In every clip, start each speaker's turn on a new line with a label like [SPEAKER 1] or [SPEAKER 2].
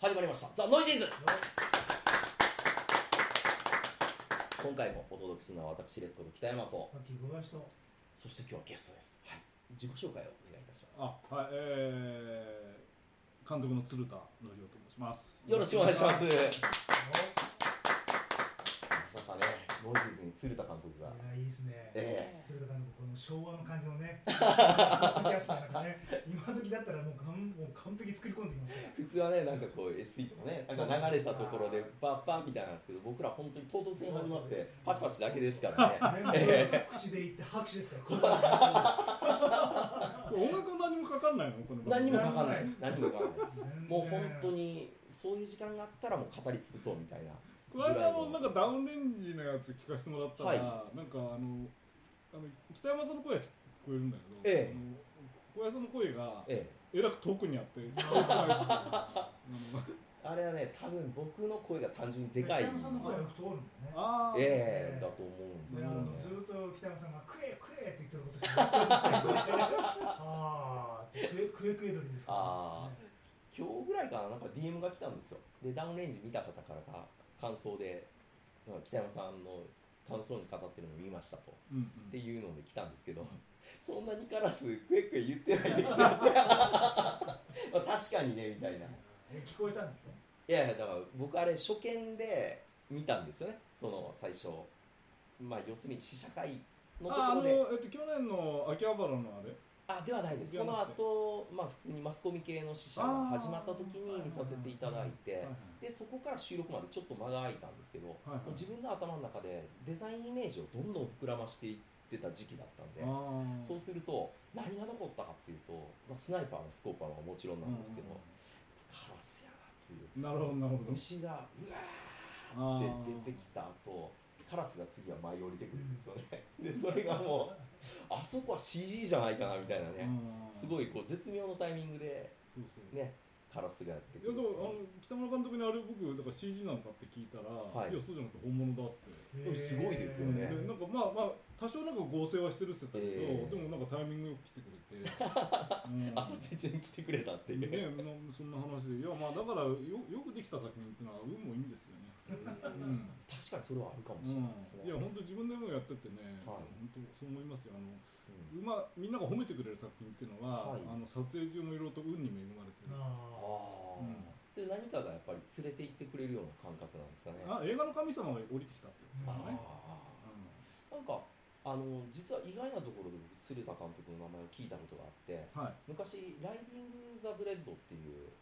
[SPEAKER 1] 始まりました。ザ・ノイジーズ。今回もお届けするのは私レスコと北山と。
[SPEAKER 2] さっき小林と
[SPEAKER 1] そして今日はゲストです、はい、自己紹介をお願いいたします。
[SPEAKER 3] あはいえー、監督の鶴田則夫と申します。
[SPEAKER 1] よろしくお願いします。まさかねノイジーズに鶴田監督が。
[SPEAKER 2] いやいいですね、
[SPEAKER 1] え
[SPEAKER 2] 鶴田監督この昭和の感じのね。ポッドキャスターなんかね。今時だったらもうかんもう完璧に作り込んできますから
[SPEAKER 1] 普通はねなんかこう SE とかねなんか流れたところでバッパンみたいなんですけど僕ら本当に唐突に始まってパチパチだけですからね。
[SPEAKER 2] 口で言って拍手ですから
[SPEAKER 3] 音楽も何もかかんないのこの
[SPEAKER 1] 何にもかかんないです。何にもかかんないです。もう本当にそういう時間があったらもう語り尽くそうみたいな
[SPEAKER 3] この間のなんかダウンレンジのやつ聞かせてもらったら、
[SPEAKER 1] はい。
[SPEAKER 3] なんかあのあの北山さんの声は聞こえるんだけど、
[SPEAKER 1] ええ。
[SPEAKER 3] あの小林さんの声が
[SPEAKER 1] え
[SPEAKER 3] え。らく遠くにあって え
[SPEAKER 1] えあれはね多分僕の声が単純にでかい。
[SPEAKER 2] 北山さんの声がよく通るんだよね
[SPEAKER 1] ええだと思うんで
[SPEAKER 2] ですあ
[SPEAKER 1] よね。
[SPEAKER 2] のずっと北山さんが「食え食え」って言ってることしか聞こえないああ食え食え鳥ですから
[SPEAKER 1] あ今日ぐらいかななんか DM が来たんですよ。でダウンレンジ見た方から。が感想でうん北山さんの楽しそうに語ってるのを見ましたと。
[SPEAKER 3] うんうん。
[SPEAKER 1] っていうので来たんですけど そんなにカラスクエクエ言ってないですよ。まあ確かにねみたいな。
[SPEAKER 2] え聞こえたんでしょ？
[SPEAKER 1] いやいやだから僕あれ初見で見たんですよね。その最初。まあ要するに試写会のとこ
[SPEAKER 3] ああの、
[SPEAKER 1] ろで
[SPEAKER 3] えっと、去年の秋葉原のあれ？
[SPEAKER 1] あではないです。その後、まあ普通にマスコミ系の試写が始まった時に見させていただいてでそこから収録までちょっと間が空いたんですけど、
[SPEAKER 3] はいはい。
[SPEAKER 1] もう自分の頭の中でデザインイメージをどんどん膨らましていってた時期だったんでそうすると何が残ったかっていうと、まあ、スナイパーのスコーパーはもちろんなんですけど、
[SPEAKER 3] うん
[SPEAKER 1] カラスやなという。
[SPEAKER 3] なるほどなるほど。
[SPEAKER 1] 虫がうわーって出てきた後カラスが次は舞い降りてくるんですよね、でそれがもうあそこは CG じゃないかなみたいなね、すご
[SPEAKER 3] い
[SPEAKER 1] いこう絶妙のタイミングで
[SPEAKER 3] そうそう。
[SPEAKER 1] ねカラスがやって
[SPEAKER 3] い
[SPEAKER 1] くる。
[SPEAKER 3] やでもあの北村監督にあれ僕だから CG なのかって聞いたら、
[SPEAKER 1] はい。
[SPEAKER 3] い、やそうじゃなくて本物だっつって、
[SPEAKER 1] すごいですよね。
[SPEAKER 3] でなんかまあまあ多少なんか合成はしてるって言ってたけど、
[SPEAKER 1] ええ。
[SPEAKER 3] でもなんかタイミングよく来てくれて、うん。
[SPEAKER 1] 朝ついちゃんに来てくれたっていう、
[SPEAKER 3] ねなそんな話で。いやまあだからよよくできた作品っていうのは運もいいんですよね、うん。
[SPEAKER 1] 確かにそれはあるかもしれ
[SPEAKER 3] うん
[SPEAKER 1] ないですね、
[SPEAKER 3] いや本当自分でもやっててね、
[SPEAKER 1] はい。
[SPEAKER 3] 本当そう思いますよ。あの
[SPEAKER 1] うん。
[SPEAKER 3] うまみんなが褒めてくれる作品っていうのは、
[SPEAKER 1] はい。
[SPEAKER 3] あの撮影中もいろいろと運に恵まれてる。
[SPEAKER 2] あ
[SPEAKER 1] ああ、
[SPEAKER 3] うん。
[SPEAKER 1] それ何かがやっぱり連れて行ってくれるような感覚なんですかね。
[SPEAKER 3] あ映画の神様が降りてきたってです
[SPEAKER 1] あ
[SPEAKER 3] からね、
[SPEAKER 1] ーなんかあの実は意外なところで僕鶴田監督の名前を聞いたことがあって
[SPEAKER 3] うんはい。
[SPEAKER 1] 昔「ライディング・ザ・ブレット」っていう、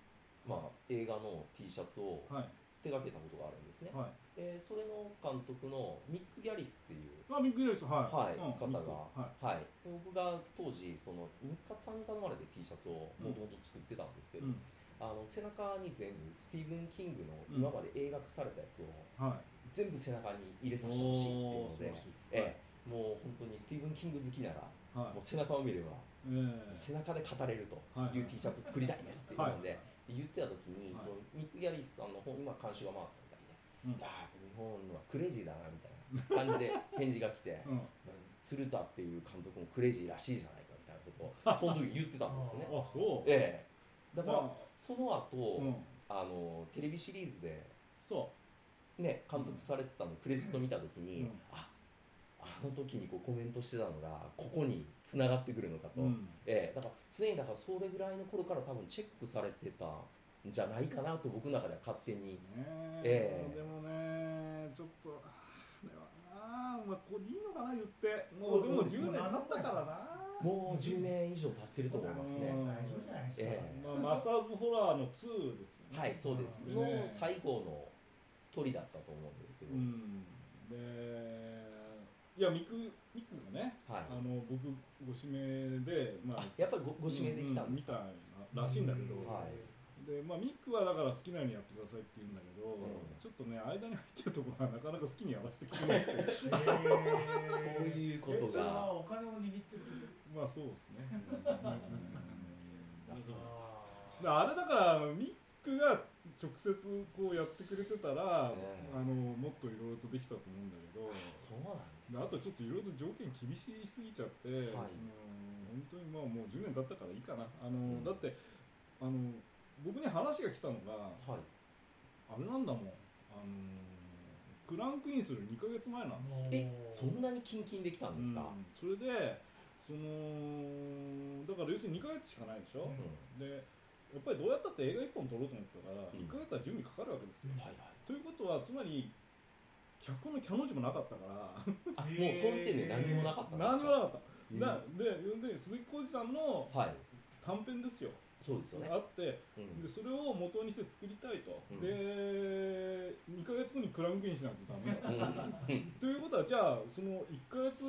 [SPEAKER 1] まあ、映画の T シャツを
[SPEAKER 3] はい
[SPEAKER 1] 手掛けたことがあるんですね、
[SPEAKER 3] はい。
[SPEAKER 1] でそれの監督のミック・ギャリスっていう
[SPEAKER 3] あミック・ギャリスはい、
[SPEAKER 1] はい、
[SPEAKER 3] うん
[SPEAKER 1] 方が、
[SPEAKER 3] ミックは
[SPEAKER 1] はい。僕が当時その日活さんに頼まれて T シャツをもともと作ってたんですけ
[SPEAKER 3] い、
[SPEAKER 1] ど、
[SPEAKER 3] うん、
[SPEAKER 1] あの背中に全部スティーブン・キングの今まで映画化されたやつを
[SPEAKER 3] はい。
[SPEAKER 1] 全部背中に入れさせてほしいっていうのでええ、もう本当にスティーブン・キング好きなら、
[SPEAKER 3] はい。
[SPEAKER 1] もう背中を見れば
[SPEAKER 3] ええ。
[SPEAKER 1] 背中で語れると
[SPEAKER 3] はい。
[SPEAKER 1] いう T シャツ作りたいですっていうので、言ってた時に、
[SPEAKER 3] はい。
[SPEAKER 1] そのミック・ギャリスさんの本今監修が回ったみたいで、
[SPEAKER 3] うん。
[SPEAKER 1] いやー日本はクレイジーだなみたいな感じで返事が来て、
[SPEAKER 3] うん。
[SPEAKER 1] 鶴田っていう監督もクレイジーらしいじゃないかみたいなことを その時言ってたんですよね。
[SPEAKER 3] あそう。
[SPEAKER 1] ええ。だから、
[SPEAKER 3] ま
[SPEAKER 1] その後、
[SPEAKER 3] あうん。
[SPEAKER 1] あのテレビシリーズで
[SPEAKER 3] そ
[SPEAKER 1] ね監督されてたのクレジット見た時に、
[SPEAKER 3] うん。
[SPEAKER 1] ああの時にこうコメントしてたのがここに繋がってくるのかと、
[SPEAKER 3] う、うん、
[SPEAKER 1] ええだから常にだからそれぐらいの頃から多分チェックされてたんじゃないかなと僕の中では勝手に。
[SPEAKER 3] ね。
[SPEAKER 1] ええ。
[SPEAKER 3] でもねちょっとあれはなお前ここでいいのかな言って。もうでも10年。経ったからな。
[SPEAKER 1] もう10年以上経ってると思いますね、
[SPEAKER 3] うん
[SPEAKER 2] 大丈夫じゃないですか、
[SPEAKER 1] ええ。
[SPEAKER 3] まあ、マスターズ・ホラーの2ですよね。
[SPEAKER 1] はいそうです、
[SPEAKER 3] ね。
[SPEAKER 1] の最後の鳥だったと思うんですけど、
[SPEAKER 3] うん。でいやミクミクがね、
[SPEAKER 1] はい。
[SPEAKER 3] あの僕ご指名でまあ
[SPEAKER 1] あやっぱりごご指名できたんですか、
[SPEAKER 3] ううみたいならしいんだけど、
[SPEAKER 2] うん
[SPEAKER 1] はい。
[SPEAKER 3] でまあ、ミックはだから好きなようにやってくださいって言うんだけど、
[SPEAKER 1] ん。
[SPEAKER 3] ちょっとね間に入ってるところが なかなか好きにやらせてくれない。っていう
[SPEAKER 1] そういうことが。
[SPEAKER 2] お金を握ってる。
[SPEAKER 3] まあそうですね、うん
[SPEAKER 1] あ
[SPEAKER 3] れだからミックが直接こうやってくれてたら、
[SPEAKER 1] ね
[SPEAKER 3] あのもっといろいろとできたと思うんだけど
[SPEAKER 1] そうなんです
[SPEAKER 3] であとちょっといろいろと条件厳しすぎちゃって、その本当にまあもう10年経ったからいいかな。あの、
[SPEAKER 1] うん。
[SPEAKER 3] だってあの僕に話が来たのが
[SPEAKER 1] はい。
[SPEAKER 3] あれなんだもん、あのークランクインする2ヶ月前なんですよ、
[SPEAKER 1] えそんなにキンキンできたんですか、
[SPEAKER 3] うん。それでそのだから要するに2ヶ月しかないでしょ、
[SPEAKER 1] うん。
[SPEAKER 3] でやっぱりどうやったって映画1本撮ろうと思ったから
[SPEAKER 1] うん。
[SPEAKER 3] 1ヶ月は準備かかるわけですよ、
[SPEAKER 2] うん
[SPEAKER 1] はいはい。
[SPEAKER 3] ということはつまり脚本のキャの字もなかったから
[SPEAKER 1] あ もうその時点で何もなかった
[SPEAKER 3] 何もなかった、
[SPEAKER 1] えー
[SPEAKER 3] だで要するに鈴木浩二さんの
[SPEAKER 1] はい。
[SPEAKER 3] 短編ですよ。
[SPEAKER 1] そうですよね。
[SPEAKER 3] あって
[SPEAKER 1] うん。
[SPEAKER 3] でそれを元にして作りたいと、
[SPEAKER 1] うん。
[SPEAKER 3] で2ヶ月後にクランクインしないとダメだと。
[SPEAKER 1] うん。
[SPEAKER 3] ということはじゃあその1ヶ月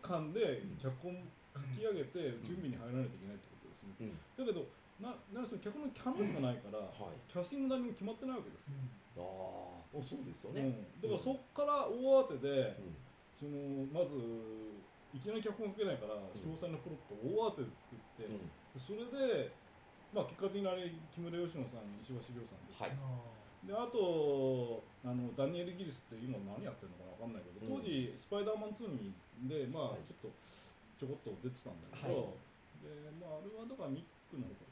[SPEAKER 3] 間で脚本書き上げて準備に入らないといけないってことですね、
[SPEAKER 1] うん。
[SPEAKER 3] だけどななんその脚本のキャノンがないから、
[SPEAKER 1] はい。
[SPEAKER 3] キャスティング何も決まってないわけですよ、
[SPEAKER 1] ああそうですよ
[SPEAKER 3] う
[SPEAKER 1] ね、
[SPEAKER 3] ん、だからそっから大慌てで、
[SPEAKER 1] うん。
[SPEAKER 3] そのまずいきなり脚本書けないから詳細なプロットを大慌てで作って、
[SPEAKER 1] うん。
[SPEAKER 3] でそれで、まあ、結果的にあれ木村佳乃さん石橋亮さんで,、
[SPEAKER 1] はい。
[SPEAKER 3] であとあのダニエル・ギリスって今何やってるのかな分かんないけど当時、スパイダーマン2にで、まあ
[SPEAKER 1] はい。
[SPEAKER 3] ちょっとちょこっと出てたんだけど、
[SPEAKER 1] はい。
[SPEAKER 3] でまあ、あれはだからミックの方か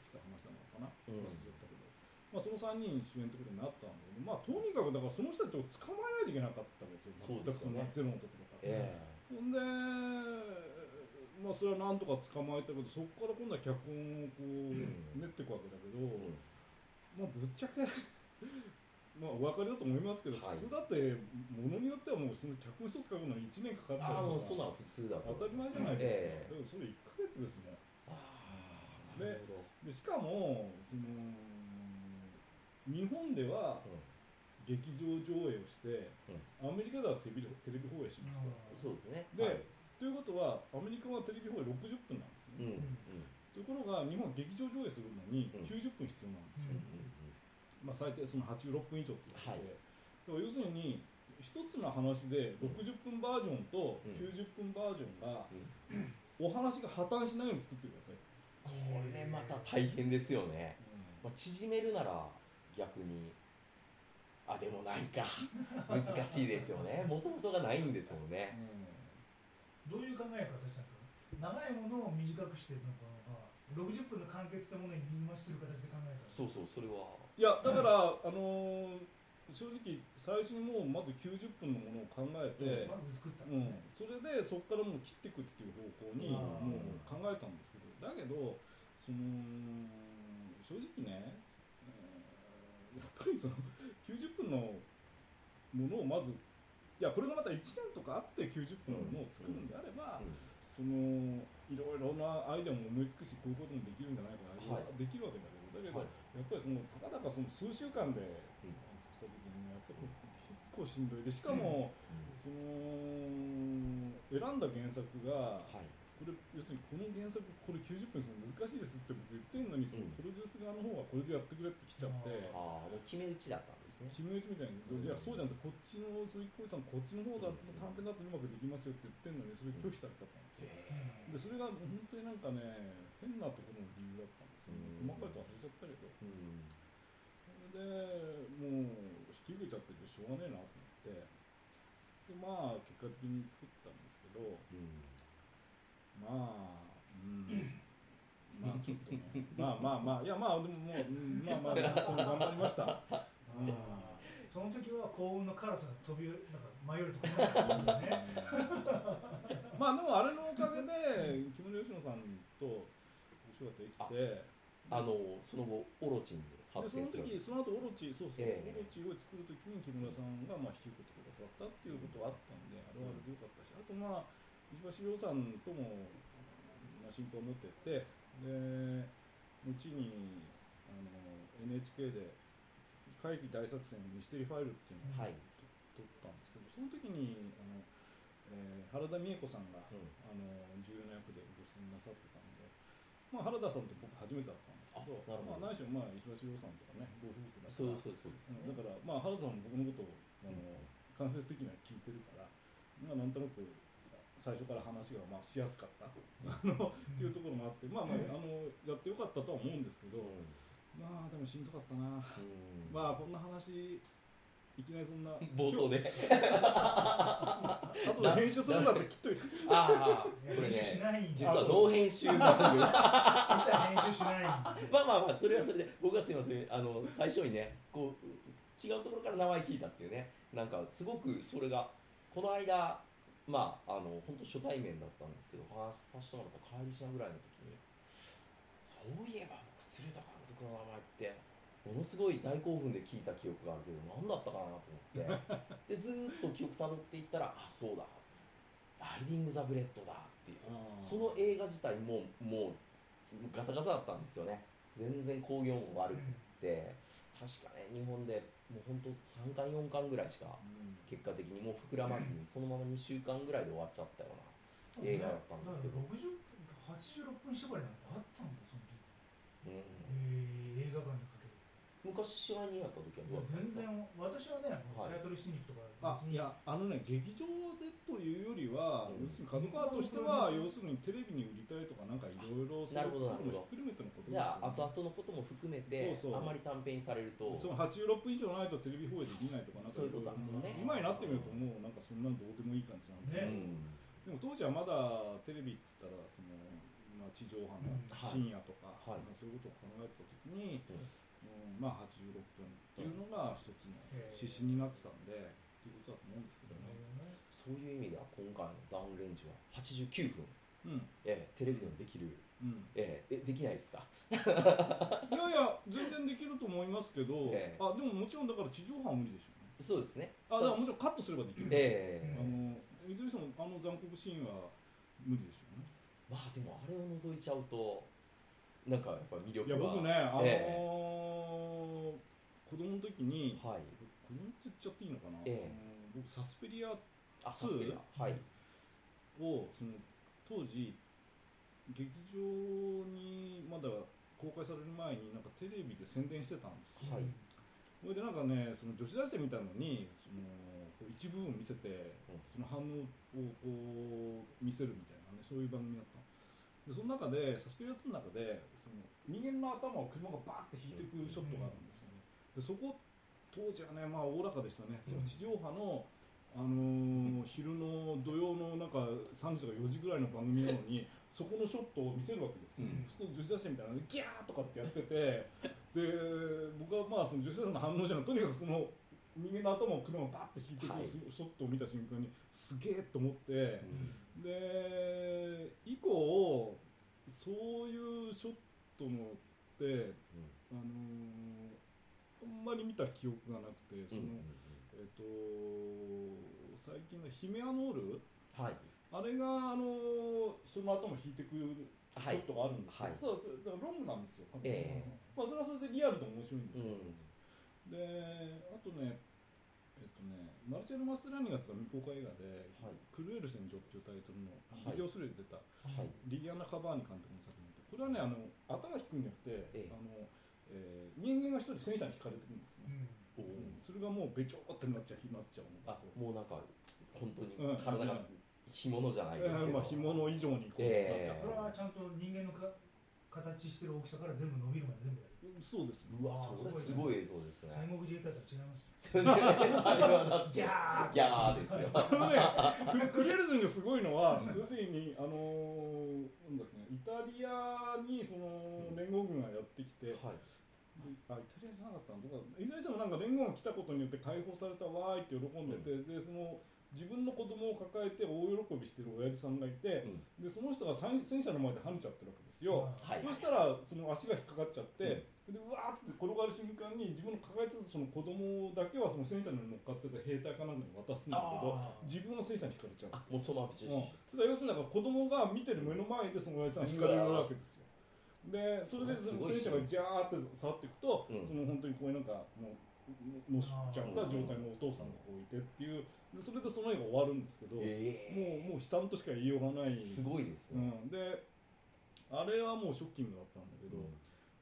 [SPEAKER 3] かな、
[SPEAKER 1] うん。
[SPEAKER 3] 忘れちゃったけど、まあ、その3人主演ってことになったんだけど、まあ、とにかくだからその人たちを捕まえないといけなかったわけですよ。
[SPEAKER 1] そうですよね。
[SPEAKER 3] 全くそのゼロのところから。
[SPEAKER 1] え
[SPEAKER 3] ほんで、まあ、それはなんとか捕まえたけどそこから今度は脚本をこう
[SPEAKER 1] うん。
[SPEAKER 3] 練っていくわけだけど、
[SPEAKER 1] えうん。
[SPEAKER 3] まあ、ぶっちゃけ まあお分かりだと思いますけど、
[SPEAKER 1] はい。
[SPEAKER 3] 普通だってものによってはもうその脚本一つ書くのに1年かかったりとか当たり前じゃないですか、
[SPEAKER 1] ええ。
[SPEAKER 3] でもそれ1ヶ月ですもん。
[SPEAKER 1] ああ
[SPEAKER 3] ででしかもその日本では劇場上映をして、アメリカではテレビテレビ放映しますと、
[SPEAKER 1] そうですね。
[SPEAKER 3] で
[SPEAKER 1] はい。
[SPEAKER 3] ということはアメリカはテレビ放映60分なんですよ、
[SPEAKER 1] うん。うん。
[SPEAKER 3] ところが日本は劇場上映するのに
[SPEAKER 1] うん。
[SPEAKER 3] 90分必要なんですよ、
[SPEAKER 1] うん
[SPEAKER 3] まあ、最低その86分以上って言って、
[SPEAKER 1] はい。
[SPEAKER 3] だから要するに一つの話で60分バージョンと
[SPEAKER 1] うん。
[SPEAKER 3] 90分バージョンが
[SPEAKER 1] うん。
[SPEAKER 3] お話が破綻しないように作ってください、
[SPEAKER 1] これまた大変ですよね、まあ、縮めるなら逆にあでもないか。難しいですよね。もともとがないんですもん。ね
[SPEAKER 2] どういう考え方したんですか？長いものを短くしてるのか60分の完結したものに水増しする形で考えたんですか？
[SPEAKER 1] そうそうそれは。い
[SPEAKER 3] やだから、あのー正直最初にもうまず90分のものを考えて、
[SPEAKER 2] まず作った
[SPEAKER 3] それでそこからもう切っていくっていう方向にもう考えたんですけどだけどその正直ね、えーやっぱりその90分のものをまずいやこれがまた1年とかあって90分のものを作るんであれば、
[SPEAKER 1] うん。
[SPEAKER 3] そのいろいろなアイデアも思いつくしこういうこともできるんじゃないかな、
[SPEAKER 1] はい
[SPEAKER 3] できるわけだけどだけど、
[SPEAKER 1] はい。
[SPEAKER 3] やっぱりそのたかだかその数週間で構しんどい。でしかも、その選んだ原作が
[SPEAKER 1] はい。
[SPEAKER 3] これ要するにこの原作これ90分するの難しいですって僕言ってんのにその
[SPEAKER 1] うん
[SPEAKER 3] プロデュース側の方がこれでやってくれって来ちゃって。
[SPEAKER 1] ああもう決め打ちだったんですね。
[SPEAKER 3] 決め打ちみたいに、
[SPEAKER 1] うん。
[SPEAKER 3] じゃあそうじゃんってこっちの鈴木浩二さんこっちの方だと短編だとうまくできますよって言ってんのにそれ拒否されちゃったんですよ、でそれが本当になんかね変なところの理由だったんですよね、
[SPEAKER 1] うん。
[SPEAKER 3] 細かいと忘れちゃったけど。
[SPEAKER 1] うん
[SPEAKER 3] でもう引き受けちゃっててしょうがねえなと思って。でまあ結果的に作ったんですけど。
[SPEAKER 1] うん。
[SPEAKER 3] まあうん。まあちょっとね。まあまあまあいやまあでももう、うんまあまあその頑張りました。
[SPEAKER 2] その時は幸運のカラスが飛びなんか迷うところったんですよね。
[SPEAKER 3] まあでもあれのおかげで木村佳乃さんとお仕事できて。
[SPEAKER 1] あのその後オロチンで発展する
[SPEAKER 3] 時その後オロチそうそう、
[SPEAKER 1] ええ。
[SPEAKER 3] オロチを作る時に木村さんがまあ引き受けてくださったっていうことはあったんであれはあれでよかったしあとまあ石橋亮さんとも、まあ、親交を持っててで後にあの NHK で会議大作戦ミステリーファイルっていうのを
[SPEAKER 1] はい。
[SPEAKER 3] 撮ったんですけどその時にあの、えー原田美恵子さんが、
[SPEAKER 1] うん。
[SPEAKER 3] あの重要な役でご出演なさってたんで、まあ、原田さんと僕初めてだったんですけど
[SPEAKER 1] あなるほど。
[SPEAKER 3] まあ、何しろまあ石橋亮さんとかねご夫婦だから。
[SPEAKER 1] そうそうそうです
[SPEAKER 3] うん。だから、まあ、原田さんも僕のことをあの、間接的には聞いてるから、まあ、なんとなく最初から話がまあしやすかった。あのっていうところもあって、まあまあ、あのやってよかったとは思うんですけど、
[SPEAKER 1] うん。
[SPEAKER 3] まあでもしんどかったな、
[SPEAKER 1] うん。
[SPEAKER 3] まあこんな話いきなりそんな
[SPEAKER 1] 冒頭で。
[SPEAKER 3] あとで編集するんだってきっといて
[SPEAKER 1] ああこれ
[SPEAKER 2] 編集し
[SPEAKER 1] ね実はノー編集番組。
[SPEAKER 2] 実は編集しない
[SPEAKER 1] まあまあまあそれはそれで。僕はすいません。あの最初にねこう違うところから名前聞いたっていうね。なんかすごくそれがこの間まああの本当初対面だったんですけど話させてもらった帰りしなぐらいの時にそういえば僕鶴田監督の名前ってものすごい大興奮で聞いた記憶があるけど何だったかなと思って。でずーっと記憶たどっていったらあそうだ。ライディング・ザ・ブレットだっていう。その映画自体ももうガタガタだったんですよね。全然興行も悪くて、確かね日本でもう本当3巻4巻ぐらいしか結果的にもう膨らまずにそのまま2週間ぐらいで終わっちゃったような映画だったんですけど、
[SPEAKER 2] だから60分86分縛りなんてあったんだその時。
[SPEAKER 1] うん、
[SPEAKER 2] えー映画館で
[SPEAKER 1] 昔支配人やった時はどうだったんですか？
[SPEAKER 2] 全然私はね、
[SPEAKER 1] はい。
[SPEAKER 2] タイトルしに行くとか
[SPEAKER 3] あいやあのね劇場でというよりは、
[SPEAKER 1] うん。
[SPEAKER 3] 要するに角川としては要するにテレビに売りたいとかなんかいろいろ
[SPEAKER 1] なるほどなるほど。
[SPEAKER 3] ひっくるめてのことです
[SPEAKER 1] じ
[SPEAKER 3] よ、ね、
[SPEAKER 1] ゃあ後々のことも含めて
[SPEAKER 3] そうそう。
[SPEAKER 1] あまり短編にされると。
[SPEAKER 3] その86分以上ないとテレビ放映できないとかなんか
[SPEAKER 1] そういうことなんですよね
[SPEAKER 3] 今になってみるともうなんかそんなのどうでもいい感じなんで、
[SPEAKER 2] ね。
[SPEAKER 3] でも当時はまだテレビっつったらその、まあ、地上波の
[SPEAKER 2] うん。
[SPEAKER 3] 深夜とか、
[SPEAKER 1] はい。
[SPEAKER 3] まあ、そういうことを考えた時に、
[SPEAKER 1] うん
[SPEAKER 3] うんまあ86分っていうのが一つの指針になってたんで、っていうことだと思うんですけどね。
[SPEAKER 1] そういう意味では今回のダウンレンジは89分、
[SPEAKER 3] うん。
[SPEAKER 1] ええテレビでもできる、
[SPEAKER 3] うん、
[SPEAKER 1] えええできないですか？
[SPEAKER 3] いやいや全然できると思いますけど、
[SPEAKER 1] ええ。
[SPEAKER 3] あでももちろんだから地上波は無理でしょうね。
[SPEAKER 1] そうですね。
[SPEAKER 3] あだからもちろんカットすればできる、
[SPEAKER 1] ええ。
[SPEAKER 3] あのいずれにしてもあの残酷シーンは無理でしょうね。
[SPEAKER 1] まあでもあれを除いちゃうとなんかやっぱ魅力
[SPEAKER 3] いや
[SPEAKER 1] は
[SPEAKER 3] 僕ねあのー
[SPEAKER 1] え
[SPEAKER 3] 子供の時に、
[SPEAKER 1] はい。
[SPEAKER 3] 子供って言っちゃっていいのかな、
[SPEAKER 1] ええ。
[SPEAKER 3] あの僕サスペリア
[SPEAKER 1] あ
[SPEAKER 3] ツー
[SPEAKER 1] サスペリア。はい。
[SPEAKER 3] をその当時劇場にまだ公開される前になんかテレビで宣伝してたんですよ、
[SPEAKER 1] はい。
[SPEAKER 3] それでなんかねその女子大生みたいのにそのこう一部分見せて、
[SPEAKER 1] うん
[SPEAKER 3] その反応をこう見せるみたいなねそういう番組だったのでその中でサスペリア2の中でその人間の頭を車がバーって引いていくショットがあるんですよね。でそこ当時はねまあおおらかでしたね、その地上波のあのー昼の土曜のなんか3時とか4時ぐらいの番組なのに そこのショットを見せるわけですよ、
[SPEAKER 1] うん。
[SPEAKER 3] そうすると女子大生みたいなのでギャーとかってやっててで僕はまあその女子大生の反応じゃない。とにかくその人間の頭を車がバッて引いてく
[SPEAKER 1] はい。
[SPEAKER 3] るショットを見た瞬間にすげえと思って、で以降そういうショットのってあのーあんまり見た記憶がなくてその、
[SPEAKER 1] うんうん。
[SPEAKER 3] えっ、と最近のヒメアノール？
[SPEAKER 1] はい。
[SPEAKER 3] あれがあのその頭引いてくるシ
[SPEAKER 1] はい
[SPEAKER 3] ョットがあるんですけど、
[SPEAKER 1] はい。
[SPEAKER 3] そうそうロングなんですよ、
[SPEAKER 1] ええ。
[SPEAKER 3] まあ、それはそれでリアルで面白いんですよ、
[SPEAKER 1] うん。
[SPEAKER 3] であとねえっとねマルチェル・マステラニがやってた未公開映画で
[SPEAKER 1] はい「
[SPEAKER 3] クルエル戦場」っていうタイトルの
[SPEAKER 1] はい。
[SPEAKER 3] ビデオスレで出た、
[SPEAKER 1] はい。
[SPEAKER 3] リリアナ・カバーニ監督の作品でこれはねあの頭引くんじゃなくて、
[SPEAKER 1] ええ。
[SPEAKER 3] あのえー人間が一人戦車に引かれてるんですね、
[SPEAKER 1] お
[SPEAKER 3] うん。それがもうべちょーってなっちゃうなっちゃうの
[SPEAKER 1] あもうなんか本当に
[SPEAKER 3] うん。
[SPEAKER 1] 体が干物じゃないですけど、
[SPEAKER 3] えーまあ、干物以上にこう
[SPEAKER 1] ええ。
[SPEAKER 3] なっちゃう。
[SPEAKER 2] これはちゃんと人間のか形してる大きさから全部伸びるまで全部やる
[SPEAKER 3] そうです
[SPEAKER 1] うわそれすごい映像ですね。
[SPEAKER 2] 戦国自衛隊とは違いますよ。
[SPEAKER 1] あれはだって。
[SPEAKER 2] ギャー
[SPEAKER 1] ギャーですよ。
[SPEAKER 3] あのねククレルズンがすごいのは要するにあのーなんだっけねイタリアにその連合軍がやってきて、
[SPEAKER 1] はい。
[SPEAKER 3] であイタリアじゃなかったの？どこだいずれにしてもなんか連合が来たことによって解放されたわーいって喜んでて、でその自分の子供を抱えて大喜びしてる親父さんがいて、でその人が戦戦車の前で跳ねちゃってるわけですよ、
[SPEAKER 1] はい。
[SPEAKER 3] そしたらその足が引っかかっちゃって、でうわーって転がる瞬間に自分の抱えてたその子供だけはその戦車に乗っかってた兵隊かなんかに渡すんだけど自分は戦車に引かれちゃう。
[SPEAKER 1] あもうそのアプチ
[SPEAKER 3] うん、ただ要するになんか子供が見てる目の前でその親父さん引かれるわけですよ。でそれで戦車がジャーって触っていくと、
[SPEAKER 1] うん
[SPEAKER 3] その本当にこういうなんかもうのしちゃった状態のお父さんがこういてっていうでそれでその絵が終わるんですけど、
[SPEAKER 1] え
[SPEAKER 3] もうもう悲惨としか言いようがない。
[SPEAKER 1] えすごいです
[SPEAKER 3] う
[SPEAKER 1] ね、
[SPEAKER 3] ん、であれはもうショッキングだったんだけど、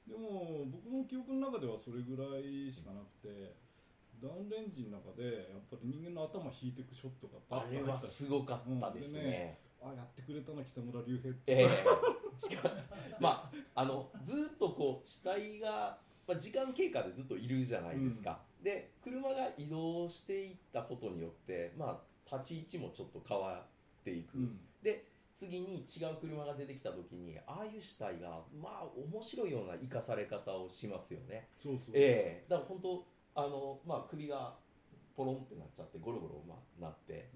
[SPEAKER 3] でも僕の記憶の中ではそれぐらいしかなくてダウンレンジの中でやっぱり人間の頭引いていくショットがバ
[SPEAKER 1] あれはすごかったです
[SPEAKER 3] うん。で
[SPEAKER 1] ね,、
[SPEAKER 3] あやってくれたな北村隆平って、
[SPEAKER 1] ええ。しかもまああのずっとこう死体がまあ、時間経過でずっといるじゃないですか、で車が移動していったことによって、まあ、立ち位置もちょっと変わっていく、
[SPEAKER 3] うん。
[SPEAKER 1] で次に違う車が出てきた時にああいう死体がまあ面白いような生かされ方をしますよね。
[SPEAKER 3] そうそう
[SPEAKER 1] ええ。だから本当あの、まあ、首がポロンってなっちゃってゴロゴロ、まあ、なって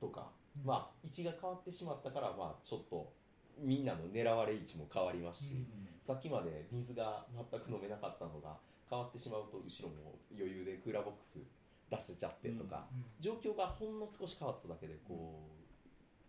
[SPEAKER 1] とか、
[SPEAKER 2] うん。
[SPEAKER 1] まあ、位置が変わってしまったから、まあ、ちょっとみんなの狙われ位置も変わりますし、
[SPEAKER 2] うん
[SPEAKER 1] さっきまで水が全く飲めなかったのが変わってしまうと後ろも余裕でクーラーボックス出せちゃってとか、
[SPEAKER 2] うん。
[SPEAKER 1] 状況がほんの少し変わっただけでこう、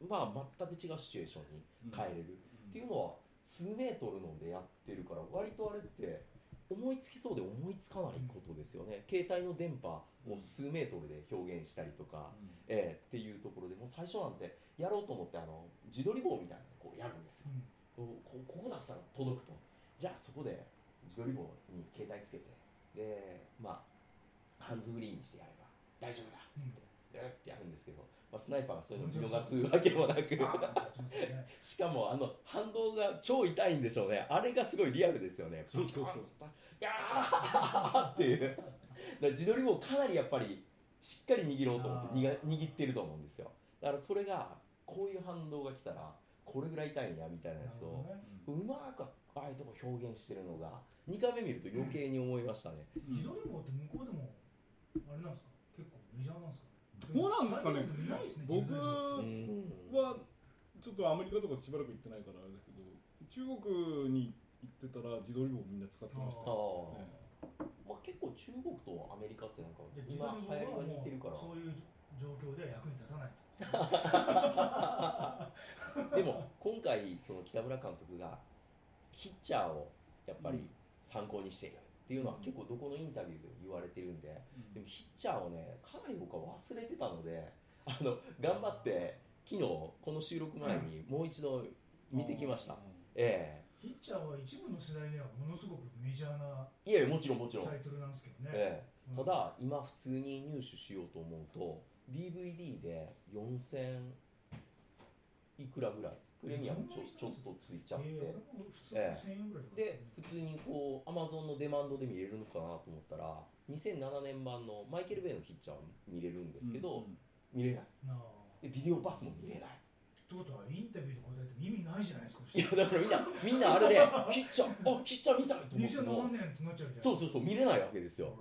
[SPEAKER 1] まあ全く違うシチュエーションに変えれる、っていうのは数メートルのでやってるから割とあれって思いつきそうで思いつかないことですよね、携帯の電波を数メートルで表現したりとか、ええっていうところでもう最初なんてやろうと思ってあの自撮り棒みたいなのこうやるんですよ。
[SPEAKER 2] うん。
[SPEAKER 1] こここだったら届くと。じゃあそこで自撮り棒に携帯つけてでまあハンズフリーにしてやれば大丈夫だ
[SPEAKER 2] うん
[SPEAKER 1] ってってやるんですけど、まあ、スナイパーがそういうのを見逃すわけもなく。しかもあの反動が超痛いんでしょうね。あれがすごいリアルですよね。
[SPEAKER 3] そうそうそう。
[SPEAKER 1] いやーっていう。自撮り棒かなりやっぱりしっかり握ろうと思ってにが握ってると思うんですよ。だからそれがこういう反動が来たらこれぐらい痛いんやみたいなやつを
[SPEAKER 2] ね。
[SPEAKER 1] うまくああいうとこ表現してるのが2回目見ると余計に思いましたね、
[SPEAKER 2] 自撮り棒って向こうでもあれなんですか？結構メジャーなんですか？
[SPEAKER 3] どうなんですかね。僕はちょっとアメリカとかしばらく行ってないからあれですけど中国に行ってたら自撮り棒みんな使ってました。
[SPEAKER 1] あ
[SPEAKER 3] よ、
[SPEAKER 1] ー。
[SPEAKER 3] え
[SPEAKER 1] まあ、結構中国とアメリカってなんか今流行りが似てるから
[SPEAKER 2] そういう状況で役に立たない
[SPEAKER 1] でも今回その北村監督がヒッチャーをやっぱり参考にしているっていうのは
[SPEAKER 3] うん
[SPEAKER 1] 結構どこのインタビューでも言われてるんで
[SPEAKER 3] うん。
[SPEAKER 1] でもヒッチャーをねかなり僕は忘れてたので あの頑張って昨日この収録前にもう一度見てきました。え
[SPEAKER 2] ヒッチャーは一部の世代にはものすごくメジャーな
[SPEAKER 1] えいやいやもちろんもちろん。
[SPEAKER 2] タイトルなんですけどね、
[SPEAKER 1] ええ。
[SPEAKER 2] うん。
[SPEAKER 1] ただ今普通に入手しようと思うと DVD で4000いくらぐらいプレミアムちょちょっとついちゃって、
[SPEAKER 2] え
[SPEAKER 1] え。
[SPEAKER 2] 1000円ぐらいとか
[SPEAKER 1] で普通にこう Amazon のデマンドで見れるのかなと思ったら2007年版のマイケル・ベイのヒッチャーを見れるんですけど、
[SPEAKER 3] うん
[SPEAKER 1] 見れない。
[SPEAKER 2] なあ。
[SPEAKER 1] でビデオパスも見れない。
[SPEAKER 2] ってことはインタビューで答えても意味ないじゃないですか。
[SPEAKER 1] いやだからみんなみんなあれでヒッチャーあヒッチャー見たいと思って。も
[SPEAKER 2] 2007年ってなっちゃうじゃん。
[SPEAKER 1] そうそうそう見れないわけですよ。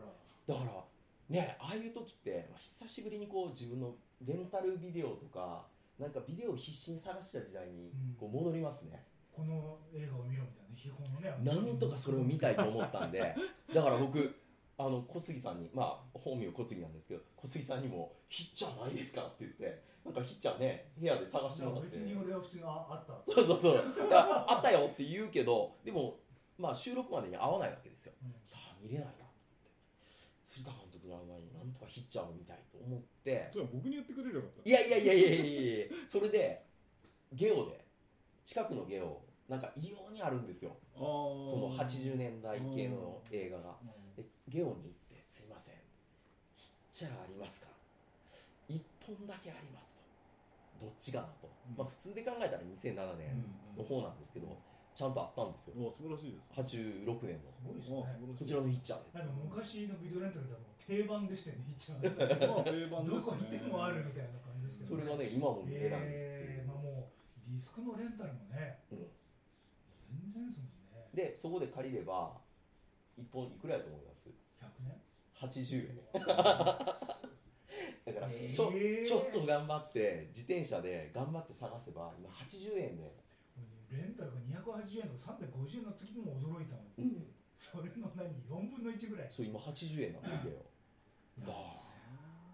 [SPEAKER 1] だからねああいう時って、まあ、久しぶりにこう自分のレンタルビデオとかなんかビデオを必死に探した時代に
[SPEAKER 2] うん。
[SPEAKER 1] こう戻りますね、
[SPEAKER 2] この映画を見ろみたいな基本のね
[SPEAKER 1] なんとかそれを見たいと思ったんで だから僕あの小杉さんにまあ本名小杉なんですけど小杉さんにも「ヒッチャーないですか?」って言ってなんかヒッチャーね部屋で探してもらって。
[SPEAKER 2] 別に俺は普通にああった
[SPEAKER 1] そうそうそう。あったよって言うけどでもまあ収録までに合わないわけですよ。
[SPEAKER 2] うん。
[SPEAKER 1] さあ見れないなと思って。鶴田監督の前になんとかヒッチャーを見たいと思って。
[SPEAKER 3] それは僕に言ってくれればよかった。
[SPEAKER 1] いやいやいやいやいやいやそれでゲオで近くのゲオなんか異様にあるんですよ。その80年代系の映画が。
[SPEAKER 2] うん。
[SPEAKER 1] でゲオに行って「すいません。ヒッチャーありますか?」「1本だけあります」と。どっちかなと、
[SPEAKER 3] うん。
[SPEAKER 1] まあ普通で考えたら2007年の方なんですけど、ちゃんとあったんですよ。
[SPEAKER 3] お素晴らしいです。
[SPEAKER 1] 86年の。
[SPEAKER 2] すごいです
[SPEAKER 3] あ
[SPEAKER 2] ね
[SPEAKER 3] 素晴らしい。
[SPEAKER 1] こちらのヒッチャーで
[SPEAKER 2] 昔のビデオレンタルではもう定番でしたよね
[SPEAKER 3] 定番ですね。
[SPEAKER 2] どこ行ってもあるみたいな感じでしたよ
[SPEAKER 1] それがね今も見えないっていう、
[SPEAKER 2] えーまあもうディスクのレンタルもね
[SPEAKER 1] うん
[SPEAKER 2] 全然ですもんね。
[SPEAKER 1] でそこで借りれば1本いくらやと思います
[SPEAKER 2] ？100年
[SPEAKER 1] ？80円。だから
[SPEAKER 2] えー
[SPEAKER 1] ちょ,、ちょっと頑張って自転車で頑張って探せば今80円で、
[SPEAKER 2] 280円とか350円の時も驚いたのに。それの何？4分の1ぐらい。
[SPEAKER 1] そう今80円なんですよだ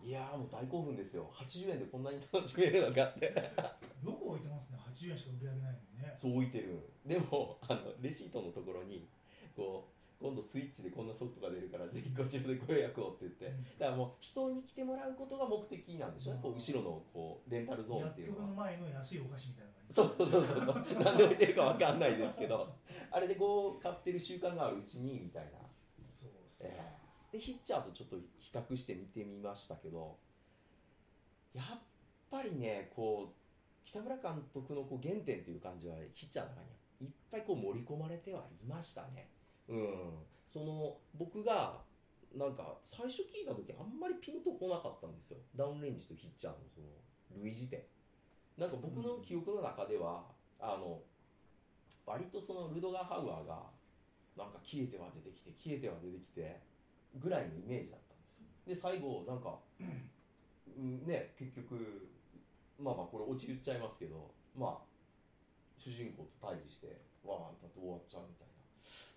[SPEAKER 1] いやーもう大興奮ですよ。80円でこんなに楽しめるのかって
[SPEAKER 2] よく置いてますね。80円しか売り上げないのにね。
[SPEAKER 1] そう置いてる。でもあのレシートのところにこう今度スイッチでこんなソフトが出るからぜひこちらでご予約をって言って。だからもう人に来てもらうことが目的なんでしょうねこう後ろのこうレンタルゾーンっていうのは。
[SPEAKER 2] の前の安いお菓子みたいな感じ。
[SPEAKER 1] そうそうそうそう。何で置いてるかわかんないですけど。あれでこう買ってる習慣があるうちにみたいな。
[SPEAKER 2] そうそう
[SPEAKER 1] えーでヒッチャーとちょっと比較して見てみましたけどやっぱりねこう北村監督のこう原点っていう感じはヒッチャーの中にいっぱいこう盛り込まれてはいましたね。うん、その僕がなんか最初聞いた時あんまりピンとこなかったんですよ。ダウンレンジとヒッチャーのその類似点。なんか僕の記憶の中では、あの割とそのルドガー・ハウアーがなんか消えては出てきて消えては出てきてぐらいのイメージだったんですよ。で最後なんか、うんね結局まあまあこれオチ言っちゃいますけどまあ主人公と対峙してワーンと終わっちゃうみたいな。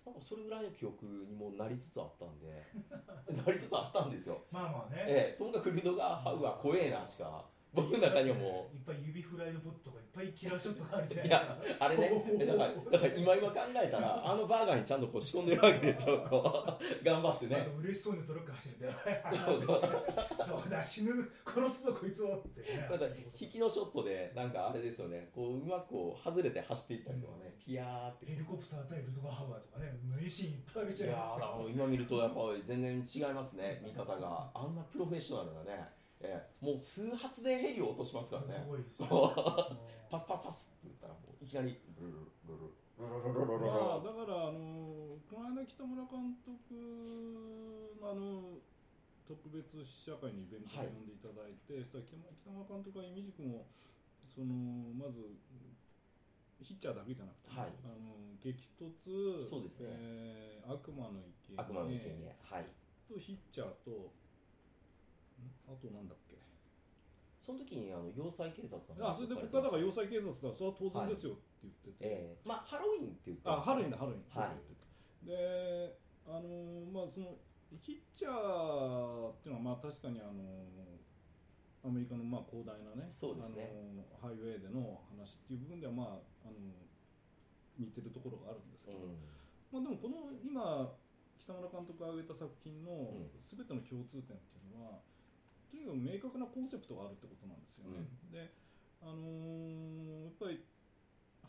[SPEAKER 1] なんかそれぐらいの記憶にもなりつつあったんで。なりつつあったんですよ。
[SPEAKER 2] まあまあね、
[SPEAKER 1] ええともかくルドガー・ハウアー怖えなしか僕の中にはもう
[SPEAKER 2] いっぱい指フライドポットとかいっぱいキラーショットがあるじゃない
[SPEAKER 1] い
[SPEAKER 2] ですか。
[SPEAKER 1] や、あれね、えだから、だから今今考えたら、あのバーガーにちゃんとこう仕込んでるわけでしょ、こう、頑張って
[SPEAKER 2] あ
[SPEAKER 1] ね。
[SPEAKER 2] と嬉しそうにトラック走るて
[SPEAKER 1] そうそう。
[SPEAKER 2] どうだ死ぬ殺すぞこいつをって。ね
[SPEAKER 1] また引きのショットで、なんかあれですよね、こう、うまくこう外れて走っていったりとかね、ピヤーって。
[SPEAKER 2] ヘリコプター対ルドガーハウアーとかね名シーンいっぱいある
[SPEAKER 1] い
[SPEAKER 2] じゃない
[SPEAKER 1] やーだから今見るとやっぱり全然違いますね見方が。あんなプロフェッショナルなね、ええ。もう数発でヘリを落としますからね。
[SPEAKER 2] ですごい
[SPEAKER 1] パスパスパスって言ったらもういきなり。ルルルルルルルルルルルル
[SPEAKER 3] まあ、だから、あのこの間北村監督のあの特別試写会にイベントに
[SPEAKER 1] はい
[SPEAKER 3] 呼んでいただいて、さ北村北村監督はイミジ君をそのまずヒッチャーだけじゃなくて、
[SPEAKER 1] はい。
[SPEAKER 3] あの激突
[SPEAKER 1] そうですね。
[SPEAKER 3] えー悪魔の池
[SPEAKER 1] 悪魔の生贄はい。
[SPEAKER 3] とヒッチャーとんあとなんだっけ？
[SPEAKER 1] その時にあの要塞警察の
[SPEAKER 3] あそれで僕はだから要塞警察だそれは当然ですよって言ってて、
[SPEAKER 1] ええ。まあハロウィンって言って
[SPEAKER 3] あ、ハロウィンだ、ハロウィン。
[SPEAKER 1] はい。
[SPEAKER 3] で、あのーまあ、その、ヒッチャーっていうのは、まあ、確かに、あのーアメリカの、まあ、広大なね。
[SPEAKER 1] そうですね。
[SPEAKER 3] あのーハイウェイでの話っていう部分では、まあ、あのー似てるところがあるんですけど。
[SPEAKER 1] うん。
[SPEAKER 3] まあ、でも、この、今。北村監督が挙げた作品の
[SPEAKER 1] ん。
[SPEAKER 3] すべての共通点っていうのは、とにかく明確なコンセプトがあるってことなんですよね。で、あのーやっぱり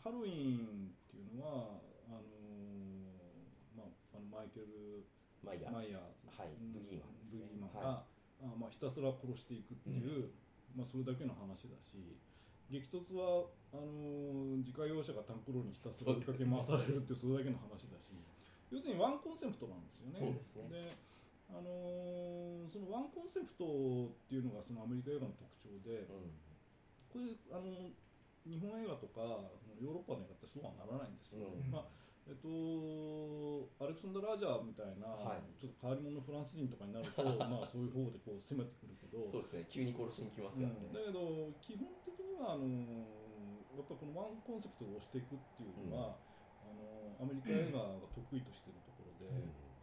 [SPEAKER 3] ハロウィンっていうのはあのーまあ、あのマイケル・マイヤーズ。
[SPEAKER 1] はい。
[SPEAKER 3] うん。
[SPEAKER 1] ブギーマンですね。
[SPEAKER 3] ブギーマンが、
[SPEAKER 1] は
[SPEAKER 3] あまあ、ひたすら殺していくっていう、まあ、それだけの話だし激突はあのー自家用車がタンクロールにひたすら追いかけ回されるっていうそれだけの話だし要するにワンコンセプトなんですよね。
[SPEAKER 1] そうですね。
[SPEAKER 3] であのーそのワンコンセプトっていうのがそのアメリカ映画の特徴で、
[SPEAKER 1] うん。
[SPEAKER 3] これあの日本映画とかヨーロッパの映画ってそうはならないんですよ、
[SPEAKER 1] うん。
[SPEAKER 3] まあえっと、アレクサンダー・ラージャーみたいな、
[SPEAKER 1] はい。
[SPEAKER 3] ちょっと変わり者のフランス人とかになると まあそういう方でこう攻めてくるけど
[SPEAKER 1] そうですね。急に殺しに来ますからね。
[SPEAKER 3] うん。だけど基本的にはあのやっぱこのワンコンセプトを押していくっていうのは、あのアメリカ映画が得意としているところで,、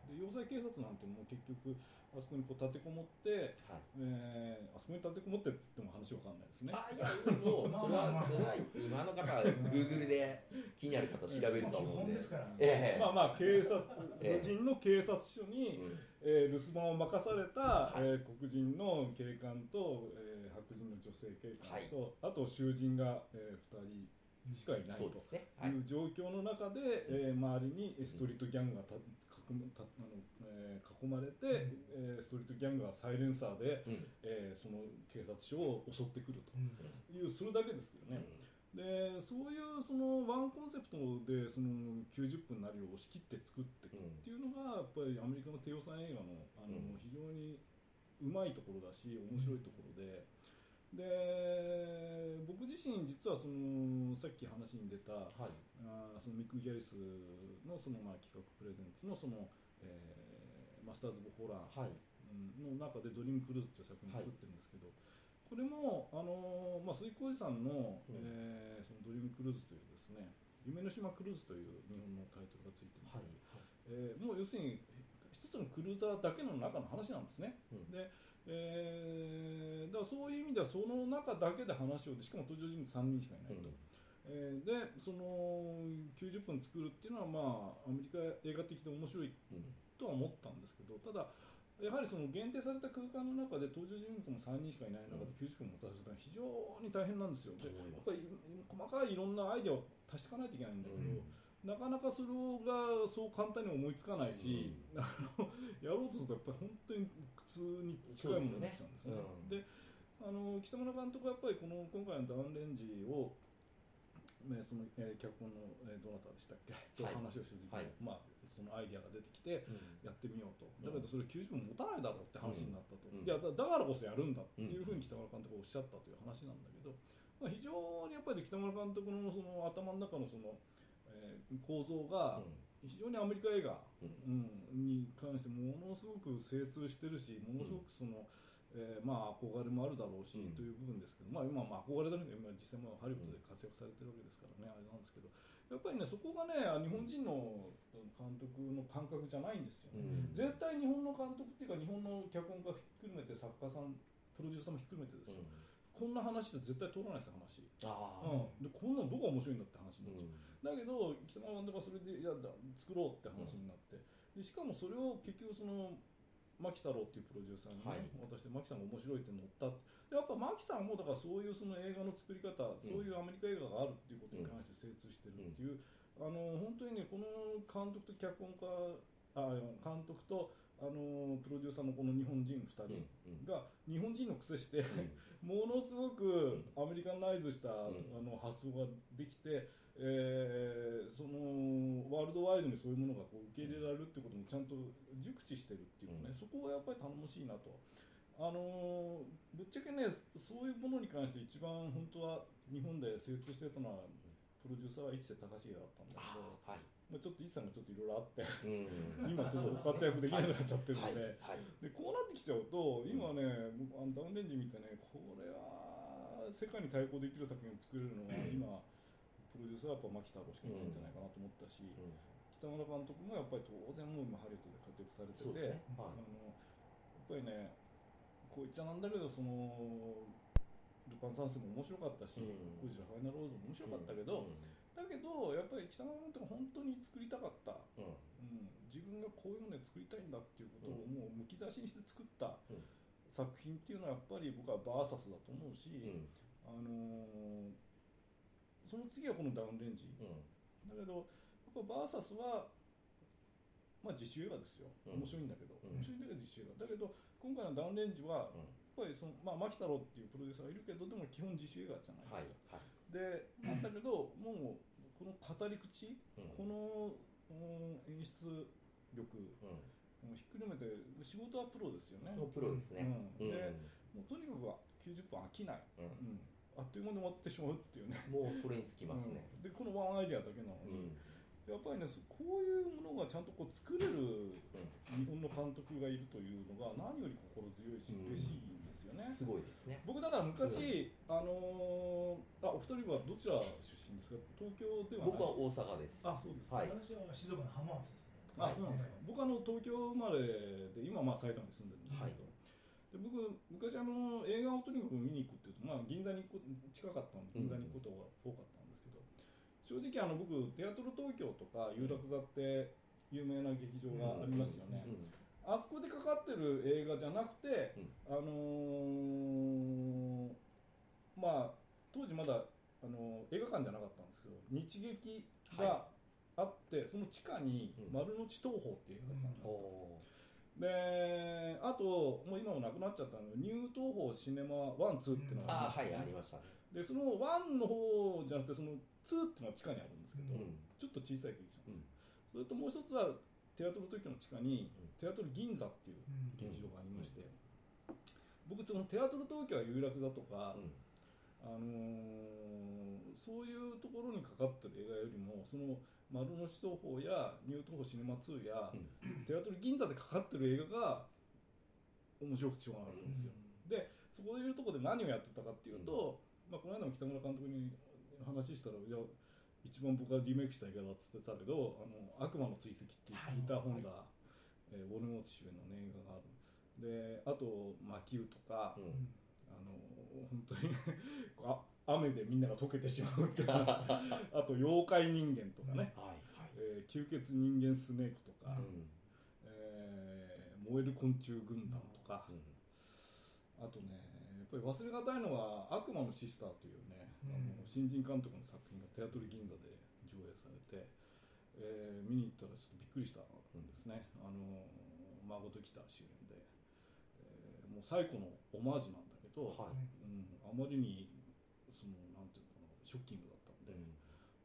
[SPEAKER 3] で要塞警察なんてもう結局あそこにこう立てこもって、
[SPEAKER 1] はい。
[SPEAKER 3] えーあそこに立てこもってって言っても話わかんないですね。
[SPEAKER 1] あいやもうそれはそれは今の方は Google で気になる方調べると思うんで。
[SPEAKER 2] ですからね、
[SPEAKER 1] ええ。
[SPEAKER 3] まあまあ警察人の警察署に、
[SPEAKER 1] うん。
[SPEAKER 3] えー留守番を任された、
[SPEAKER 1] はい。
[SPEAKER 3] えー黒人の警官と、えー白人の女性警官と、あと囚人が、えー、2人しかいないと
[SPEAKER 1] い。
[SPEAKER 3] いう状況の中で、えー周りにストリートギャングがた囲むたあの、えー囲まれて、えーストリートギャングがサイレンサーで、
[SPEAKER 1] うん。
[SPEAKER 3] えーその警察署を襲ってくる
[SPEAKER 2] うん。
[SPEAKER 3] というそれだけですけどね。でそういうそのワンコンセプトでその90分なりを押し切って作っていくっていうのがやっぱりアメリカの低予算映画のあの、
[SPEAKER 1] うん。
[SPEAKER 3] 非常にうまいところだし面白いところで。で僕自身実はそのさっき話に出た
[SPEAKER 1] はい。
[SPEAKER 3] あーそのミック・ギャリスのそのまあ企画プレゼンツのその、えーマスターズ・オブ・ホラー
[SPEAKER 1] はい。
[SPEAKER 3] の中で「ドリームクルーズ」という作品を作ってるんですけど、これも、あのーまあ、水耕寺さんの,、
[SPEAKER 1] うん。
[SPEAKER 3] えーそのドリームクルーズというですね夢の島クルーズという日本のタイトルがついてるんです。
[SPEAKER 1] はい。
[SPEAKER 3] けど、えーもう要するに一つのクルーザーだけの中の話なんですね。
[SPEAKER 1] うん。
[SPEAKER 3] でえーだからそういう意味ではその中だけで話をしかも登場人物3人しかいないと。えーでその90分作るっていうのはまあアメリカ映画的で面白い
[SPEAKER 1] うん。
[SPEAKER 3] とは思ったんですけどただやはりその限定された空間の中で登場人物も3人しかいない中で90分もたせるのは非常に大変なんですよ。でやっぱり細かいいろんなアイデアを足していかないといけないんだけど、なかなかそれがそう簡単に思いつかないし、あのやろうとするとやっぱり本当に苦痛に近いものになっちゃうんですね。であの北村監督はやっぱりこの今回の「ダウンレンジを」ねそのえー脚本の、えーどなたでしたっけ？と
[SPEAKER 1] はい
[SPEAKER 3] 話をしてる時に、
[SPEAKER 1] はい。
[SPEAKER 3] まあそのアイディアが出てきて
[SPEAKER 1] うん。
[SPEAKER 3] やってみようと。
[SPEAKER 1] うん
[SPEAKER 3] だけどそれ90分持たないだろうって話になったと、
[SPEAKER 1] うん。
[SPEAKER 3] いやだだからこそやるんだっていうふうに北村監督がおっしゃったという話なんだけど、まあ、非常にやっぱり北村監督のその頭の中のその、えー構造が非常にアメリカ映画、
[SPEAKER 1] う
[SPEAKER 3] うんに関してものすごく精通してるしものすごくその、えーまあ憧れもあるだろうし、
[SPEAKER 1] うん。
[SPEAKER 3] という部分ですけど、まあ、今まあ憧れだけど今実際もハリウッドで活躍されてるわけですからね、あれなんですけどやっぱりねそこがね日本人の監督の感覚じゃないんですよね、
[SPEAKER 1] うん。
[SPEAKER 3] 絶対日本の監督っていうか日本の脚本家ひっくるめて作家さんプロデューサーもひっくるめてですよ、こんな話って絶対通らないですよ話、
[SPEAKER 1] ああ
[SPEAKER 3] うん、でこんなのどこが面白いんだって話になっちゃう、
[SPEAKER 1] うん。
[SPEAKER 3] だけど北村監督はそれでいやだ作ろうって話になって、でしかもそれを結局その牧太郎っていうプロデューサーに、ね
[SPEAKER 1] はい。
[SPEAKER 3] 渡して牧さんが面白いって乗ったでやっぱ牧さんもだからそういうその映画の作り方、そういうアメリカ映画があるっていうことに関して精通してるっていう、あの本当にねこの監督と脚本家あ監督とあのプロデューサーのこの日本人2人
[SPEAKER 1] うん
[SPEAKER 3] が日本人の癖して、
[SPEAKER 1] うん。
[SPEAKER 3] ものすごくアメリカンナイズした、
[SPEAKER 1] ん。
[SPEAKER 3] あの発想ができて、えーそのワールドワイドにそういうものがこう受け入れられるってこともちゃんと熟知してるっていうかね、
[SPEAKER 1] うん。
[SPEAKER 3] そこがやっぱり頼もしいなと。あのーぶっちゃけねそういうものに関して一番本当は日本で精通してたのはプロデューサーは一瀬隆重だったんだけど、
[SPEAKER 1] はい
[SPEAKER 3] まあ、ちょっと一瀬さんがちょっといろいろあって
[SPEAKER 1] うん。
[SPEAKER 3] 今ちょっと活躍できなくなっちゃってるので、
[SPEAKER 1] はいはい。
[SPEAKER 3] でこうなってきちゃうと今ね、僕あのダウンレンジ見てねこれは世界に対抗できる作品を作れるのは今プロデューサーはやっぱ牧太郎しかいないんじゃないかなと思ったし、
[SPEAKER 1] うん。
[SPEAKER 3] 北村監督もやっぱり当然もう今ハリウッドで活躍されてて、
[SPEAKER 1] ね。
[SPEAKER 3] あ
[SPEAKER 1] はい。
[SPEAKER 3] のやっぱりねこう言っちゃなんだけどそのルパン三世も面白かったし、
[SPEAKER 1] うん。
[SPEAKER 3] ゴジラファイナルローズも面白かったけど、だけどやっぱり北村監督が本当に作りたかった。
[SPEAKER 1] うん。
[SPEAKER 3] うん、自分がこういうので作りたいんだっていうことを
[SPEAKER 1] うん。
[SPEAKER 3] もうむき出しにして作った
[SPEAKER 1] うん。
[SPEAKER 3] 作品っていうのはやっぱり僕はバーサスだと思うし、
[SPEAKER 1] うん。
[SPEAKER 3] あのーその次はこのダウンレンジ。
[SPEAKER 1] うん。
[SPEAKER 3] だけどやっぱバーサスはまあ自主映画ですよ。
[SPEAKER 1] うん。
[SPEAKER 3] 面白いんだけど、
[SPEAKER 1] うん。
[SPEAKER 3] 面白いんだけど自主映画。だけど今回のダウンレンジはやっぱりその、まあ、牧太郎っていうプロデューサーがいるけどでも基本自主映画じゃない
[SPEAKER 1] はい
[SPEAKER 3] ですか、
[SPEAKER 1] はい
[SPEAKER 3] でなんだけどもうこの語り口、
[SPEAKER 1] うん。
[SPEAKER 3] この、うん演出力ひっくるめて仕事はプロですよね。
[SPEAKER 1] のプロですね。
[SPEAKER 3] でもうとにかくは90分飽きない、
[SPEAKER 1] うん。
[SPEAKER 3] うん。あっという間に終わってしまうっていうね。
[SPEAKER 1] もうそれにつきますね。
[SPEAKER 3] うん。でこのワンアイデアだけなのに、
[SPEAKER 1] うん。
[SPEAKER 3] やっぱりねそこういうものがちゃんとこう作れる
[SPEAKER 1] う
[SPEAKER 3] 日本の監督がいるというのが何より心強いし
[SPEAKER 1] うん
[SPEAKER 3] 嬉しいんね。
[SPEAKER 1] んすごいですね。
[SPEAKER 3] 僕だから昔、あのーあお二人はどちら出身ですか？東京ではない。
[SPEAKER 1] 僕は大阪です。
[SPEAKER 3] あそうですか、
[SPEAKER 1] はい。
[SPEAKER 2] 私は静岡の浜松です。ね
[SPEAKER 3] あそうなんですか、僕あの東京生まれで今まあ埼玉に住んでるんですけど、で僕昔あの映画をとにかく見に行くっていうと、まあ、銀座に近かったんで銀座に行くことが多かったんですけど、正直あの僕テアトル東京とか有楽座って有名な劇場がありますよね、
[SPEAKER 1] うん
[SPEAKER 3] あそこでかかってる映画じゃなくて、
[SPEAKER 1] うん。
[SPEAKER 3] あのーまあ当時まだ、あのー映画館じゃなかったんですけど日劇があって、その地下に
[SPEAKER 1] うん。
[SPEAKER 3] 丸の内東宝っていう映画館があった。
[SPEAKER 1] お
[SPEAKER 3] であともう今もなくなっちゃったのニュー東宝シネマワンツーっていうのがありましたね、
[SPEAKER 1] はいありましたね。
[SPEAKER 3] でそのワンの方じゃなくてそのツーっていうのは地下にあるんですけど、
[SPEAKER 1] うん。
[SPEAKER 3] ちょっと小さい劇場なん
[SPEAKER 1] うん。
[SPEAKER 3] です、それともう一つはテアトル東京の地下に、
[SPEAKER 1] うん。
[SPEAKER 3] テアトル銀座っていう
[SPEAKER 2] うん。
[SPEAKER 3] 劇場がありまして、僕そのテアトル東京は有楽座とか、
[SPEAKER 1] うん。
[SPEAKER 3] あのーそういうところにかかってる映画よりもその丸の内東宝やニュー東宝シネマ2や、
[SPEAKER 1] うん。
[SPEAKER 3] テアトル銀座でかかってる映画が面白くてしょうがなかったんですよ、でそこでいうところで何をやってたかっていうと、まあ、この間も北村監督に話したらいや一番僕がリメイクした映画だっつってたけど「あの悪魔の追跡」っていう
[SPEAKER 1] はい
[SPEAKER 3] ピーター・ホンダ、えーウォルモーツ主演の、ね、映画がある。であと「魔球」とか、
[SPEAKER 1] うん。
[SPEAKER 3] あの本当にねあ雨でみんなが溶けてしまうっていう話 あと妖怪人間とかね、
[SPEAKER 1] はいはい。
[SPEAKER 3] えー吸血人間スネークとか、
[SPEAKER 1] うん。
[SPEAKER 3] えー燃える昆虫軍団とか、
[SPEAKER 1] うん。
[SPEAKER 3] あとねぱり忘れがたいのは「悪魔のシスター」というね、
[SPEAKER 2] うん。
[SPEAKER 3] あの新人監督の作品がテアトル銀座で上映されて、えー見に行ったらちょっとびっくりしたんですね、あの孫と来た主演で、えーもう最古のオマージュなんだけど、
[SPEAKER 1] はい。
[SPEAKER 3] うん、あまりにそのなんていうのかなショッキングだったんで、
[SPEAKER 1] うん。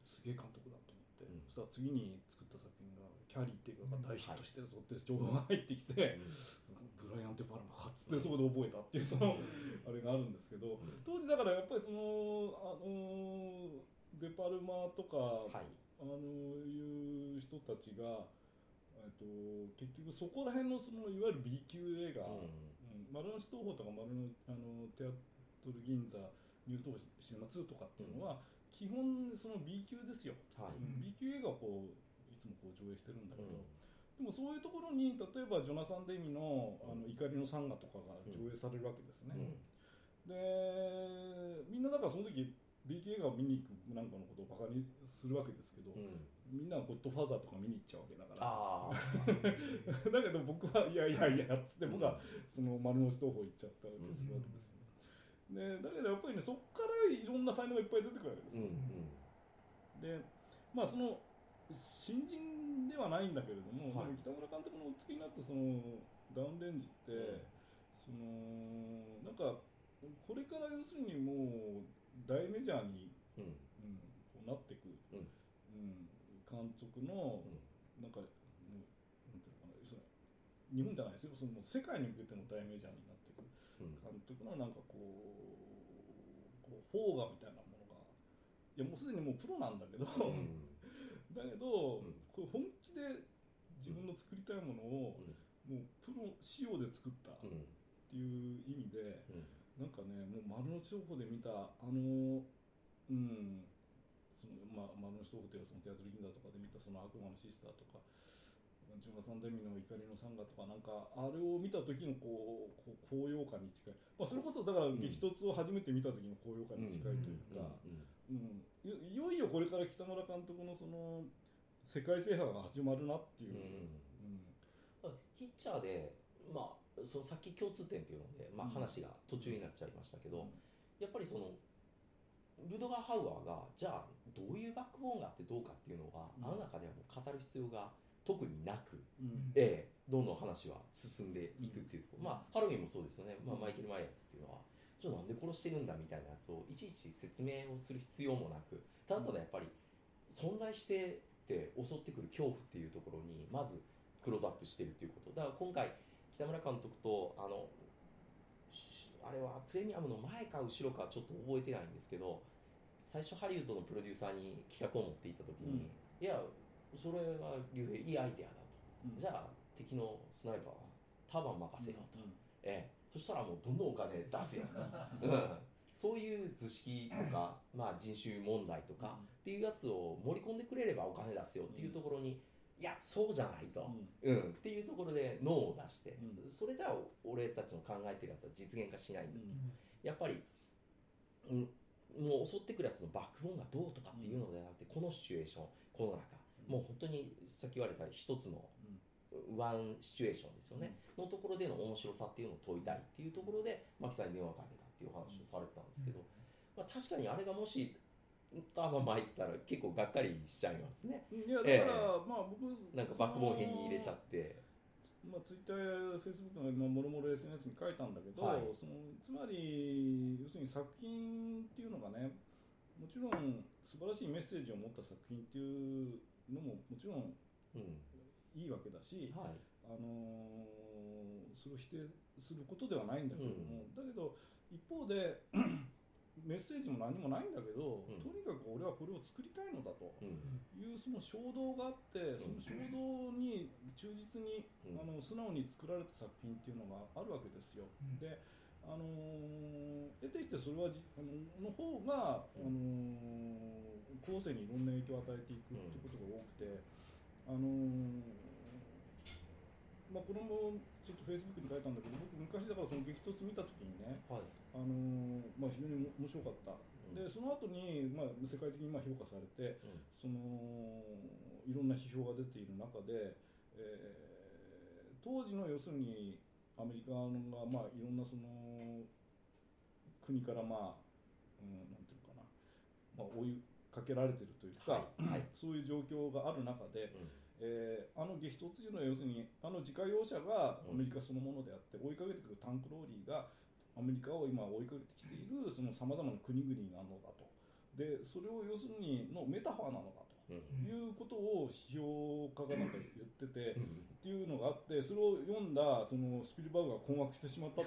[SPEAKER 3] すげえ監督だと思って、
[SPEAKER 1] うん。
[SPEAKER 3] そしたら次に作っった作品が「キャリー」っていうのが大ヒットしてるぞって情報が入ってきて、ブライアント・パルマかっつってそこで覚えたっていうそのあれがあるんですけど当時だからやっぱりそのあのデパルマとか、
[SPEAKER 1] はい。
[SPEAKER 3] あのいう人たちが、えっと、結局そこら辺のそのいわゆる B 級映画、
[SPEAKER 1] うん。
[SPEAKER 3] うん丸の内東宝とか丸のあのテアトル銀座ニュートーシネマ2とかっていうのは、基本その B 級ですよ、
[SPEAKER 1] はい。
[SPEAKER 3] うん。B 級映画をこういつもこう上映してるんだけど、
[SPEAKER 1] うん。
[SPEAKER 3] でもそういうところに例えばジョナサン・デミの「あの怒りのサンガ」とかが上映されるわけですね、でみんなだからその時 B 級映画を見に行くなんかのことをバカにするわけですけど、
[SPEAKER 1] うん。うん
[SPEAKER 3] みんなはゴッドファーザーとか見に行っちゃうわけだから。だけど僕はいやいやいやっつって僕はその丸の内東宝行っちゃったわけするわけですよ、でだけどやっぱりねそこからいろんな才能がいっぱい出てくるわけです
[SPEAKER 1] うんう
[SPEAKER 3] よ、
[SPEAKER 1] ん。
[SPEAKER 3] でまあその新人ではないんだけれども、
[SPEAKER 1] はい。
[SPEAKER 3] 北村監督のお付きになったそのダウンレンジって、
[SPEAKER 1] うん。
[SPEAKER 3] そのなんかこれから要するにもう大メジャーに、
[SPEAKER 1] うん。
[SPEAKER 3] うん、こうなっていく、
[SPEAKER 1] うん。
[SPEAKER 3] うん監督の
[SPEAKER 1] うん。
[SPEAKER 3] なんかもうなんていうのかな要するに日本じゃないですよ。その世界に向けての大メジャーになっていく
[SPEAKER 1] うん。
[SPEAKER 3] 監督のなんかこうこう邦画みたいなものがいやもうすでにもうプロなんだけど、
[SPEAKER 1] うん
[SPEAKER 3] だけど、
[SPEAKER 1] うん。
[SPEAKER 3] こう本気で自分の作りたいものを、もうプロ仕様で作ったっ
[SPEAKER 1] うん。
[SPEAKER 3] ていう意味で、
[SPEAKER 1] うん。
[SPEAKER 3] なんかねもう丸の内東宝で見たあのうん。その、まあ、丸の内東宝っていうかそのテアトル銀座とかで見たその悪魔のシスターとかジョナサン・デミの怒りのサンガとかなんかあれを見た時のこうこう高揚感に近い、まあ、それこそだから激突を初めて見た時の高揚感に近いというか、うん。いいよいよこれから北村監督のその世界制覇が始まるなっていう、
[SPEAKER 1] うん。
[SPEAKER 3] うん。
[SPEAKER 1] ヒッチャーで、まあ、そのさっき共通点っていうので、まあ、
[SPEAKER 3] うん。
[SPEAKER 1] 話が途中になっちゃいましたけど、やっぱりそのルドガー・ハウアーがじゃあどういうバックボーンがあってどうかっていうのは、
[SPEAKER 3] うん。
[SPEAKER 1] あの中ではもう語る必要が特になく、
[SPEAKER 3] うん。
[SPEAKER 1] ええどんどん話は進んでいくっていうところ、
[SPEAKER 3] うん。
[SPEAKER 1] まあハロウィンもそうですよね、まあ、
[SPEAKER 3] うん
[SPEAKER 1] マイケル・マイヤーズっていうのはじゃあなんで殺してるんだみたいなやつをいちいち説明をする必要もなくただただやっぱり存在してて襲ってくる恐怖っていうところにまずクローズアップしてるっていうこと。だから今回北村監督とあのしあれはプレミアムの前か後ろかちょっと覚えてないんですけど最初ハリウッドのプロデューサーに企画を持っていった時に、いやそれは竜兵いいアイデアだと、
[SPEAKER 3] うん。
[SPEAKER 1] じゃあ敵のスナイパーは束任せようと、
[SPEAKER 3] うん。
[SPEAKER 1] ええ、そしたらもうどんどんお金出せよ、うん、そういう図式とか、まあ、人種問題とかっていうやつを盛り込んでくれればお金出すよっていうところに、いやそうじゃないと、
[SPEAKER 3] うん。
[SPEAKER 1] うん。っていうところでノーを出して、
[SPEAKER 3] うん。
[SPEAKER 1] それじゃあ俺たちの考えてるやつは実現化しないんだと、
[SPEAKER 3] うん。
[SPEAKER 1] やっぱり、うん、もう襲ってくるやつのバックボーンがどうとかっていうのではなくて、このシチュエーションこの中、
[SPEAKER 3] うん。
[SPEAKER 1] もう本当にさっき言われた一つのワンシチュエーションですよね、のところでの面白さっていうのを問いたいっていうところで牧さんに電話をかけたっていう話をされてたんですけど、まあ、確かにあれがもしターバン巻いてたら結構がっかりしちゃいますね。
[SPEAKER 3] いやだから、
[SPEAKER 1] ええ。
[SPEAKER 3] まあ僕
[SPEAKER 1] なんかバックボーン変に入れちゃって。
[SPEAKER 3] まあ、ツイッターやフェイスブックのまあもろもろ SNS に書いたんだけど、
[SPEAKER 1] はい。
[SPEAKER 3] そのつまり要するに作品っていうのがねもちろん素晴らしいメッセージを持った作品っていうのももちろん
[SPEAKER 1] うん
[SPEAKER 3] いいわけだし、
[SPEAKER 1] はい。
[SPEAKER 3] あのーそれを否定することではないんだけれども、だけど一方で メッセージも何もないんだけど、
[SPEAKER 1] うん。
[SPEAKER 3] とにかく俺はこれを作りたいのだと。
[SPEAKER 1] うん。
[SPEAKER 3] いうその衝動があって、その衝動に忠実に、
[SPEAKER 1] うん。
[SPEAKER 3] あの素直に作られた作品っていうのがあるわけですよ。
[SPEAKER 2] うん。
[SPEAKER 3] で、あのー得てしてそれはじあのの方が、
[SPEAKER 1] うん。
[SPEAKER 3] あのー後世にいろんな影響を与えていくっていうことが多くて、あのーまあ、これもちょっとフェイスブックに書いたんだけど僕昔だからその激突見た時にね、
[SPEAKER 1] はい。
[SPEAKER 3] あのーまあ、非常に面白かった、
[SPEAKER 1] うん。
[SPEAKER 3] でその後にまあ、世界的にまあ評価されて
[SPEAKER 1] うん。
[SPEAKER 3] そのいろんな批評が出ている中で、えー当時の要するにアメリカが、まあ、いろんなその国から、まあうん、なんていうのかな、まあ、追いかけられてるというか、
[SPEAKER 1] はいはい。
[SPEAKER 3] そういう状況がある中で、
[SPEAKER 1] うん。
[SPEAKER 3] えーあの激突時の要するにあの自家用車がアメリカそのものであって、追いかけてくるタンクローリーがアメリカを今追いかけてきているそのさまざまな国々なのだと。でそれを要するにのメタファーなのだと。
[SPEAKER 1] うん。
[SPEAKER 3] いうことを批評家がなんか言ってて、
[SPEAKER 1] うん。
[SPEAKER 3] っていうのがあってそれを読んだそのスピルバーグが困惑してしまった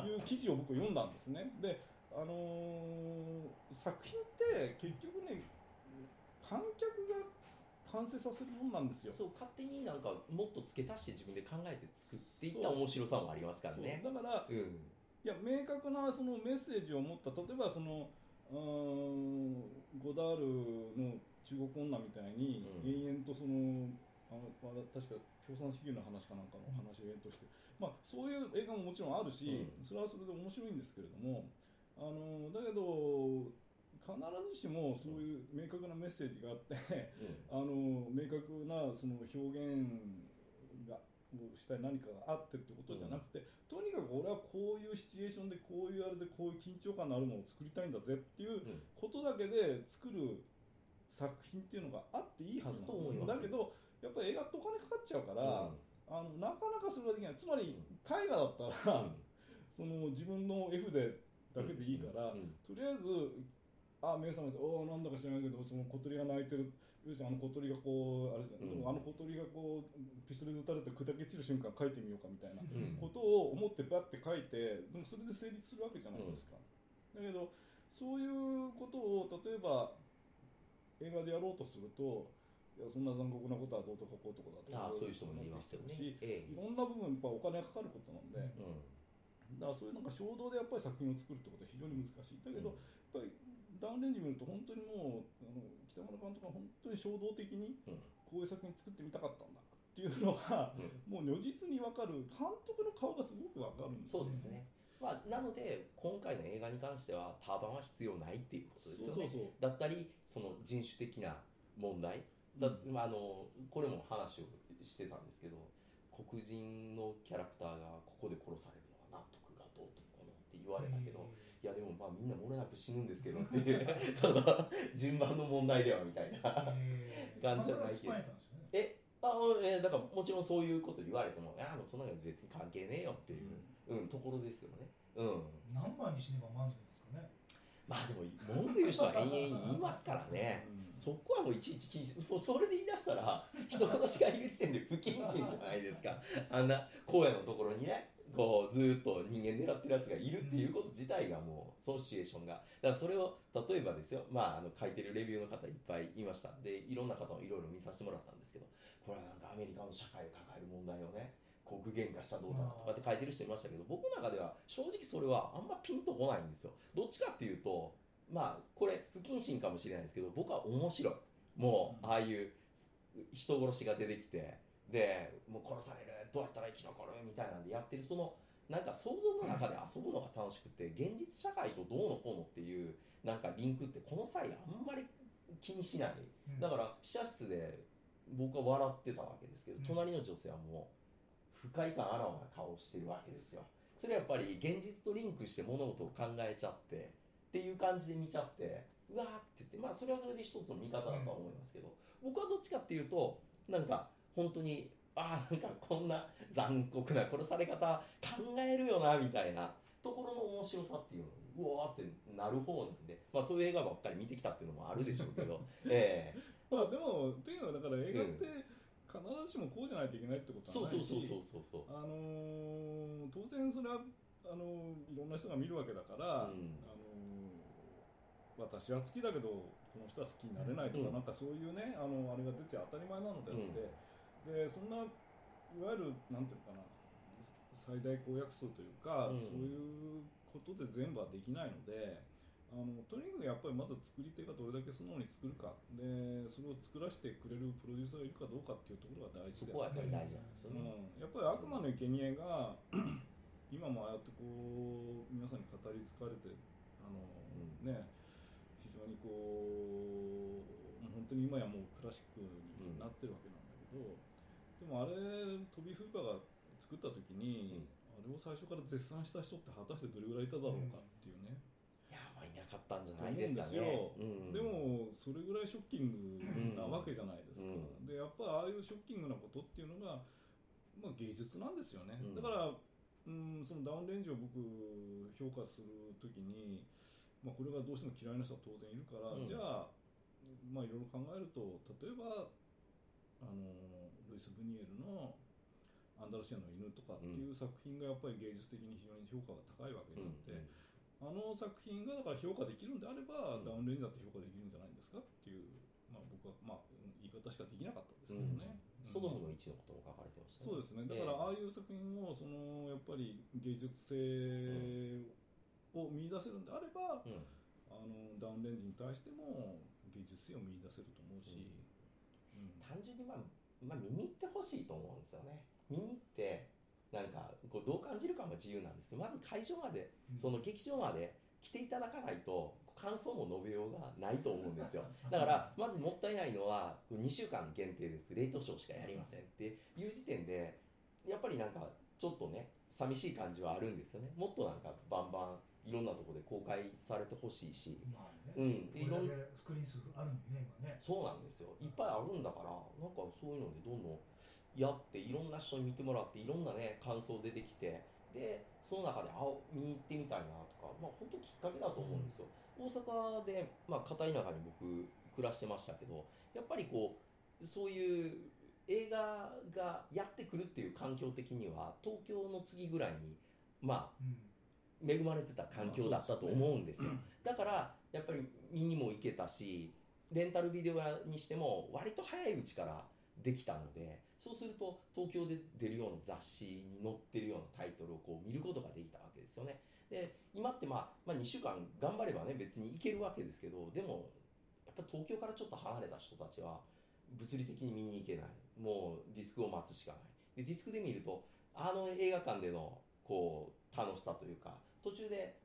[SPEAKER 3] という記事を僕読んだんですね。であのー作品って結局ね観客が完成させるもんなんですよ。
[SPEAKER 1] そう勝手になんかもっと付け足して自分で考えて作っていった面白さもありますからね。
[SPEAKER 3] だから
[SPEAKER 1] うん。
[SPEAKER 3] いや明確なそのメッセージを持った例えばそのうーんゴダールの中国女みたいに
[SPEAKER 1] うん。
[SPEAKER 3] 延々とその、あのまあ確か共産主義の話かなんかの話を延々として、まあ、そういう映画ももちろんあるし、
[SPEAKER 1] うん。
[SPEAKER 3] それはそれで面白いんですけれどもあのだけど必ずしもそういう明確なメッセージがあってあの明確なその表現がをしたい何かがあってってことじゃなくて、とにかく俺はこういうシチュエーションでこういうあれでこういう緊張感のあるのを作りたいんだぜっていう
[SPEAKER 1] うん。
[SPEAKER 3] ことだけで作る作品っていうのがあっていいはずな
[SPEAKER 1] と思います
[SPEAKER 3] のだけどやっぱり映画ってお金かかっちゃうから、
[SPEAKER 1] うん。
[SPEAKER 3] あのなかなかそれができない。つまり絵画だったら、
[SPEAKER 1] うん。
[SPEAKER 3] その自分の F でだけでいいから、
[SPEAKER 1] うん。
[SPEAKER 3] とりあえずあ目覚めておおなんだか知らないけどその小鳥が鳴いてるあの小鳥がこうあれですね、
[SPEAKER 1] うん。
[SPEAKER 3] あの小鳥がこうピストルで撃たれて砕け散る瞬間描いてみようかみたいな
[SPEAKER 1] うん。
[SPEAKER 3] ことを思ってバッて書いてでもそれで成立するわけじゃないですか、だけどそういうことを例えば映画でやろうとするといやそんな残酷なことはどうとかこうとかだと
[SPEAKER 1] ああそういう人もいますよね。
[SPEAKER 3] し
[SPEAKER 1] ええ。
[SPEAKER 3] いろんな部分やっぱお金がかかることなんで、
[SPEAKER 1] うん
[SPEAKER 3] だからそういうなんか衝動でやっぱり作品を作るってことは非常に難しい。だけど、やっぱりダウンレンジ見ると本当にもうあの北村監督は本当に衝動的に
[SPEAKER 1] うん。
[SPEAKER 3] こういう作品作ってみたかったんだっていうのが、もう如実に分かる。監督の顔がすごく分かるんですよ
[SPEAKER 1] そうですね、まあ、なので今回の映画に関してはターバンは必要ないっていうことですよね。
[SPEAKER 3] そうそうそう。
[SPEAKER 1] だったりその人種的な問題。だ、
[SPEAKER 3] うん。
[SPEAKER 1] まあ、あのこれも話をしてたんですけど黒人のキャラクターがここで殺されるのは納得がどうとこうのって言われたけど、いやでもまあみんな漏れなく死ぬんですけどっていう その順番の問題ではみたいな
[SPEAKER 2] えー。
[SPEAKER 1] 感じじゃないけど。えあえーだからもちろんそういうこと言われてもいやもうそんなの別に関係ねえよっていう、うん。ところですよね。うん。
[SPEAKER 2] 何番に死ねば満足ですかね。
[SPEAKER 1] まあでも文句言う人は延々言いますからね。
[SPEAKER 3] うん。
[SPEAKER 1] そこはもういちいち気にしもうそれで言い出したら人殺しがいる時点で不謹慎じゃないですか。あんな荒野のところにねこうずっと人間狙ってるやつがいるっていうこと自体がもうそのシチュエーションが。だからそれを例えばですよまああの書いてるレビューの方いっぱいいました。でいろんな方もいろいろ見させてもらったんですけどこれはなんかアメリカの社会が抱える問題をねこう具現化したらどうだとかって書いてる人いましたけど僕の中では正直それはあんまピンとこないんですよ。どっちかっていうとまあこれ不謹慎かもしれないですけど僕は面白い。もうああいう人殺しが出てきてでもう殺されるどうやったら生き残るみたいなんでやってるそのなんか想像の中で遊ぶのが楽しくて現実社会とどうのこうのっていうなんかリンクってこの際あんまり気にしない。
[SPEAKER 2] うん。
[SPEAKER 1] だから試写室で僕は笑ってたわけですけど
[SPEAKER 2] うん。
[SPEAKER 1] 隣の女性はもう不快感あらわな顔をしてるわけですよ。それはやっぱり現実とリンクして物事を考えちゃってっていう感じで見ちゃってうわーって言ってまあそれはそれで一つの見方だとは思いますけど、僕はどっちかっていうとなんか本当にああなんかこんな残酷な殺され方考えるよなみたいなところの面白さっていうのうわーってなる方なんで、まあ、そういう映画ばっかり見てきたっていうのもあるでしょうけど ええ。
[SPEAKER 3] まあでもとにかくだから映画って必ずしもこうじゃないといけないってことはないし
[SPEAKER 1] そうそうそうそうそう。
[SPEAKER 3] あのー当然それはあのーいろんな人が見るわけだから、
[SPEAKER 1] うん。
[SPEAKER 3] あのー私は好きだけどこの人は好きになれないとか、
[SPEAKER 1] うん。
[SPEAKER 3] なんかそういうねあのあれが出て当たり前なのであって、でそんないわゆるなんていうのかな最大公約数というか、
[SPEAKER 1] うん。
[SPEAKER 3] そういうことで全部はできないので。あのとにかくやっぱりまず作り手がどれだけ素直に作るか。でそれを作らせてくれるプロデューサーがいるかどうかっていうところが大事で
[SPEAKER 1] そこはやっぱり大事なんですよね、
[SPEAKER 3] うん、やっぱり悪魔の生贄が 今もああやってこう皆さんに語り継かれてあの、
[SPEAKER 1] うん。
[SPEAKER 3] ね非常にこう本当に今やもうクラシックになってるわけなんだけど、でもあれトビー・フーパーが作った時に、あれを最初から絶賛した人って果たしてどれぐらいいただろうかっていうね、
[SPEAKER 1] いやまあいなかったんじゃないですかね。
[SPEAKER 3] と
[SPEAKER 1] うん
[SPEAKER 3] でもそれぐらいショッキングなわけじゃないですか、
[SPEAKER 1] うん。
[SPEAKER 3] でやっぱああいうショッキングなことっていうのが、まあ、芸術なんですよね、
[SPEAKER 1] うん。
[SPEAKER 3] だから、うん、そのダウンレンジを僕評価するときに、まあ、これがどうしても嫌いな人は当然いるから、
[SPEAKER 1] うん。
[SPEAKER 3] じゃあまあいろいろ考えると例えばあのルイス・ブニエルの「アンダルシアの犬」とかっていう作品がやっぱり芸術的に非常に評価が高いわけであって、あの作品がだから評価できるんであれば、
[SPEAKER 1] うん。
[SPEAKER 3] ダウンレンジだって評価できるんじゃないんですかっていう、まあ、僕は、まあ、言い方しかできなかったですけどね。うん
[SPEAKER 1] ソドムの位置のことも書かれてました
[SPEAKER 3] そうですね。だからああいう作品をそのやっぱり芸術性を見出せるんであれば、
[SPEAKER 1] うん。
[SPEAKER 3] あのダウンレンジに対しても芸術性を見出せると思うし、うん。
[SPEAKER 1] 単純にまあ、まあ、見に行ってほしいと思うんですよね。見に行ってなんかこうどう感じるかも自由なんですけどまず会場までその劇場まで来ていただかないと感想も述べようがないと思うんですよ。だからまずもったいないのは2週間限定です。レイトショーしかやりませんっていう時点でやっぱりなんかちょっとね寂しい感じはあるんですよね。もっとなんかバンバン公開されてほしいし。
[SPEAKER 2] まあ
[SPEAKER 1] う
[SPEAKER 2] ね、
[SPEAKER 1] ん。いろん
[SPEAKER 2] これだけスクリーン数あるのにね今ね。
[SPEAKER 1] そうなんですよ。いっぱいあるんだからなんかそういうのでどんどんやっていろんな人に見てもらっていろんなね感想出てきてでその中であ見に行ってみたいなとかまあ本当きっかけだと思うんですよ、大阪で、まあ、片田舎に僕暮らしてましたけどやっぱりこうそういう映画がやってくるっていう環境的には東京の次ぐらいにまあ
[SPEAKER 2] うん
[SPEAKER 1] 恵まれてた環境だったと思うんですよ。だからやっぱり見にも行けたしレンタルビデオ屋にしても割と早いうちからできたのでそうすると東京で出るような雑誌に載ってるようなタイトルをこう見ることができたわけですよね。で今ってまあ、まあ、2週間頑張ればね別に行けるわけですけどでもやっぱり東京からちょっと離れた人たちは物理的に見に行けない。もうディスクを待つしかない。でディスクで見るとあの映画館でのこう楽しさというか途中で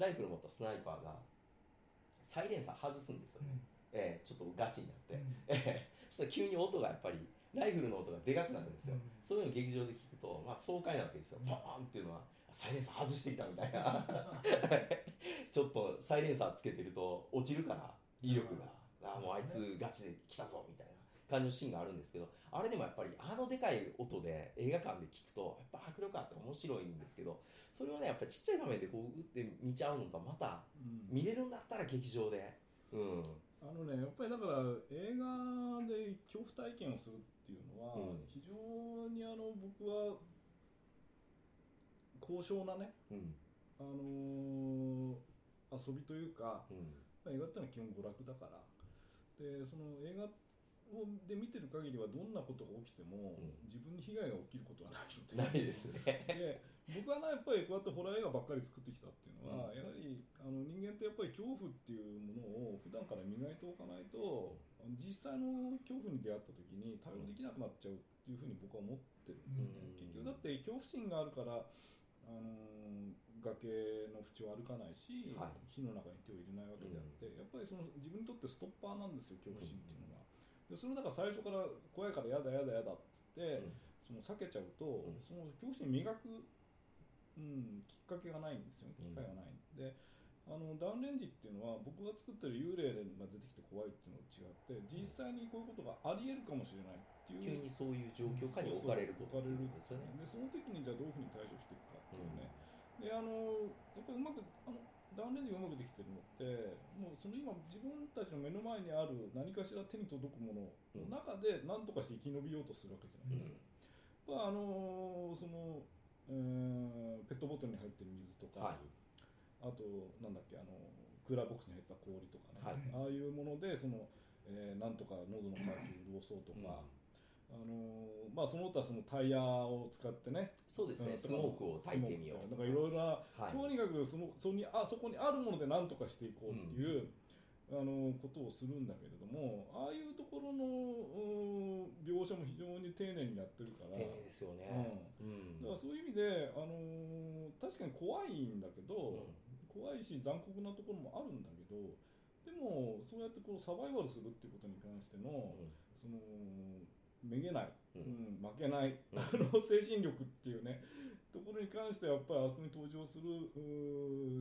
[SPEAKER 1] ライフル持ったスナイパーがサイレンサー外すんですよね、ええちょっとガチになって、
[SPEAKER 2] うん。
[SPEAKER 1] ええそしたら急に音がやっぱりライフルの音がでかくなるんですよ、
[SPEAKER 2] うん。
[SPEAKER 1] そういうのを劇場で聞くと、まあ、爽快なわけですよ。ポーンっていうのはサイレンサー外してきたみたいな。ちょっとサイレンサーつけてると落ちるから威力が、あもうあいつガチで来たぞみたいな感じのシーンがあるんですけどあれでもやっぱりあのでかい音で映画館で聞くとやっぱ迫力あって面白いんですけどそれをねやっぱりちっちゃい画面でこう打って見ちゃうのとはまた
[SPEAKER 3] うん。
[SPEAKER 1] 見れるんだったら劇場で。うん。
[SPEAKER 3] あのねやっぱりだから映画で恐怖体験をするっていうのは、
[SPEAKER 1] うん。
[SPEAKER 3] 非常にあの僕は高尚なね、
[SPEAKER 1] うん。
[SPEAKER 3] あのー遊びというか、
[SPEAKER 1] うん。
[SPEAKER 3] まあ映画ってのは基本娯楽だから。でその映画をで見てる限りはどんなことが起きても、
[SPEAKER 1] うん。
[SPEAKER 3] 自分に被害が起きることはないので。
[SPEAKER 1] ないですね。
[SPEAKER 3] で僕はなやっぱりこうやってホラー映画ばっかり作ってきたっていうのは、
[SPEAKER 1] うん。
[SPEAKER 3] やはりあの人間ってやっぱり恐怖っていうものを普段から磨いておかないと実際の恐怖に出会った時に対応できなくなっちゃうっていうふうに僕は思ってるんですね、
[SPEAKER 1] うん。
[SPEAKER 3] 結局だって恐怖心があるからあのー崖の縁を歩かないし、
[SPEAKER 1] はい。
[SPEAKER 3] 火の中に手を入れないわけであって、やっぱりその自分にとってストッパーなんですよ恐怖心っていうのが。でその中最初から怖いからやだやだやだっつって、その避けちゃうと、
[SPEAKER 1] ん。
[SPEAKER 3] その恐怖心磨く、うん、きっかけがないんですよ。ね機会がない、であのダウンレンジっていうのは僕が作ってる幽霊が出てきて怖いっていうのと違って実際にこういうことがありえるかもしれないっていう。
[SPEAKER 1] 急にそういう状況下に置かれることっていうですよね。
[SPEAKER 3] でその時にじゃあどういうふうに対処していくかっていうね、であのやっぱりうまくあのダウンレンジがうまくできてるのってもうその今自分たちの目の前にある何かしら手に届くものの中で何とかして生き延びようとするわけじゃないですか、やっぱあのその、えーペットボトルに入ってる水とか、
[SPEAKER 1] はい。
[SPEAKER 3] あとなんだっけあのクーラーボックスに入ってた氷とかね、
[SPEAKER 1] はい。
[SPEAKER 3] ああいうものでその、えーなんとか喉の渇きを潤そうとか、あのまあその他そのタイヤを使ってね。
[SPEAKER 1] そうですね、
[SPEAKER 3] うん
[SPEAKER 1] スモークを焚いてみよう。
[SPEAKER 3] とかいろいろな、
[SPEAKER 1] はい。
[SPEAKER 3] とにかくそのそこにあそこにあるもので何とかしていこうっていう、あのことをするんだけれどもああいうところのうん描写も非常に丁寧にやってるから。
[SPEAKER 1] 丁寧ですよね、うん。
[SPEAKER 3] だからそういう意味で、あのー確かに怖いんだけど、怖いし残酷なところもあるんだけどでもそうやってこうサバイバルするっていうことに関しての、そのめげない、
[SPEAKER 1] う
[SPEAKER 3] うんん負けない、
[SPEAKER 1] うん。
[SPEAKER 3] あの精神力っていうね。ところに関してはやっぱりあそこに登場する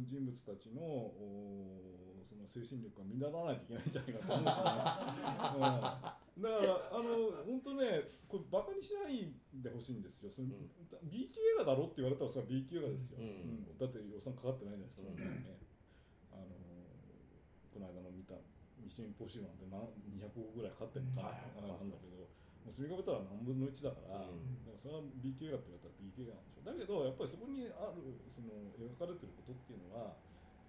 [SPEAKER 3] 人物たちのその精神力が見習わないといけないんじゃないかと思うしね、うん、だからあの本当ねこれバカにしないでほしいんですよ。その、
[SPEAKER 1] うん。
[SPEAKER 3] B 級映画だろって言われたらそれは B 級映画ですよ、
[SPEAKER 1] うん。
[SPEAKER 3] だって予算かかってないじゃないですか、
[SPEAKER 1] うん。
[SPEAKER 3] ね。あのこの間の見たミションポッシブルなんて何200億ぐらいかかってるんだけど、もうそれがべたら何分の1だから、
[SPEAKER 1] うん。
[SPEAKER 3] だからそれは BK 画って言われたら BK 画なんでしょだけどやっぱりそこにあるその描かれてることっていうのは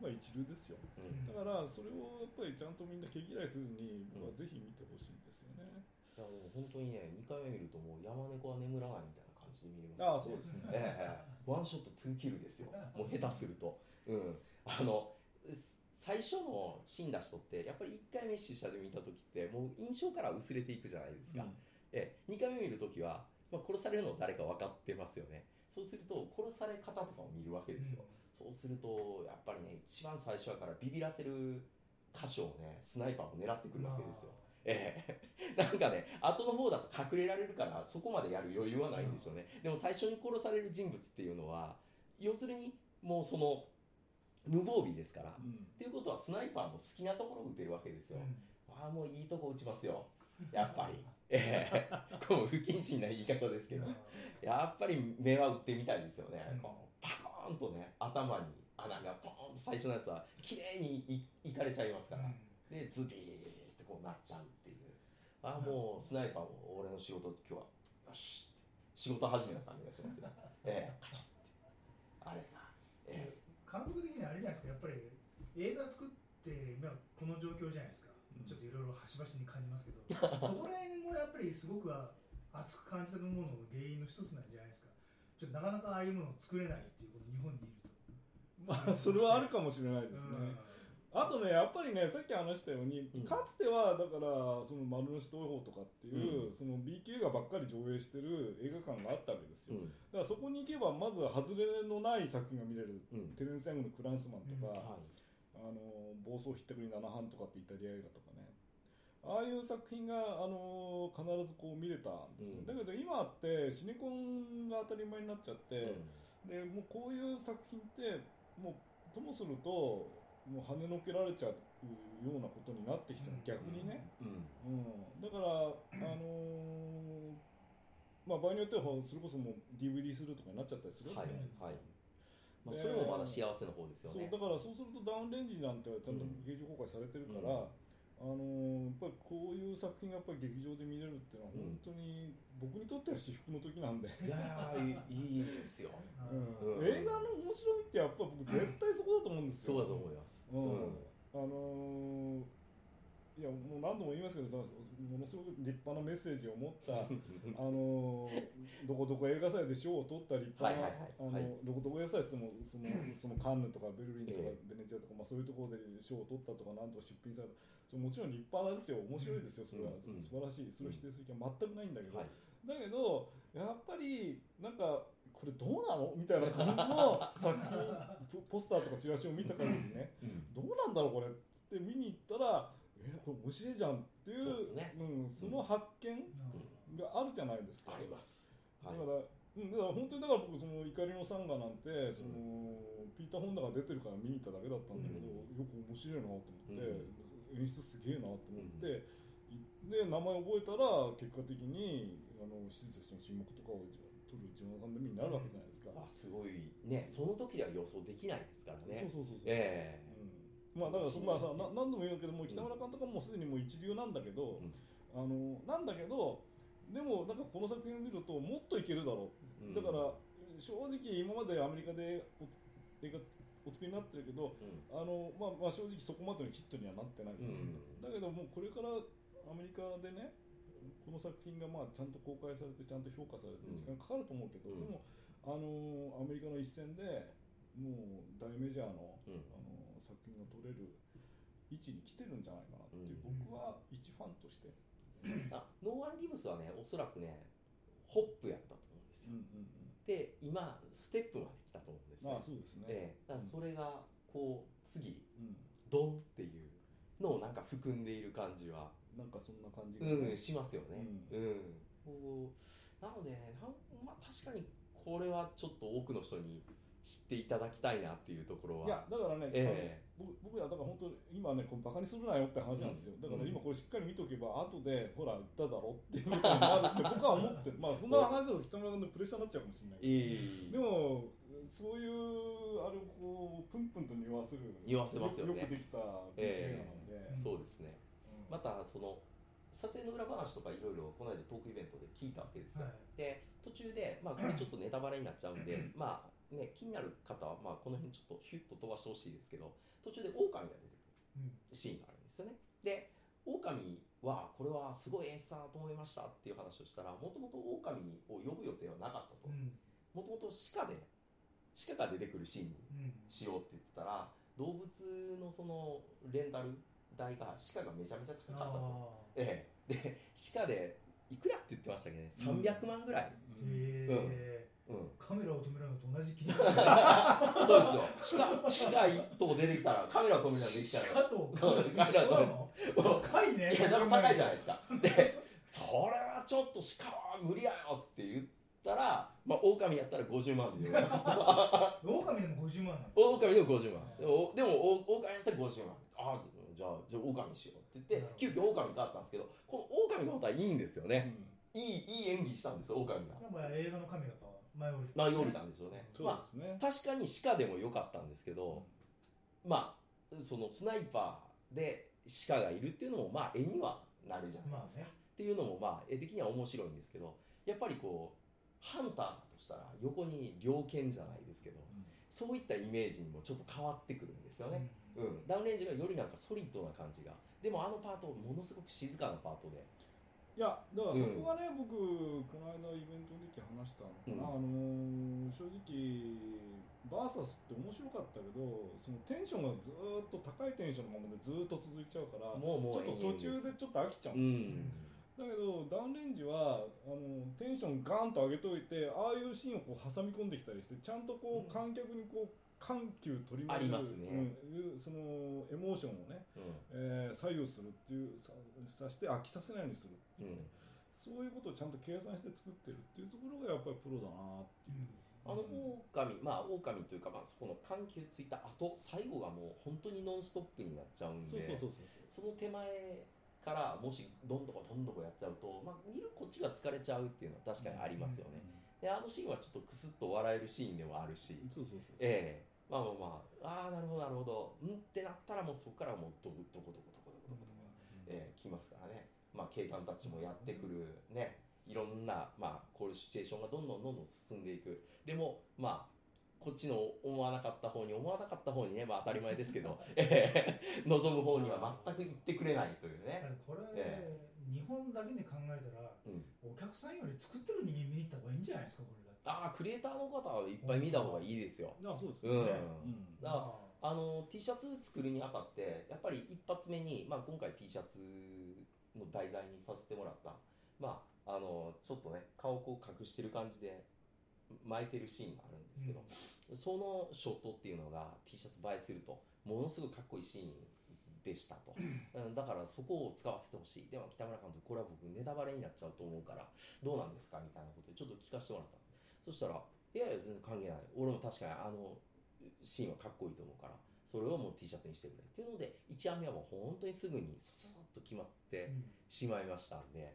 [SPEAKER 3] まあ一流ですよ。
[SPEAKER 1] うん。
[SPEAKER 3] だからそれをやっぱりちゃんとみんな毛嫌いせずに僕はぜひ見てほしいんですよね、
[SPEAKER 1] いやもう本当にね2回目見るともう山猫は眠らないみたいな感じで見れます
[SPEAKER 3] ああそうですね。
[SPEAKER 1] ええええ。ワンショット2キルですよ。もう下手すると。うん。あのす最初の死んだ人ってやっぱり1回目死者で見た時ってもう印象から薄れていくじゃないですか、ええ、2回目見るときは、まあ、殺されるの誰か分かってますよね。そうすると殺され方とかを見るわけですよ、そうするとやっぱりね一番最初やからビビらせる箇所をねスナイパーも狙ってくるわけですよ、ええ、なんかね後の方だと隠れられるからそこまでやる余裕はないんでしょうね、でも最初に殺される人物っていうのは要するにもうその無防備ですから、
[SPEAKER 3] うん。
[SPEAKER 1] っていうことはスナイパーも好きなところを撃てるわけですよ、
[SPEAKER 2] うん。
[SPEAKER 1] ああもういいとこ打ちますよ。やっぱりええ。こう不謹慎な言い方ですけど。やっぱり目は打ってみたいですよね、
[SPEAKER 2] うん。
[SPEAKER 1] こうパコーンとね頭に穴がポーンと最初のやつは綺麗にいいかれちゃいますから、でズビーってこうなっちゃうっていう。ああもうスナイパーも俺の仕事今日はよしって。仕事始めな感じがしますよええ。カチッて。あれがえ
[SPEAKER 2] 監督的にはあれじゃないですか。やっぱり映画作って、まあ、この状況じゃないですか、
[SPEAKER 3] うん
[SPEAKER 2] ちょっといろいろ端々に感じますけど そこら辺もやっぱりすごく熱く感じたものの原因の一つなんじゃないですか。ちょっとなかなかああいうものを作れないっていうこの日本にいると。
[SPEAKER 3] まあそれはあるかもしれないですね、
[SPEAKER 2] うん。
[SPEAKER 3] あとねやっぱりねさっき話したように、
[SPEAKER 1] うん。
[SPEAKER 3] かつてはだからその丸の内東宝とかっていう、その B 級映画ばっかり上映してる映画館があったわけですよ、
[SPEAKER 1] うん。
[SPEAKER 3] だからそこに行けばまず外れのない作品が見れる、
[SPEAKER 1] うん。
[SPEAKER 3] テレンス・ヤングの「クランスマン」とか、
[SPEAKER 2] うん。
[SPEAKER 1] は
[SPEAKER 3] あの暴走ひったくり七班とかってイタリア映画とかねああいう作品が、あの必ずこう見れたんですよ、
[SPEAKER 1] うん。
[SPEAKER 3] だけど今ってシネコンが当たり前になっちゃって、
[SPEAKER 1] い、
[SPEAKER 3] でもうこういう作品ってもうともするともう跳ねのけられちゃうようなことになってきちゃう、
[SPEAKER 2] うん。
[SPEAKER 3] 逆にね、
[SPEAKER 1] うん。
[SPEAKER 3] うん、だから、あのーまあ、場合によってはそれこそもう DVD するとかになっちゃったりするわけじゃないですか、
[SPEAKER 1] はい。はい。まあ、
[SPEAKER 3] で
[SPEAKER 1] それもまだ幸せの方ですよね。
[SPEAKER 3] そうだからそうするとダウンレンジなんてちゃんと劇場公開されてるから、
[SPEAKER 1] うん
[SPEAKER 3] あのーやっぱりこういう作品がやっぱり劇場で見れるっていうのは
[SPEAKER 1] うん
[SPEAKER 3] 本当に僕にとっては至福の時なんで、
[SPEAKER 1] いやーいいいいですよ。
[SPEAKER 3] うん。
[SPEAKER 1] うん。
[SPEAKER 3] 映画の面白みってやっぱ僕絶対そこだと思うんですよ、
[SPEAKER 1] そうだと思います。
[SPEAKER 3] うん。あのーいやもう何度も言いますけどものすごく立派なメッセージを持った あのーどこどこ映画祭で賞を取った立派なあの
[SPEAKER 1] はい。
[SPEAKER 3] どこどこ映画祭ってもそのそのカンヌとかベルリンとか
[SPEAKER 1] え
[SPEAKER 3] ベネチアとか、まあ、そういうところで賞を取ったとかなんとか出品された。それもちろん立派ですよ。面白いですよそれは、
[SPEAKER 1] うんうん
[SPEAKER 3] 素晴らしい。それを否定する気は全くないんだけど、
[SPEAKER 1] はい。
[SPEAKER 3] だけどやっぱりなんかこれどうなの？みたいな感じの 作品ポポスターとかチラシを見た限りね。
[SPEAKER 1] うん。
[SPEAKER 3] どうなんだろうこれ。っつって見に行ったらえこれ面白いじゃんっていう
[SPEAKER 1] そう
[SPEAKER 3] ん、その発見
[SPEAKER 2] うん
[SPEAKER 3] があるじゃないですか、
[SPEAKER 1] あります。はい。
[SPEAKER 3] だから、うん、だから本当にだから僕その怒りのサンガなんてその、ピーター・ホンダが出てるから見に行っただけだったんだけど、
[SPEAKER 1] うん。
[SPEAKER 3] よく面白いなと思って、
[SPEAKER 1] う
[SPEAKER 3] 演出すげえなと思って、で名前覚えたら結果的にあの施設の沈黙とかを撮るジョナサン・デミになるわけじゃないですか、
[SPEAKER 1] あすごい。ねその時では予想できないですからね。
[SPEAKER 3] そうそうそうそう、
[SPEAKER 1] え
[SPEAKER 3] うんまあだからそ、まあ、さな何度も言うけどもう北村監督はもうすでにもう一流なんだけど、
[SPEAKER 1] うん。
[SPEAKER 3] あのなんだけどでもなんかこの作品を見るともっといけるだろう、
[SPEAKER 1] うん。
[SPEAKER 3] だから正直今までアメリカでおつ映画お作りになってるけど
[SPEAKER 1] うん。
[SPEAKER 3] あの、まあ、まあ正直そこまでのヒットにはなってないじゃないですか、
[SPEAKER 1] うん。
[SPEAKER 3] だけどもうこれからアメリカでねこの作品がまあちゃんと公開されてちゃんと評価されて
[SPEAKER 1] うん。
[SPEAKER 3] 時間かかると思うけど、
[SPEAKER 1] うん。
[SPEAKER 3] でもあのアメリカの一戦でもう大メジャーの,、
[SPEAKER 1] うん。
[SPEAKER 3] あの作品が撮れる位置に来てるんじゃないかなっていう、
[SPEAKER 2] うん。
[SPEAKER 3] 僕は一ファンとして、
[SPEAKER 1] あノーワン・リブスはねおそらくねホップやったと思うんですよ、
[SPEAKER 3] うんうん
[SPEAKER 1] で今ステップまで来たと思うんです
[SPEAKER 3] うん、
[SPEAKER 1] ね。
[SPEAKER 3] まあそうですね、
[SPEAKER 1] ええ。だからそれがこう次
[SPEAKER 3] うん、
[SPEAKER 1] ドンっていうのをなんか含んでいる感じは。
[SPEAKER 3] なんかそんな感じが、
[SPEAKER 1] うんしますよね。
[SPEAKER 3] う
[SPEAKER 1] うん、こうなのでねまあ確かにこれはちょっと多くの人に知っていただきたいなっていうところは。い
[SPEAKER 3] やだからね、
[SPEAKER 1] え
[SPEAKER 3] あの僕僕はだから本当今ねこうバカにするなよって話なんですよ、
[SPEAKER 1] うん。
[SPEAKER 3] だから今これしっかり見とけば後でほら言っただろっていうことになるって僕は思ってまあ そんな話だと北村さんのプレッシャーになっちゃうかもしれない。
[SPEAKER 1] いい
[SPEAKER 3] でもそういうあれをこうプンプンと匂わせる
[SPEAKER 1] 匂わせますよね。
[SPEAKER 3] よくできた BK なので、
[SPEAKER 2] うん
[SPEAKER 1] そうですね。またその撮影の裏話とかいろいろこの間トークイベントで聞いたわけですよ、
[SPEAKER 2] はい。
[SPEAKER 1] で途中で、まあ、これちょっとネタバレになっちゃうんで まあね気になる方は、まあ、この辺ちょっとヒュッと飛ばしてほしいですけど途中で狼が出てくる
[SPEAKER 2] うん。
[SPEAKER 1] シーンがあるんですよね。で狼はこれはすごい演出だなと思いましたっていう話をしたらもともと狼を呼ぶ予定はなかったと。
[SPEAKER 2] うん。
[SPEAKER 1] もともと鹿で鹿が出てくるシーンに
[SPEAKER 2] うん。
[SPEAKER 1] しようって言ってたら動物のそのレンタル代が鹿がめちゃめちゃ高かったと、
[SPEAKER 2] あ
[SPEAKER 1] ええ、で鹿でいくらって言ってましたっけね？
[SPEAKER 3] うん
[SPEAKER 1] 300万ぐらい、
[SPEAKER 2] ーへえ
[SPEAKER 1] うん
[SPEAKER 2] カメラを止めるのと同じ気に
[SPEAKER 1] そうですよ。鹿鹿一頭出てきたらカメラ止めたらできちゃう。
[SPEAKER 2] 鹿と
[SPEAKER 1] そう
[SPEAKER 2] カメラと一緒なの高いね。
[SPEAKER 1] いやでも高いじゃないですか。でそれはちょっと鹿は無理やよって言ったらまあ狼やったら50万で
[SPEAKER 2] 狼でも50万なの
[SPEAKER 1] 狼でも50万。でもでもお狼やったら50万。ああじゃあじゃあ狼しようって言って急遽狼に変わったんですけどこの狼がまたいいんですよね、いいいい演技したんです狼が。
[SPEAKER 2] まあ映画の神がやっぱ前降り
[SPEAKER 1] まあよりなんでしょうね、
[SPEAKER 3] そう
[SPEAKER 1] ま
[SPEAKER 3] ですね。
[SPEAKER 1] あ、確かに鹿でもよかったんですけど、まあそのスナイパーで鹿がいるっていうのもまあ絵にはなるじゃないですか、
[SPEAKER 2] まあね。
[SPEAKER 1] っていうのもまあ絵的には面白いんですけどやっぱりこうハンターだとしたら横に猟犬じゃないですけどそういったイメージにもちょっと変わってくるんですよね、うん。ダウンレンジがよりなんかソリッドな感じが。でもあのパートものすごく静かなパートで
[SPEAKER 3] いやだからそこはね、僕この間イベントの時話したのかな、あのー正直バーサスって面白かったけどそのテンションがずーっと高いテンションのままでずーっと続いちゃうから
[SPEAKER 1] もうもう
[SPEAKER 3] ちょっと途中でちょっと飽きちゃう。
[SPEAKER 1] うん。ん
[SPEAKER 3] だけどダウンレンジはあのテンションガーンと上げといてああいうシーンをこう挟み込んできたりしてちゃんとこう観客にこう緩急取り
[SPEAKER 1] ますね。
[SPEAKER 3] うんそのエモーションをね、えー左右するっていうささして飽きさせないようにするっていう、
[SPEAKER 1] うん。
[SPEAKER 3] そういうことをちゃんと計算して作ってるっていうところがやっぱりプロだなっていう。
[SPEAKER 1] あの狼まあ狼というかまあそこの緩急ついた後最後がもう本当にノンストップになっちゃうんで
[SPEAKER 3] そうそうそうそう
[SPEAKER 1] その手前からもしどんどこどんどこやっちゃうと、まあ、見るこっちが疲れちゃうっていうのは確かにありますよね、であのシーンはちょっとクスッと笑えるシーンでもあるし、
[SPEAKER 3] そうそうそう
[SPEAKER 1] ええ。まあまあまあ。ああなるほどなるほど。うんってなったらもうそこからもうどこどこどこどこどこどこ。どこ、ええ来ますからね。まあ警官たちもやってくるね。いろんなまあこういうシチュエーションがどんどんどんどん進んでいく。でもまあこっちの思わなかった方に思わなかった方にねまあ当たり前ですけど、ええ。望む方には全く行ってくれないという
[SPEAKER 2] だ
[SPEAKER 1] ね
[SPEAKER 2] これ、
[SPEAKER 1] え
[SPEAKER 2] 日本だけで考えたら、
[SPEAKER 1] うん。
[SPEAKER 2] お客さんより作ってる人間見に行った方がいいんじゃないですかこれだって。
[SPEAKER 1] ああクリエイターの方はいっぱい見た方がいいですよ。
[SPEAKER 3] あそうです
[SPEAKER 1] うん。
[SPEAKER 3] よね、
[SPEAKER 1] だからあの T シャツ作るにあたってやっぱり一発目に、まあ、今回 T シャツの題材にさせてもらった、まあ、あのちょっとね顔をこう隠してる感じで巻いてるシーンがあるんですけど、そのショットっていうのが T シャツ映えするとものすごいかっこいいシーンでしたと、うん、だからそこを使わせてほしい。では北村監督これは僕ネタバレになっちゃうと思うからどうなんですかみたいなことでちょっと聞かせてもらったそしたらいやいや全然関係ない。俺も確かにあのシーンはかっこいいと思うからそれをもう T シャツにしてくれっていうので1案目はもう本当にすぐにささっと決まってしまいましたんで。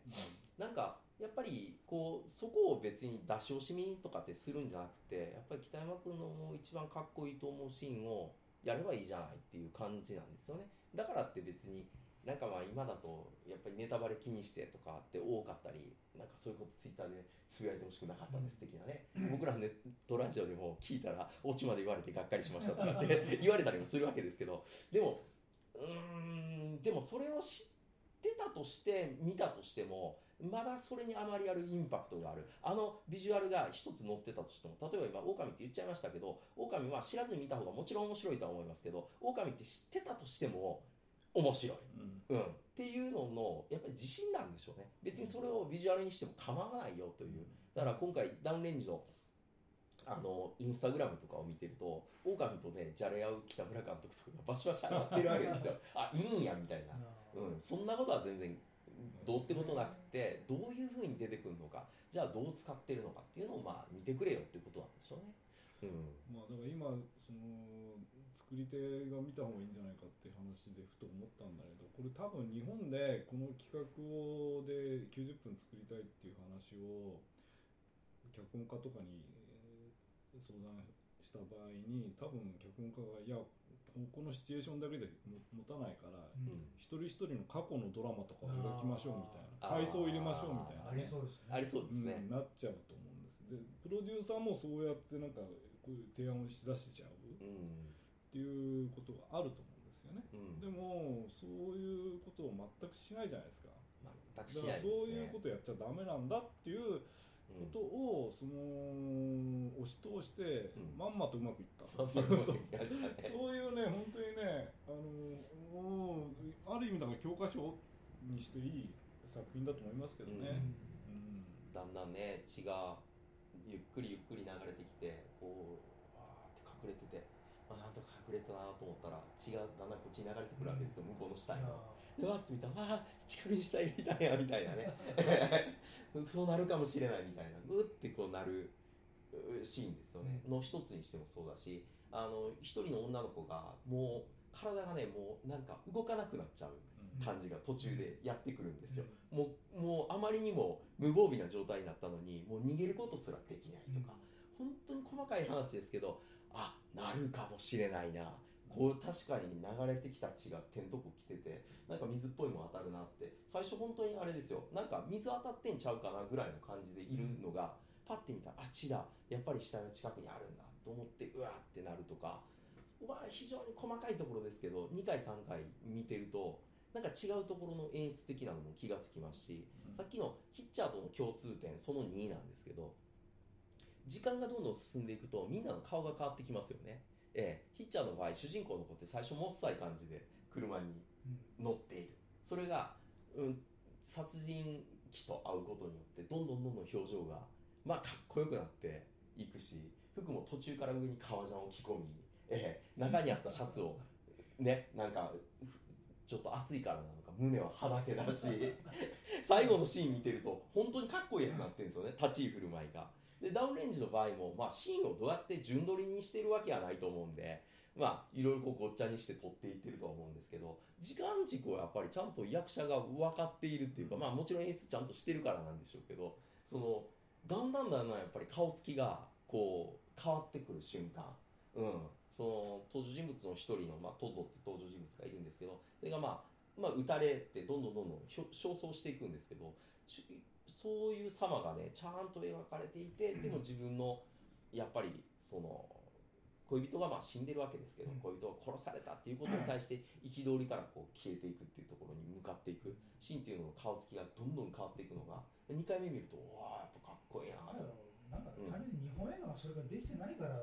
[SPEAKER 1] なんかやっぱりこうそこを別に出し惜しみとかってするんじゃなくてやっぱり北山君のもう一番かっこいいと思うシーンをやればいいじゃないっていう感じなんですよねだからって別になんかまあ今だとやっぱりネタバレ気にしてとかって多かったりなんかそういうことツイッターでつぶやいてほしくなかったです的なね、僕らネットラジオでも聞いたらオチまで言われてがっかりしましたとかって言われたりもするわけですけどでもうーんでもそれを知ってたとして見たとしてもまだそれにあまりあるインパクトがある。あのビジュアルが一つ載ってたとしても例えば今狼って言っちゃいましたけど狼は知らずに見た方がもちろん面白いとは思いますけど狼って知ってたとしても面白い、
[SPEAKER 3] うん。
[SPEAKER 1] うん、っていうののやっぱり自信なんでしょうね。別にそれをビジュアルにしても構わないよという。だから今回ダウンレンジのあのインスタグラムとかを見てると狼とねじゃれ合う北村監督とかがバシバシ上がってるわけですよ。あいいんやみたいな。うん、そんなことは全然どうってことなくてどういうふうに出てくるのかじゃあどう使ってるのかっていうのをまあ見てくれよっていうことなんでしょうね。うん
[SPEAKER 3] まあだから今その作り手が見た方がいいんじゃないかっていう話でふと思ったんだけどこれ多分日本でこの企画をで90分作りたいっていう話を脚本家とかに相談した場合に多分脚本家が「いやこのシチュエーションだけでも持たないから、
[SPEAKER 2] うん。
[SPEAKER 1] うん
[SPEAKER 3] 一人一人の過去のドラマとかを描きましょうみたいな階層入れましょうみたいな、
[SPEAKER 2] ありそうですね。
[SPEAKER 1] ありそうですね。
[SPEAKER 3] うん、なっちゃうと思うんです。でプロデューサーもそうやってなんかこういう提案をしだしちゃう。っ
[SPEAKER 1] うん。
[SPEAKER 3] ていうことがあると思うんですよね、
[SPEAKER 1] うん。
[SPEAKER 3] でもそういうことを全くしないじゃないですか。
[SPEAKER 1] 全くし
[SPEAKER 3] だから
[SPEAKER 1] ないですね。
[SPEAKER 3] そういうことやっちゃダメなんだっていう
[SPEAKER 1] うん
[SPEAKER 3] ことをその押し通して、
[SPEAKER 1] うん。
[SPEAKER 3] まんまとうまくいった。そういうね本当にねあのもうある意味だから教科書にしていい作品だと思いますけどね、うん。
[SPEAKER 1] だんだんね血がゆっくりゆっくり流れてきてこうわーって隠れてて、まあ、なんとか隠れたなと思ったら血がだんだんこっちに流れてくるわけですよ、向こうの下に。でわーって見たらあー近くに下いたんやみたいなね。そうなるかもしれないみたいな。うってこうなるうシーンですよね、の一つにしてもそうだしあの一人の女の子がもう体がねもうなんか動かなくなっちゃう感じが途中でやってくるんですよ、もうもうあまりにも無防備な状態になったのにもう逃げることすらできないとか、本当に細かい話ですけどあなるかもしれないなこう確かに流れてきた血が点とこ来ててなんか水っぽいもん当たるなって。最初本当にあれですよ。なんか水当たってんちゃうかなぐらいの感じでいるのが、パッて見たらあ血だ。やっぱり死体の近くにあるんだと思ってうわーってなるとか。まあ非常に細かいところですけど2回3回見てるとなんか違うところの演出的なのも気がつきますし、
[SPEAKER 3] うん。
[SPEAKER 1] さっきのヒッチャーとの共通点その2なんですけど時間がどんどん進んでいくとみんなの顔が変わってきますよね、ええ、ヒッチャーの場合主人公の子って最初もっさい感じで車に乗っている。それが、うん、殺人鬼と会うことによってどんどんどんどん表情がまあかっこよくなっていくし服も途中から上に革ジャンを着込み、ええ、中にあったシャツをねなんかふちょっと暑いからなのか胸ははだけだし 最後のシーン見てると本当にかっこいいやつになってるんですよね。立ち居振る舞いがでダウンレンジの場合も、まあ、シーンをどうやって順取りにしてるわけはないと思うんでまあいろいろこうごっちゃにして撮っていってるとは思うんですけど時間軸をやっぱりちゃんと役者が分かっているっていうかまあもちろん演出ちゃんとしてるからなんでしょうけどそのだんだんだんだんやっぱり顔つきがこう変わってくる瞬間。うん、その登場人物の一人の、まあ、トッドって登場人物がいるんですけどそれが、まあ、まあ撃たれてどんどんどんどん焦燥していくんですけどそういう様がねちゃんと描かれていてでも自分のやっぱりその恋人がまあ死んでるわけですけど、
[SPEAKER 2] うん。
[SPEAKER 1] 恋人が殺されたっていうことに対して憤りからこう消えていくっていうところに向かっていくシーンっていうのの顔つきがどんどん変わっていくのが2回目見るとうわあやっぱかっこいいなと。
[SPEAKER 2] なんか単純に日本映画がそれができてないから。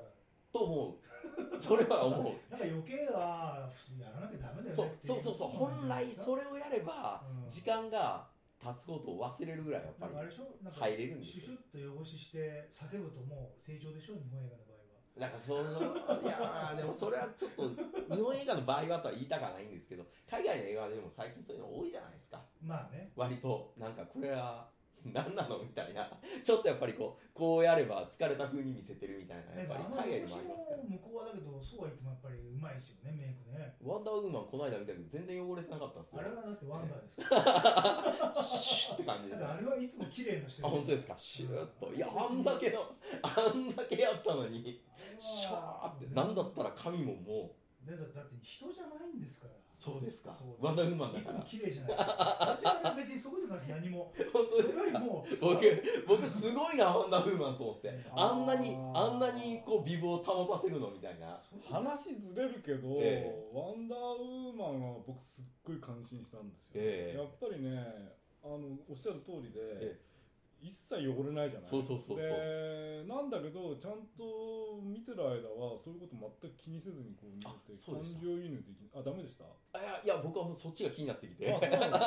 [SPEAKER 1] と思う。それは思う。
[SPEAKER 2] なんか余計はやらなきゃダメだよ
[SPEAKER 1] そう
[SPEAKER 2] ねってい
[SPEAKER 1] そうそうそう本来それをやれば
[SPEAKER 2] うん。
[SPEAKER 1] 時間が経つことを忘れるぐらいやっぱり
[SPEAKER 2] なんかあれでしょ？なんか
[SPEAKER 1] 入れるんですよ。
[SPEAKER 2] シュシュッと汚しして叫ぶともう成長でしょ？日本映画の場合は。
[SPEAKER 1] なんかその。いやーでもそれはちょっと日本映画の場合はとは言いたくはないんですけど海外の映画でも最近そういうの多いじゃないですか。
[SPEAKER 2] まあね。
[SPEAKER 1] 割と。なんかこれは何なのみたいな。ちょっとやっぱりこうこうやれば疲れた風に見せてるみたいなやっぱり海外でもありますから。
[SPEAKER 2] も向こうはだけどそうは言ってもやっぱりうまいですよねメイクね。
[SPEAKER 1] ワンダーウーマンこの間見たけど全然汚れてなかったんですよ。
[SPEAKER 2] あれはだってワンダーですから。
[SPEAKER 1] シュッって感じです。
[SPEAKER 2] あれはいつも綺麗な人
[SPEAKER 1] あ本当ですか？シューッと。いやあんだけのあんだけやったのに。シャーって。なんだったら髪ももう。
[SPEAKER 2] だって人じゃないんですから
[SPEAKER 1] そうですか。ワンダーウーマンだ
[SPEAKER 2] いつも
[SPEAKER 1] から
[SPEAKER 2] 綺麗じゃない。私は別にそことに関して何も。
[SPEAKER 1] 本当
[SPEAKER 2] それ
[SPEAKER 1] ですか。
[SPEAKER 2] よりも
[SPEAKER 1] 僕僕すごいなワンダーウーマンと思って。
[SPEAKER 3] あー。
[SPEAKER 1] あんなにあんなにこう美貌を保たせるのみたいな。
[SPEAKER 3] 話ずれるけど、
[SPEAKER 1] え
[SPEAKER 3] ワンダーウーマンは僕すっごい感心したんですよ、
[SPEAKER 1] ええ。
[SPEAKER 3] やっぱりねあのおっしゃる通りで、
[SPEAKER 1] え
[SPEAKER 3] 一切汚れないじゃない。
[SPEAKER 1] そうそうそう
[SPEAKER 3] でなんだけどちゃんと見てる間はそういうこと全く気にせずにこう見
[SPEAKER 1] あ
[SPEAKER 3] てて
[SPEAKER 1] そうでした。
[SPEAKER 3] 感情移入できあダメでした？
[SPEAKER 1] あいやいや僕はもうそっちが気になってきて。
[SPEAKER 3] あそうなんですか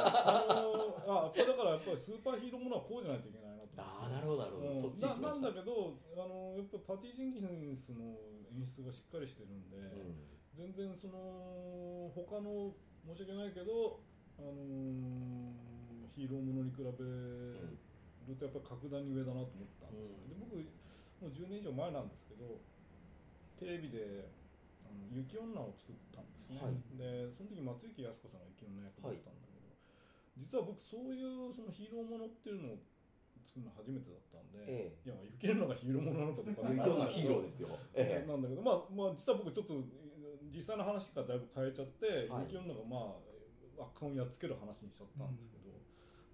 [SPEAKER 3] あのあやっぱだからやっぱりスーパーヒーローものはこうじゃないといけないなと思って。
[SPEAKER 1] ああなるほどなるほど、
[SPEAKER 3] うん。
[SPEAKER 1] そっち行きました。
[SPEAKER 3] ななんだけどあのやっぱパティ・ジェンキンスの演出がしっかりしてるんで、
[SPEAKER 1] うん。
[SPEAKER 3] 全然その他の申し訳ないけど、あのーヒーローものに比べるとやっぱり格段に上だなと思ったんですよ、で僕もう10年以上前なんですけどテレビであの雪女を作ったんですね、
[SPEAKER 1] はい。
[SPEAKER 3] でその時松雪泰子さんが雪女役だったんだけど、実は僕そういうそのヒーローものっていうのを作るの初めてだったんで、
[SPEAKER 1] え
[SPEAKER 3] いや雪女がヒーローものなのかとか
[SPEAKER 1] 雪女ヒーローですよ。ええ。
[SPEAKER 3] なんだけど、まあ、まあ実は僕ちょっと実際の話からだいぶ変えちゃって、
[SPEAKER 1] はい。
[SPEAKER 3] 雪女がまあ悪漢をやっつける話にしちゃったんですけど、で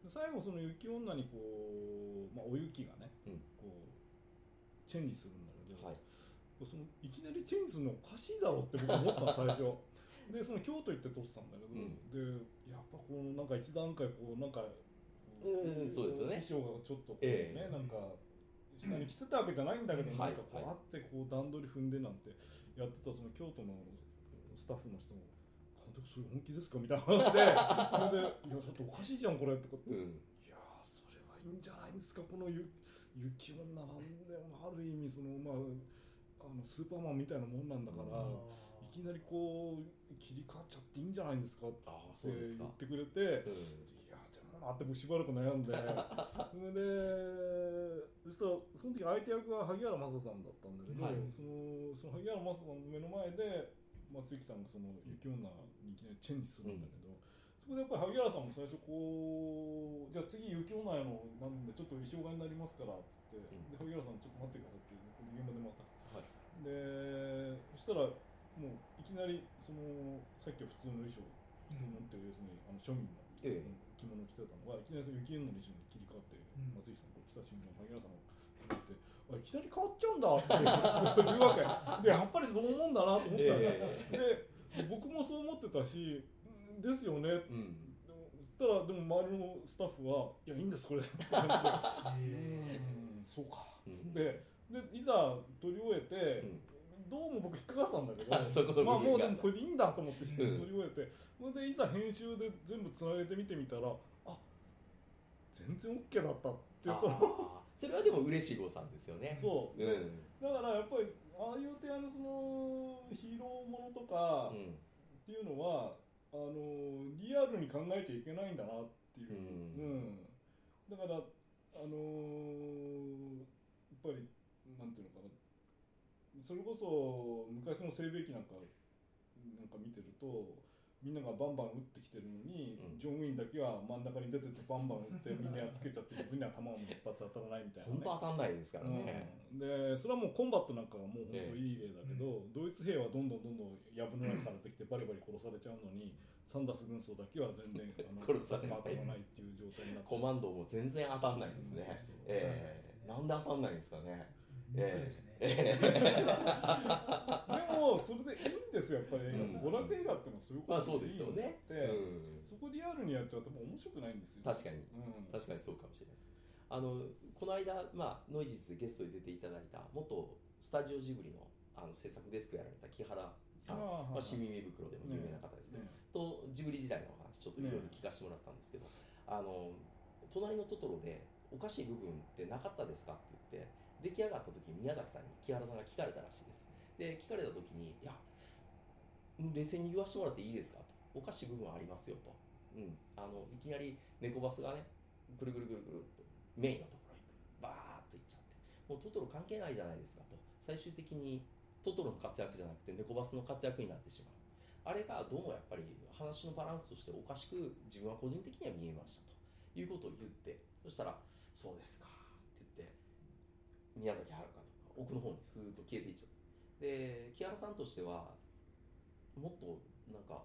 [SPEAKER 3] 最後その雪女にこう、まあ、お雪がね、
[SPEAKER 1] うん。
[SPEAKER 3] こうチェンジするんだけど、
[SPEAKER 1] はい。
[SPEAKER 3] そのいきなりチェンジするのおかしいだろうって僕は思ったの最初。でその京都行って撮ってたんだけど、
[SPEAKER 1] うん。
[SPEAKER 3] でやっぱこうなんか一段階こうなんかこ
[SPEAKER 1] うんそうですよね。
[SPEAKER 3] 衣装がちょっとこうね、
[SPEAKER 1] ええ。
[SPEAKER 3] なんか下に着てたわけじゃないんだけど、
[SPEAKER 1] うん
[SPEAKER 3] なんかこう
[SPEAKER 1] はい
[SPEAKER 3] あってこう段取り踏んでなんてやってたその京都のスタッフの人も「監督それ本気ですか?」みたいな話でそれで「いやだっておかしいじゃんこれ」とかって、
[SPEAKER 1] うん。
[SPEAKER 3] いやーそれはいいんじゃないですか？このゆ雪女なんでもある意味そのまああのスーパーマンみたいなもんなんだから、
[SPEAKER 2] あ
[SPEAKER 3] いきなりこう切り替わっちゃっていいんじゃないんですか？って
[SPEAKER 1] ああそうですか。
[SPEAKER 3] 言ってくれて、
[SPEAKER 1] うん。
[SPEAKER 3] いやでもなって僕しばらく悩んで。それでそしたらその時相手役は萩原正さんだったんだけど、
[SPEAKER 1] はい。
[SPEAKER 3] そのその萩原正さんの目の前で松雪さんがその雪女にいきなりチェンジするんだけど、そこでやっぱり萩原さんも最初こうじゃあ次雪女やのなんでちょっと衣装替えになりますからっつって、
[SPEAKER 1] ん。
[SPEAKER 3] で萩原さんちょっと待ってくださいってこの現場で待った。
[SPEAKER 1] はい。
[SPEAKER 3] でそしたらもういきなりそのさっきは普通の衣装普通のっていう要するにあの庶民の
[SPEAKER 1] ええ。
[SPEAKER 3] 着物を着てたのがいきなりその雪女の衣装に切り替わって、
[SPEAKER 2] ん。
[SPEAKER 3] 松井さんが来た瞬間萩原さんがそうやってあいきなり変わっちゃうんだって言うわけ。でやっぱりそう思うんだなと思ったで僕もそう思ってたしうんですよね。
[SPEAKER 1] えうん。
[SPEAKER 3] そしたらでも周りのスタッフは「いやいいんですこれ」って言ってそうか。
[SPEAKER 1] うん。
[SPEAKER 3] つって。でいざ撮り終えて、
[SPEAKER 1] うん
[SPEAKER 3] どうも僕引っかかってたんだけどまあもうでもこれでいいんだと思って撮
[SPEAKER 1] うん
[SPEAKER 3] り終えてそれでいざ編集で全部つなげてみてみたらあ全然 OK だったって
[SPEAKER 1] あ
[SPEAKER 3] その
[SPEAKER 1] ーそれはでも嬉しい誤算ですよね。
[SPEAKER 3] そう。
[SPEAKER 1] うん。
[SPEAKER 3] だからやっぱりああいう提案のそのヒーローものとか
[SPEAKER 1] うん
[SPEAKER 3] っていうのはあのリアルに考えちゃいけないんだなっていう、
[SPEAKER 1] うん。
[SPEAKER 3] うん。だからあのーやっぱりなんていうのかな。それこそ昔の西部劇なんかなんか見てるとみんながバンバン撃ってきてるのに、
[SPEAKER 1] うん。
[SPEAKER 3] ジョン・ウィンだけは真ん中に出てってバンバン撃って みんなやっつけちゃって自分には弾も一発当たらないみたいな、ね、
[SPEAKER 1] 本当当たんないですからね。
[SPEAKER 3] うん、でそれはもうコンバットなんかがもう本当いい例だけど、ドイツ兵はどんどんどんどん藪の中から出てきてバリバリ殺されちゃうのにサンダース軍曹だけは全然あの
[SPEAKER 1] 殺され
[SPEAKER 3] 当たらないっていう状態になって。
[SPEAKER 1] コマンドも全然当たんないですね。
[SPEAKER 3] そうそう
[SPEAKER 1] ええ。なんで当たんないんですかね。
[SPEAKER 2] 肉ですね、
[SPEAKER 3] でもそれでいいんですよやっぱり。娯楽映画ってのはそういうこ
[SPEAKER 1] まあ
[SPEAKER 3] と
[SPEAKER 1] ですよね。
[SPEAKER 3] で
[SPEAKER 1] うん。
[SPEAKER 3] そこリアルにやっちゃうともう面白くないんですよ。
[SPEAKER 1] 確かに。
[SPEAKER 3] うん。
[SPEAKER 1] 確かにそうかもしれないです。あのこの間、まあ、ノイジーズでゲストに出ていただいた元スタジオジブリのあの制作デスクやられた木原さん
[SPEAKER 3] あ
[SPEAKER 1] まあ、新耳袋でも有名な方ですけど、とジブリ時代のお話ちょっといろいろ聞かせてもらったんですけど、あの隣のトトロでおかしい部分ってなかったですかって言って出来上がった時宮崎さんに木原さんが聞かれたらしいですで聞かれた時に「いや冷静に言わせてもらっていいですか?」と「おかしい部分はありますよ」と、うん、あのいきなり猫バスがねぐるぐるぐるぐるっとメインのところに行く。バーッと行っちゃって。もうトトロ関係ないじゃないですかと。最終的にトトロの活躍じゃなくて猫バスの活躍になってしまう。あれがどうもやっぱり話のバランスとしておかしく自分は個人的には見えましたと。いうことを言ってそしたら「そうですか」って言って宮崎遥とか奥の方にスーッと消えていっちゃった。で木原さんとしてはもっとなんか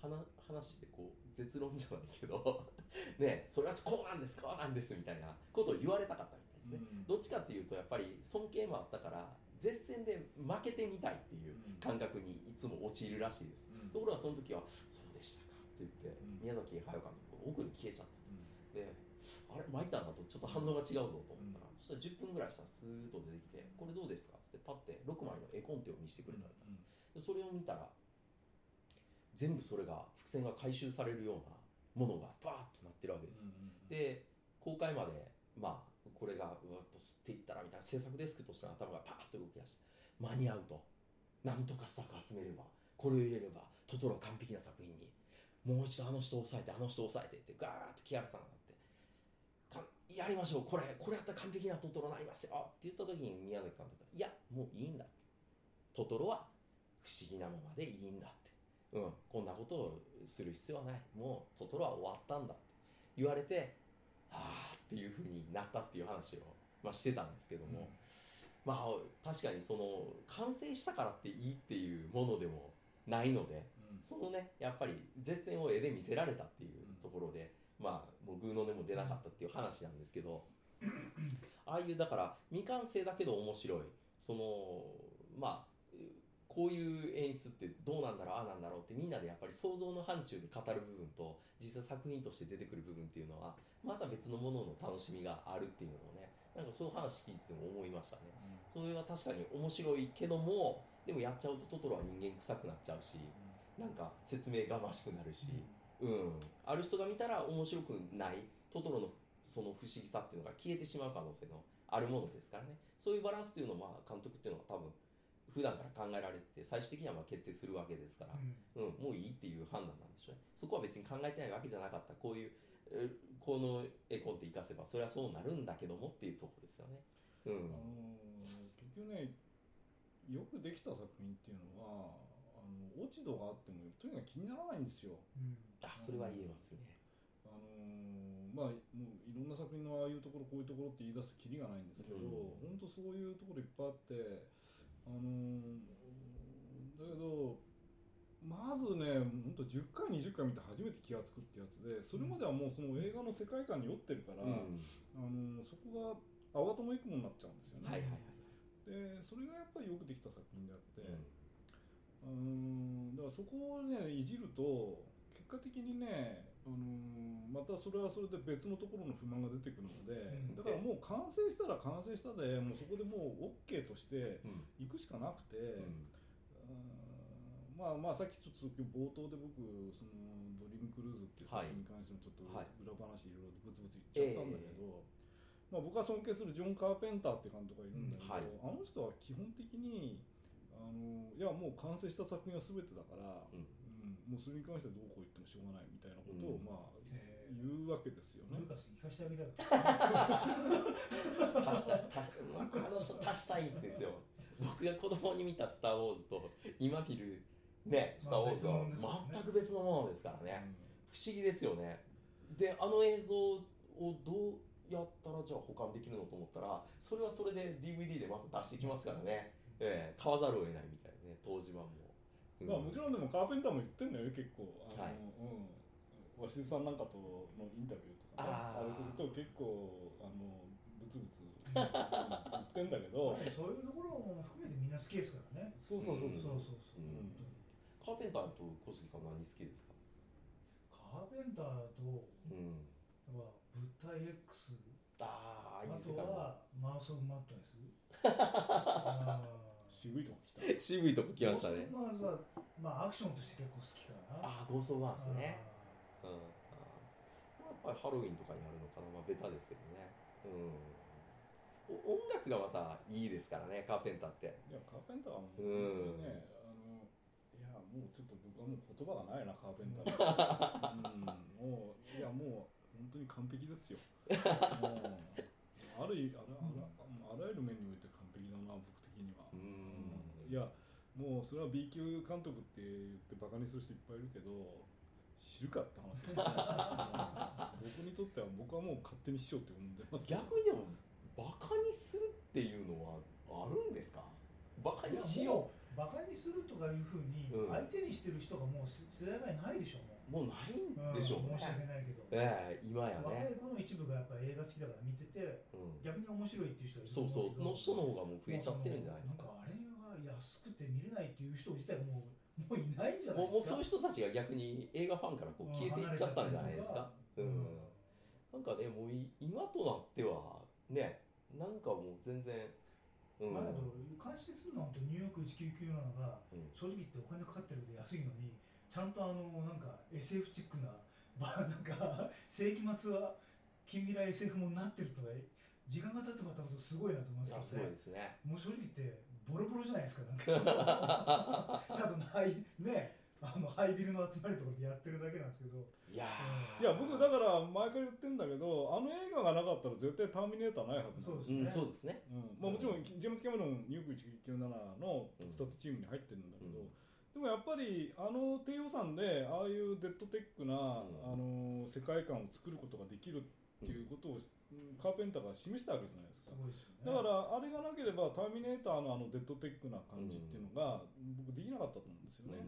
[SPEAKER 1] 話話してこう絶論じゃないけど ねそれはこうなんですこうなんですみたいなことを言われたかったみたいですね、
[SPEAKER 3] うん。
[SPEAKER 1] どっちかっていうとやっぱり尊敬もあったから絶戦で負けてみたいっていう感覚にいつも陥るらしいです、
[SPEAKER 3] うん。
[SPEAKER 1] ところがその時は「そうでしたか」って言って、
[SPEAKER 3] ん。
[SPEAKER 1] 宮崎駿監督が奥に消えちゃって
[SPEAKER 3] うん。
[SPEAKER 1] てであれ参ったなとちょっと反応が違うぞと思ったら、そしたら10分ぐらいしたらスーッと出てきて「これどうですか?」っつってパッて6枚の絵コンテを見せてくれたんです、でそれを見たら全部それが伏線が回収されるようなものがバーッとなってるわけです、で公開までまあこれがうわっと吸っていったらみたいな制作デスクとしての頭がパーッと動き出して間に合うと。なんとかスタッフ集めればこれを入れればトトロ完璧な作品に。もう一度あの人を抑えてあの人を抑えてってガーッと木原さんがやりましょう。これこれやったら完璧なトトロになりますよ。って言った時に宮崎監督がいやもういいんだトトロは不思議なままでいいんだって。うんこんなことをする必要はない。もうトトロは終わったんだって言われてああっていうふうになったっていう話を、まあ、してたんですけども、まあ確かにその完成したからっていいっていうものでもないので
[SPEAKER 3] うん。
[SPEAKER 1] そのねやっぱり絶戦を絵で見せられたっていうところで、まあもうグーの音も出なかったっていう話なんですけど、ああいうだから未完成だけど面白い。そのまあこういう演出ってどうなんだろうああなんだろうってみんなでやっぱり想像の範疇で語る部分と実際作品として出てくる部分っていうのはまた別のものの楽しみがあるっていうのをねなんかそういう話聞いてても思いましたね。それは確かに面白いけどもでもやっちゃうとトトロは人間臭くなっちゃうしなんか説明がましくなるし、うん、ある人が見たら面白くない。トトロのその不思議さっていうのが消えてしまう可能性のあるものですからね。そういうバランスっていうのをまあ監督っていうのは多分普段から考えられてて最終的にはまあ決定するわけですから、
[SPEAKER 2] うん。
[SPEAKER 1] うん、もういいっていう判断なんでしょうね。そこは別に考えてないわけじゃなかった。こういうえーこの絵コンテ生かせばそれはそうなるんだけどもっていうところですよね。うん。
[SPEAKER 3] あの結局ねよくできた作品っていうのはあの落ち度があってもとにかく気にならないんですよ。
[SPEAKER 2] うん。
[SPEAKER 1] あそれは言えますね。
[SPEAKER 3] あのまあもういろんな作品のああいうところこういうところって言い出すとキリがないんですけど、
[SPEAKER 1] うん。
[SPEAKER 3] 本当そういうところいっぱいあってあのだけどまずね本当10回20回見て初めて気が付くってやつでそれまではもうその映画の世界観に酔ってるから、
[SPEAKER 1] うん。
[SPEAKER 3] あのそこが慌ともいくもになっちゃうんですよね。
[SPEAKER 1] はいはいはい。
[SPEAKER 3] でそれがやっぱりよくできた作品であって、
[SPEAKER 1] うん
[SPEAKER 3] うーんだからそこをねいじると結果的にね、あのーまたそれはそれで別のところの不満が出てくるので、
[SPEAKER 2] うん。
[SPEAKER 3] だからもう完成したら完成したでもうそこでもう OK として
[SPEAKER 1] うん。
[SPEAKER 3] いくしかなくて、
[SPEAKER 1] うん。
[SPEAKER 3] うーんまあまあさっきちょっと冒頭で僕そのドリームクルーズっていう作品に関してもちょっと
[SPEAKER 1] はい。
[SPEAKER 3] 裏話いろいろブツブツ言っちゃったんだけど、まあ、僕が尊敬するジョン・カーペンターって監督がいるんだけど、
[SPEAKER 1] はい。
[SPEAKER 3] あの人は基本的にあのいやもう完成した作品は全てだから、
[SPEAKER 1] うん。
[SPEAKER 3] うんもうそれに関してはどうこう言ってもしょうがないみたいなことを、
[SPEAKER 1] うん。
[SPEAKER 3] まあ
[SPEAKER 2] えー。
[SPEAKER 3] 言うわけですよね。
[SPEAKER 2] ル。ーカス聞かせてあげたら
[SPEAKER 1] 足した。い足しまああの人足したいんですよ。僕が子供に見た「スター・ウォーズ」と今見るね「スター・ウォーズ」は全く別のものですからね。不思議ですよね。であの映像をどうやったらじゃあ保管できるのと思ったらそれはそれで DVD でまた出してきますからね、ええ。買わざるを得ないみたいなね。当時版も、う。ん。
[SPEAKER 3] まあ、もちろんでもカーペンターも言ってんだよね結構。あの、
[SPEAKER 1] はい。
[SPEAKER 3] うん、鷲津さんなんかとのインタビューとかね
[SPEAKER 1] あー。
[SPEAKER 3] あれすると結構あのブツブツ 言ってんだけど。
[SPEAKER 2] そういうところも含めてみんな好きですからね。
[SPEAKER 3] そうそうそう
[SPEAKER 1] う。ん。
[SPEAKER 2] そうそうそう、
[SPEAKER 1] う。ん。カーペンターと小杉さん何好きですか？
[SPEAKER 2] カーペンターと
[SPEAKER 1] うん。
[SPEAKER 2] は物体 X
[SPEAKER 1] ああ
[SPEAKER 2] とはマウス・オブ・マットネス。あ ー
[SPEAKER 3] 渋いとこ来た。
[SPEAKER 1] 渋いとこ来ましたね。
[SPEAKER 2] まずは、まあ、アクションとして結構好きかな。
[SPEAKER 1] ああゴーストバーンですね。
[SPEAKER 2] あ
[SPEAKER 1] うん。あーやっぱりハロウィンとかにあるのかな。まあベタですけどね。うん。お音楽がまたいいですからねカーペンターって。
[SPEAKER 3] いやカーペンターは本当にね、あのいやもうちょっと僕はもう言葉がないなカーペンター うん。もういやもう本当に完璧ですよ。もうあるいあらあらあらゆる面において完璧だな僕的には
[SPEAKER 1] うん
[SPEAKER 3] いやもうそれは B 級監督って言ってバカにする人いっぱいいるけど知るかって話ですね、う ん僕にとっては僕はもう勝手にしようって呼んでます
[SPEAKER 1] 逆にでもバカにするっていうのはあるんですか？バカにしよ
[SPEAKER 2] もうバカにするとかいうふうに
[SPEAKER 1] うん。
[SPEAKER 2] 相手にしてる人がもう世世代がないでしょも
[SPEAKER 1] う。もうないん
[SPEAKER 2] う、
[SPEAKER 1] でしょうね。
[SPEAKER 2] うん申し訳ないけど、
[SPEAKER 1] ええ今や
[SPEAKER 2] 若
[SPEAKER 1] ね
[SPEAKER 2] い子の一部がやっぱ映画好きだから見てて
[SPEAKER 1] うん。
[SPEAKER 2] 逆に面白いっていう人がいると
[SPEAKER 1] そう
[SPEAKER 2] 思
[SPEAKER 1] そうの人の方がもう増えちゃってるんじゃないですか
[SPEAKER 2] 安くて見れないっていう人自体もうもういないんじゃない
[SPEAKER 1] もうそういう人たちが逆に映画ファンからこう消えていっちゃったんじゃないですか？う
[SPEAKER 2] うん。
[SPEAKER 1] ん。なんかねもうい今となってはねなんかもう全然うん。
[SPEAKER 2] まあ、あと監視するのは本当ニューヨーク1997が
[SPEAKER 1] うん。
[SPEAKER 2] 正直言ってお金かかってるんで安いのにちゃんとあのなんか SF チックなば なんか世紀末は近未来 SF もなってるとか時間が経っても経つとすごいなと思いますけどね。もう正直言ってボロボロじゃないですかなんか。ただのハイねあのハイビルの集まりところでやってるだけなんですけど。
[SPEAKER 1] いやー。
[SPEAKER 3] いや僕だから前から言ってんだけどあの映画がなかったら絶対ターミネーターないはずなんで
[SPEAKER 1] そうですね。
[SPEAKER 3] うんまあ、もちろんジェームズ・キャメロンニューヨーク1997の特撮チームに入ってるんだけど、
[SPEAKER 1] うん。
[SPEAKER 3] でもやっぱりあの低予算でああいうデッドテックな、
[SPEAKER 1] ん。
[SPEAKER 3] あの世界観を作ることができるっっていうことを、うんカーペンターが示したわけじゃないですか。
[SPEAKER 2] ね。
[SPEAKER 3] だからあれがなければターミネーターのあのデッドテックな感じっていうのが僕できなかったと思うんですよね。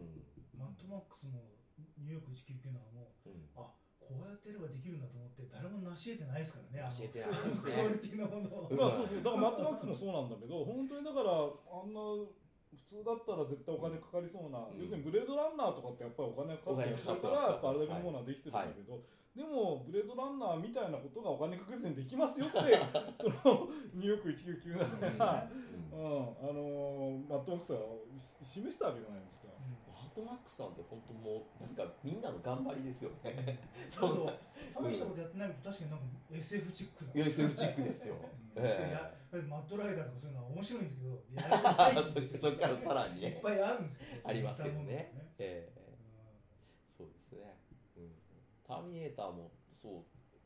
[SPEAKER 2] マットマックスもニューヨーク1997も
[SPEAKER 1] うんうん。
[SPEAKER 2] あこうやってやればできるんだと思って誰も成し得てないですからね
[SPEAKER 1] 成し得てないですね。
[SPEAKER 2] クオリティのもの
[SPEAKER 3] まあそうそうだからマットマックスもそうなんだけど本当にだからあんな普通だったら絶対お金かかりそうな、
[SPEAKER 1] うん。
[SPEAKER 3] 要するにブレードランナーとかってやっぱりお金かかってるからあれだけのものはできてるんだけど、でもブレードランナーみたいなことがお金かけずにできますよって そのニューヨーク1997が、
[SPEAKER 1] う
[SPEAKER 3] うん。ん。あのーマットマックスが示したわけじゃないですか。
[SPEAKER 1] マットマックスさんって本当もうなんかみんなの頑張りですよね。そう。
[SPEAKER 2] ど大したことやってないけど確かになんか SF チックな
[SPEAKER 1] SF チックですよ。
[SPEAKER 2] い やマットライダーとかそういうのは面白いんですけど
[SPEAKER 1] そそっからさらにね。
[SPEAKER 2] いっぱいあるんですけど
[SPEAKER 1] ありますけどね。
[SPEAKER 2] そういったものが
[SPEAKER 1] ええ。そうですね、うん。ターミネーターもそう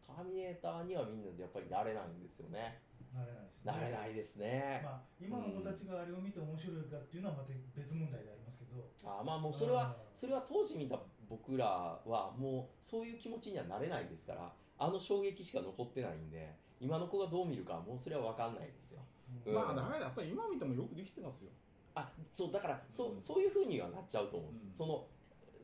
[SPEAKER 1] ターミネーターにはみんなでやっぱり慣れないんですよね。
[SPEAKER 2] 慣れないですよね。
[SPEAKER 1] 慣れないですね。
[SPEAKER 2] まあ、今の子たちがあれを見て面白いかっていうのはまた別問題でありますけど。
[SPEAKER 1] あまあもうそれは
[SPEAKER 2] うん。
[SPEAKER 1] それは当時見た僕らはもうそういう気持ちにはなれないですからあの衝撃しか残ってないんで今の子がどう見るかはもうそれは分かんないですよ。
[SPEAKER 2] うん。
[SPEAKER 1] うん。
[SPEAKER 3] まあだからやっぱり今見てもよくできてますよ。
[SPEAKER 1] あそうだからそう,、
[SPEAKER 3] うん。
[SPEAKER 1] そういうふうにはなっちゃうと思うんです、
[SPEAKER 3] うん。
[SPEAKER 1] その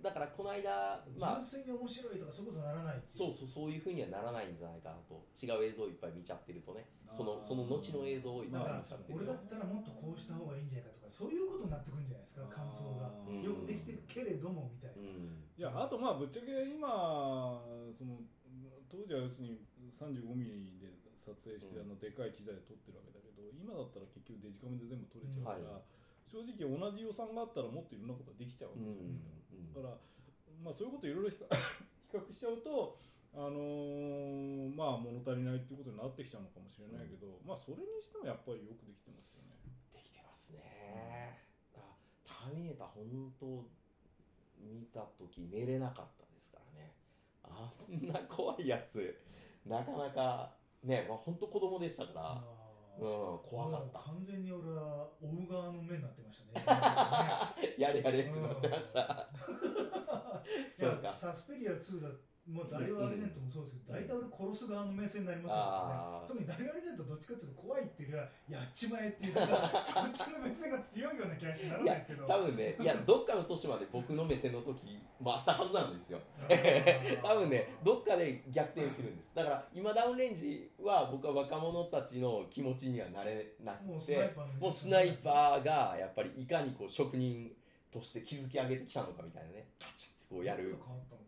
[SPEAKER 1] だからこの間まあ
[SPEAKER 2] 純粋に面白いとかそういうことにならない
[SPEAKER 1] そうそうそういうふうにはならないんじゃないかなと違う映像をいっぱい見ちゃってるとね。そのその後の映像をいっぱい見ちゃってる
[SPEAKER 2] 俺だったらもっとこうした方がいいんじゃないかとかそういうことになってくるんじゃないですか感想が。
[SPEAKER 1] うん
[SPEAKER 2] よくできてるけれどもみたいな、
[SPEAKER 1] うん。
[SPEAKER 3] いやあとまあぶっちゃけ今その当時は要するに35ミリで撮影して、
[SPEAKER 1] うん。
[SPEAKER 3] あのでかい機材で撮ってるわけだけど今だったら結局デジカメで全部撮れちゃうから、
[SPEAKER 1] はい。
[SPEAKER 3] 正直同じ予算があったらもっといろんなことができちゃうわ
[SPEAKER 1] うん
[SPEAKER 3] けじゃないですか、
[SPEAKER 1] うん
[SPEAKER 3] だから、まあ、そういうこといろいろ比較 しちゃうとあのーまあ物足りないっていうことになってきちゃうのかもしれないけど、まあそれにしてもやっぱりよくできてますよね。
[SPEAKER 1] できてますね。あターミネーター本当見た時寝れなかったですからね。あんな怖いやつなかなかねまあ本当子供でしたから。
[SPEAKER 2] あ
[SPEAKER 1] うん。
[SPEAKER 2] ー
[SPEAKER 1] 怖かった。
[SPEAKER 2] 完全に俺は追う側の目になってましたね。
[SPEAKER 1] やれやれってなってました。
[SPEAKER 2] い
[SPEAKER 1] そうか。
[SPEAKER 2] やサスペリア2だもうダリオ・アルデントもそうですけど、大体俺殺す側の目線になりますよね。特にダリオ・アルデントどっちかっていうと怖いっていうよりはやっちまえっていうなんかそっちの目線が強いような気がしてならないですけど。
[SPEAKER 1] 多分ねいやどっかの年まで僕の目線の時もあったはずなんですよ。多分ねどっかで逆転するんです。だから今ダウンレンジは僕は若者たちの気持ちにはなれなく
[SPEAKER 2] もうスナイ
[SPEAKER 1] て
[SPEAKER 2] パーの
[SPEAKER 1] もうスナイパーがやっぱりいかにこう職人として築き上げてきたのかみたいなね。カチャってこうやる。
[SPEAKER 2] 変わった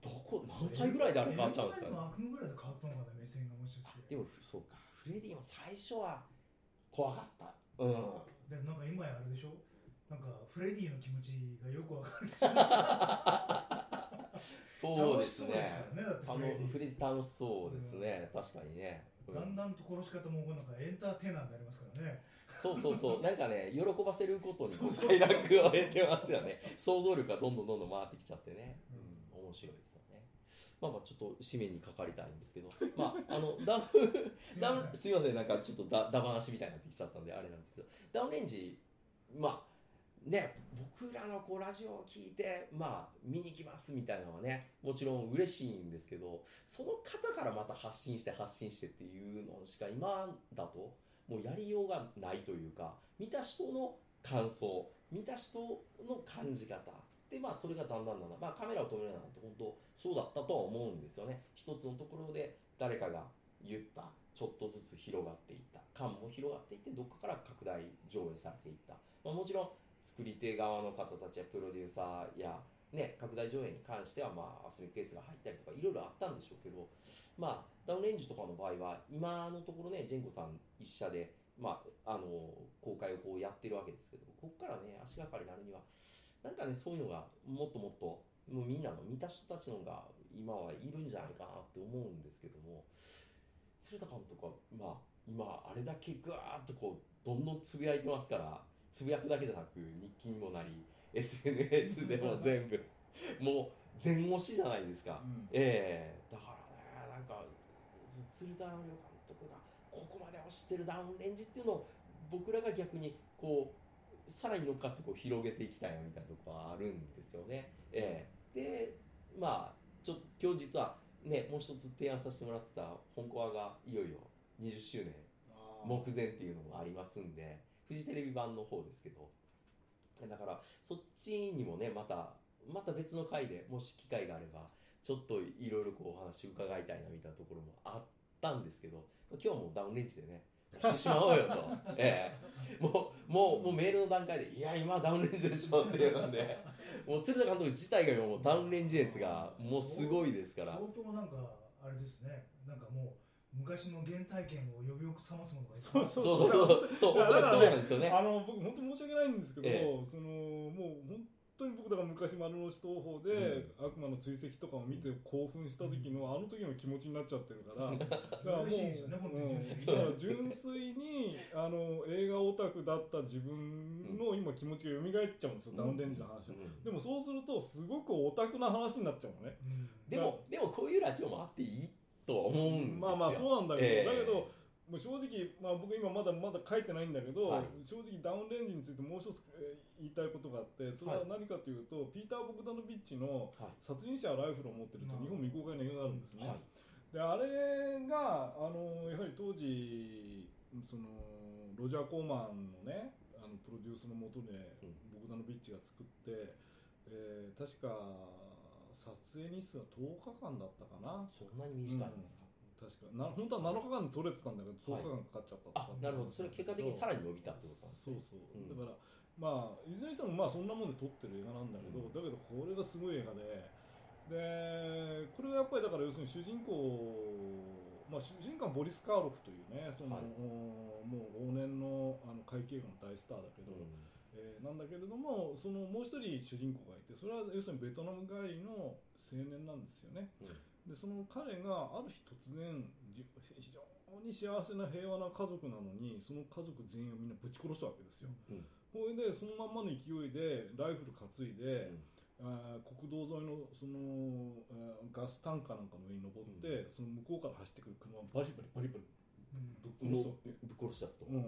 [SPEAKER 1] どこ何歳ぐらいであれ変わっちゃうんですかね？
[SPEAKER 2] 悪夢ぐらいで変わったのかな目線がもしかして。
[SPEAKER 1] でもそうか。フレディも最初は怖かった。うん。
[SPEAKER 2] でもなんか今やあれでしょ？なんかフレディの気持ちがよくわかるでしょ
[SPEAKER 1] そうですね
[SPEAKER 2] フレディ。
[SPEAKER 1] 楽しそうですね、確かにね、うん。
[SPEAKER 2] だんだんと殺し方もなんかエンターテイナーになりますからね。
[SPEAKER 1] そうそうそう、なんかね、喜ばせることに快楽を得てますよね。想像力がどんどんどんどん回ってきちゃってね。うん、面白いです。まあまあ、ちょっと締めにかかりたいんですけど、まあ、あの、ダウン、
[SPEAKER 2] すい
[SPEAKER 1] ダすみません、なんかちょっとだ、だ話みたいになってきちゃったんで、あれなんですけど、ダウンレンジ、まあ、ね、僕らのこうラジオを聞いて、まあ、見に来ますみたいなのはね、もちろん嬉しいんですけど、その方からまた発信して発信してっていうのしか今だと、もうやりようがないというか、見た人の感想、見た人の感じ方。で、まあ、それがだんだんだんだん、まあ、カメラを止めるなんて本当そうだったとは思うんですよね。一つのところで誰かが言った、ちょっとずつ広がっていった、感も広がっていって、どっかから拡大上映されていった。まあ、もちろん、作り手側の方たちやプロデューサーや、ね、拡大上映に関しては、まあ、遊びケースが入ったりとか、いろいろあったんでしょうけど、まあ、ダウンレンジとかの場合は、今のところね、ジェンコさん一社で、まあ、あの、公開をこうやってるわけですけど、ここからね、足がかりになるには、なんかね、そういうのがもっともっと、もうみんなの見た人たちのが今はいるんじゃないかなって思うんですけども、鶴田監督は、まあ、今、あれだけぐわーっとこう、どんどんつぶやいてますから、つぶやくだけじゃなく、日記にもなり、SNS でも全部、もう、全押しじゃないですか。
[SPEAKER 3] うん。
[SPEAKER 1] ええ。だからね、なんか、そ鶴田亮監督がここまで推してるダウンレンジっていうのを、僕らが逆に、こう、さらに乗っかってこう広げていきたいなみたいなところはあるんですよね。ええ。で、まあ、ちょ今日実はね、もう一つ提案させてもらってた本コアがいよいよ20周年。目前っていうのもありますんでフジテレビ版の方ですけど。だからそっちにもねまたまた別の回でもし機会があればちょっといろいろこうお話伺いたいなみたいなところもあったんですけど今日もダウンレンジでねしてしまおうよと、ええ、もうもうもうメールの段階でいや今ダウンレンジでしょっていうので。もう鶴田監督自体が今もうダウンレンジ熱がもうすごいですから。
[SPEAKER 2] 相当なんかあれですね。なんかもう昔の原体験を呼び覚ますものがいっぱいある
[SPEAKER 3] そう。
[SPEAKER 1] そうそうそう。そうおそうなんですよね。
[SPEAKER 3] あの僕本当に申し訳ないんですけど、
[SPEAKER 1] え。
[SPEAKER 3] そのもう本当に僕だから昔丸の内東宝で、悪魔の追跡とかを見て興奮した時の、あの時の気持ちになっちゃってるから。だからもう
[SPEAKER 2] 嬉しいですよね純粋に
[SPEAKER 3] だから純粋にあの映画オタクだった自分の今気持ちが蘇っちゃうんですよ、ダウンレンジの話でもそうするとすごくオタクな話になっちゃうのね。
[SPEAKER 2] うん。
[SPEAKER 1] でもでもこういうラジオもあっていいとは思うんですよ。
[SPEAKER 3] まあまあそうなんだけど、
[SPEAKER 1] ええ。
[SPEAKER 3] だけどもう正直、まあ、僕今まだまだ書いてないんだけど、
[SPEAKER 1] はい。
[SPEAKER 3] 正直ダウンレンジについてもう一つえー言いたいことがあってそれは何かというと、ピーター・ボグダノビッチの
[SPEAKER 1] はい「
[SPEAKER 3] 殺人者はライフルを持ってる」と
[SPEAKER 2] うん
[SPEAKER 3] 日本未公開の映画があるんですね、
[SPEAKER 1] はい。
[SPEAKER 3] であれがあのやはり当時そのロジャー・コーマンのねあのプロデュースのもとで、
[SPEAKER 1] うん。
[SPEAKER 3] ボグダノビッチが作って、えー確か撮影日数は10日間だったかな。
[SPEAKER 1] そんなに短いんですか、
[SPEAKER 3] 確かな本当は7日間で撮れてたんだけど
[SPEAKER 1] はい。
[SPEAKER 3] 10日間かかっちゃったとか。
[SPEAKER 1] あなるほど。それ結果的にさらに伸びたってことなんですね。
[SPEAKER 3] そうそう、
[SPEAKER 1] うん。
[SPEAKER 3] だからまあいずれにしてもまあそんなもんで撮ってる映画なんだけど、
[SPEAKER 1] うん。
[SPEAKER 3] だけどこれがすごい映画で。でこれがやっぱりだから要するに主人公まあ主人公はボリス・カーロフというねその、
[SPEAKER 1] はい。
[SPEAKER 3] もう往年のあの会計画の大スターだけど、えーなんだけれどもそのもう一人主人公がいてそれは要するにベトナム帰りの青年なんですよね。
[SPEAKER 1] うん
[SPEAKER 3] でその彼がある日突然じ非常に幸せな平和な家族なのにその家族全員をみんなぶち殺したわけですよ。
[SPEAKER 1] うん。
[SPEAKER 3] これでそのまんまの勢いでライフル担いで、
[SPEAKER 1] うん。
[SPEAKER 3] 国道沿いのそのガスタンカーなんかの上に登って、その向こうから走ってくる車をバリバリバリバリ
[SPEAKER 2] うん
[SPEAKER 3] ぶっ殺すわけ。
[SPEAKER 1] ぶっ殺し出すと、
[SPEAKER 3] うん、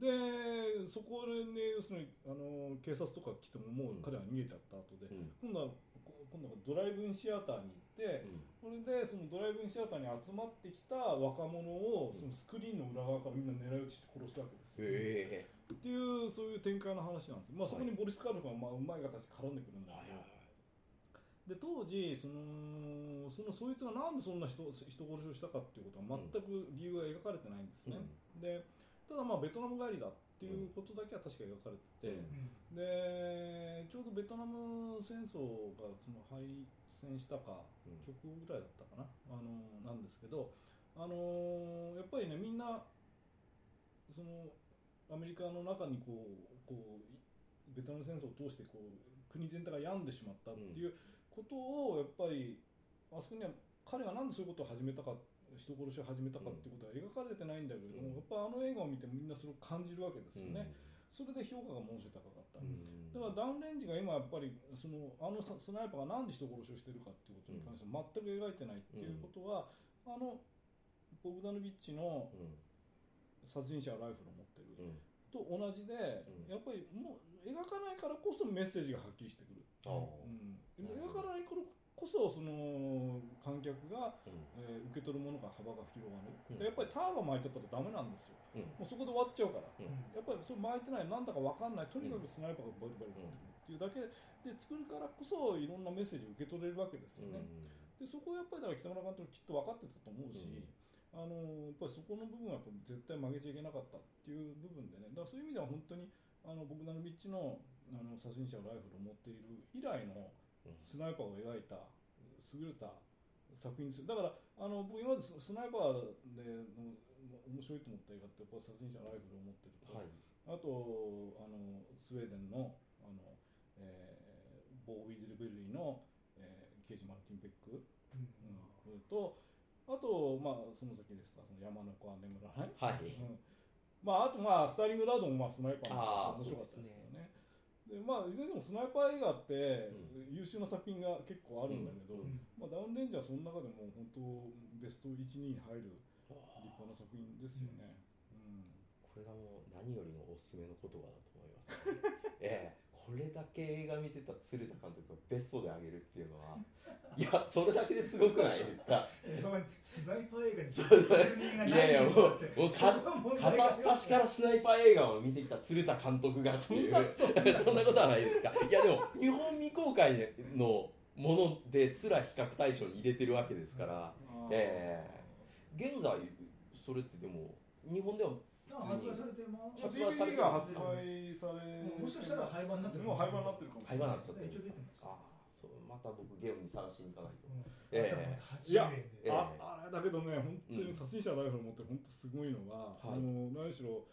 [SPEAKER 3] でそこでね要するにあの警察とか来てももう彼は逃げちゃった後で、
[SPEAKER 1] うん。
[SPEAKER 3] 今度はこ今度はドライブインシアターに行って、それでそのドライブインシアターに集まってきた若者をそのスクリーンの裏側からみんな狙い撃ちして殺すわけですよ、
[SPEAKER 1] へえ
[SPEAKER 3] っていうそういう展開の話なんです、まあ、そこに
[SPEAKER 1] はい
[SPEAKER 3] ボリス・カールがまあうまい形で絡んでくるんだけど、で当時そのそのそいつがなんでそんな人人殺しをしたかっていうことは全く理由が描かれてないんですね、でただまあベトナム帰りだっていうことだけは確か描かれてて、
[SPEAKER 1] うん。
[SPEAKER 3] でちょうどベトナム戦争がその敗戦したか
[SPEAKER 1] うん。
[SPEAKER 3] 直後ぐらいだったかな、あのなんですけど、あのやっぱりねみんなそのアメリカの中にこうこうベトナム戦争を通してこう国全体が病んでしまったっていうことをやっぱりあそこには彼がなんでそういうことを始めたか人殺しを始めたかっていうことは描かれてないんだけれども、
[SPEAKER 1] うん。
[SPEAKER 3] やっぱあの映画を見てみんなそれを感じるわけですよね、それで評価がものすごい高かった、
[SPEAKER 1] うん。
[SPEAKER 3] だからダウンレンジが今やっぱりそのあのスナイパーがなんで人殺しをしてるかっていうことに関しては全く描いてないっていうことは、あのボグダノビッチの
[SPEAKER 1] うん。
[SPEAKER 3] 殺人者はライフルを持ってる
[SPEAKER 1] うん。
[SPEAKER 3] と同じで、
[SPEAKER 1] うん。
[SPEAKER 3] やっぱりもう描かないからこそメッセージがはっきりしてくる、うん、描かないからこそその観客が、
[SPEAKER 1] うん。
[SPEAKER 3] えー受け取るものが幅が広がる、
[SPEAKER 1] うん。
[SPEAKER 3] でやっぱりターバン巻いちゃったらダメなんですよ。
[SPEAKER 1] うん。
[SPEAKER 3] もうそこで終わっちゃうから。
[SPEAKER 1] うん。
[SPEAKER 3] やっぱりそれ巻いてないなんだか分かんない。とにかくスナイパーがバリバリ撃ってくるっていうだけで作るからこそいろんなメッセージを受け取れるわけですよね、でそこはやっぱりだから北村監督きっと分かってたと思うし、
[SPEAKER 1] うん。
[SPEAKER 3] あのやっぱりそこの部分はやっぱ絶対曲げちゃいけなかったっていう部分でね。だからそういう意味では本当にあのボグダノビッチのあの殺人者のライフルを持っている以来の
[SPEAKER 1] うん
[SPEAKER 3] スナイパーを描いた優れた作品です。よだからあの僕今までススナイパーでの面白いと思った映画ってやっぱ殺人者のライフルを持ってると、
[SPEAKER 1] はい。
[SPEAKER 3] あとあのスウェーデンのあの、えーボー・ウィズルベルリーの、えーケージ・マルティン・ベック、
[SPEAKER 2] うん。
[SPEAKER 3] うん、これとあと、まあ、その先ですかその山の子は眠らない、
[SPEAKER 1] はい。
[SPEAKER 3] うん。まあ、あと、まあ、スターリングラードも、まあ、スナイパーの面白かったですけどねでまあ、いずれにしてもスナイパー映画って優秀な作品が結構あるんだけど、まあ、ダウンレンジはその中でも本当ベスト1、2に入る立派な作品ですよね。うん。
[SPEAKER 1] これがもう何よりもおすすめの言葉だと思います、ええこれだけ映画見てた鶴田監督がベストであげるっていうのは いやそれだけですごくないですか？
[SPEAKER 2] スナイパー映画に
[SPEAKER 1] そういやいやもうもう片っ端からスナイパー映画を見てきた鶴田監督がっていうそんなことはないですか？いやでも日本未公開のものですら比較対象に入れてるわけですから、え現在それってでも日本では
[SPEAKER 2] あ発売されてま
[SPEAKER 3] まあ
[SPEAKER 2] す
[SPEAKER 3] DVD が発売され
[SPEAKER 2] もしかしたら廃盤になってる
[SPEAKER 3] もう廃盤になってるかもしれない。
[SPEAKER 1] 廃盤になっちゃってるんですああそうまた僕ゲームに探しに行かないと、
[SPEAKER 2] うん。
[SPEAKER 1] ええ。
[SPEAKER 2] 頭また80
[SPEAKER 3] いやああれだけどね本当
[SPEAKER 1] うん
[SPEAKER 3] に殺人者ライフル持って本当すごいのが、
[SPEAKER 1] はい。
[SPEAKER 3] あの何しろ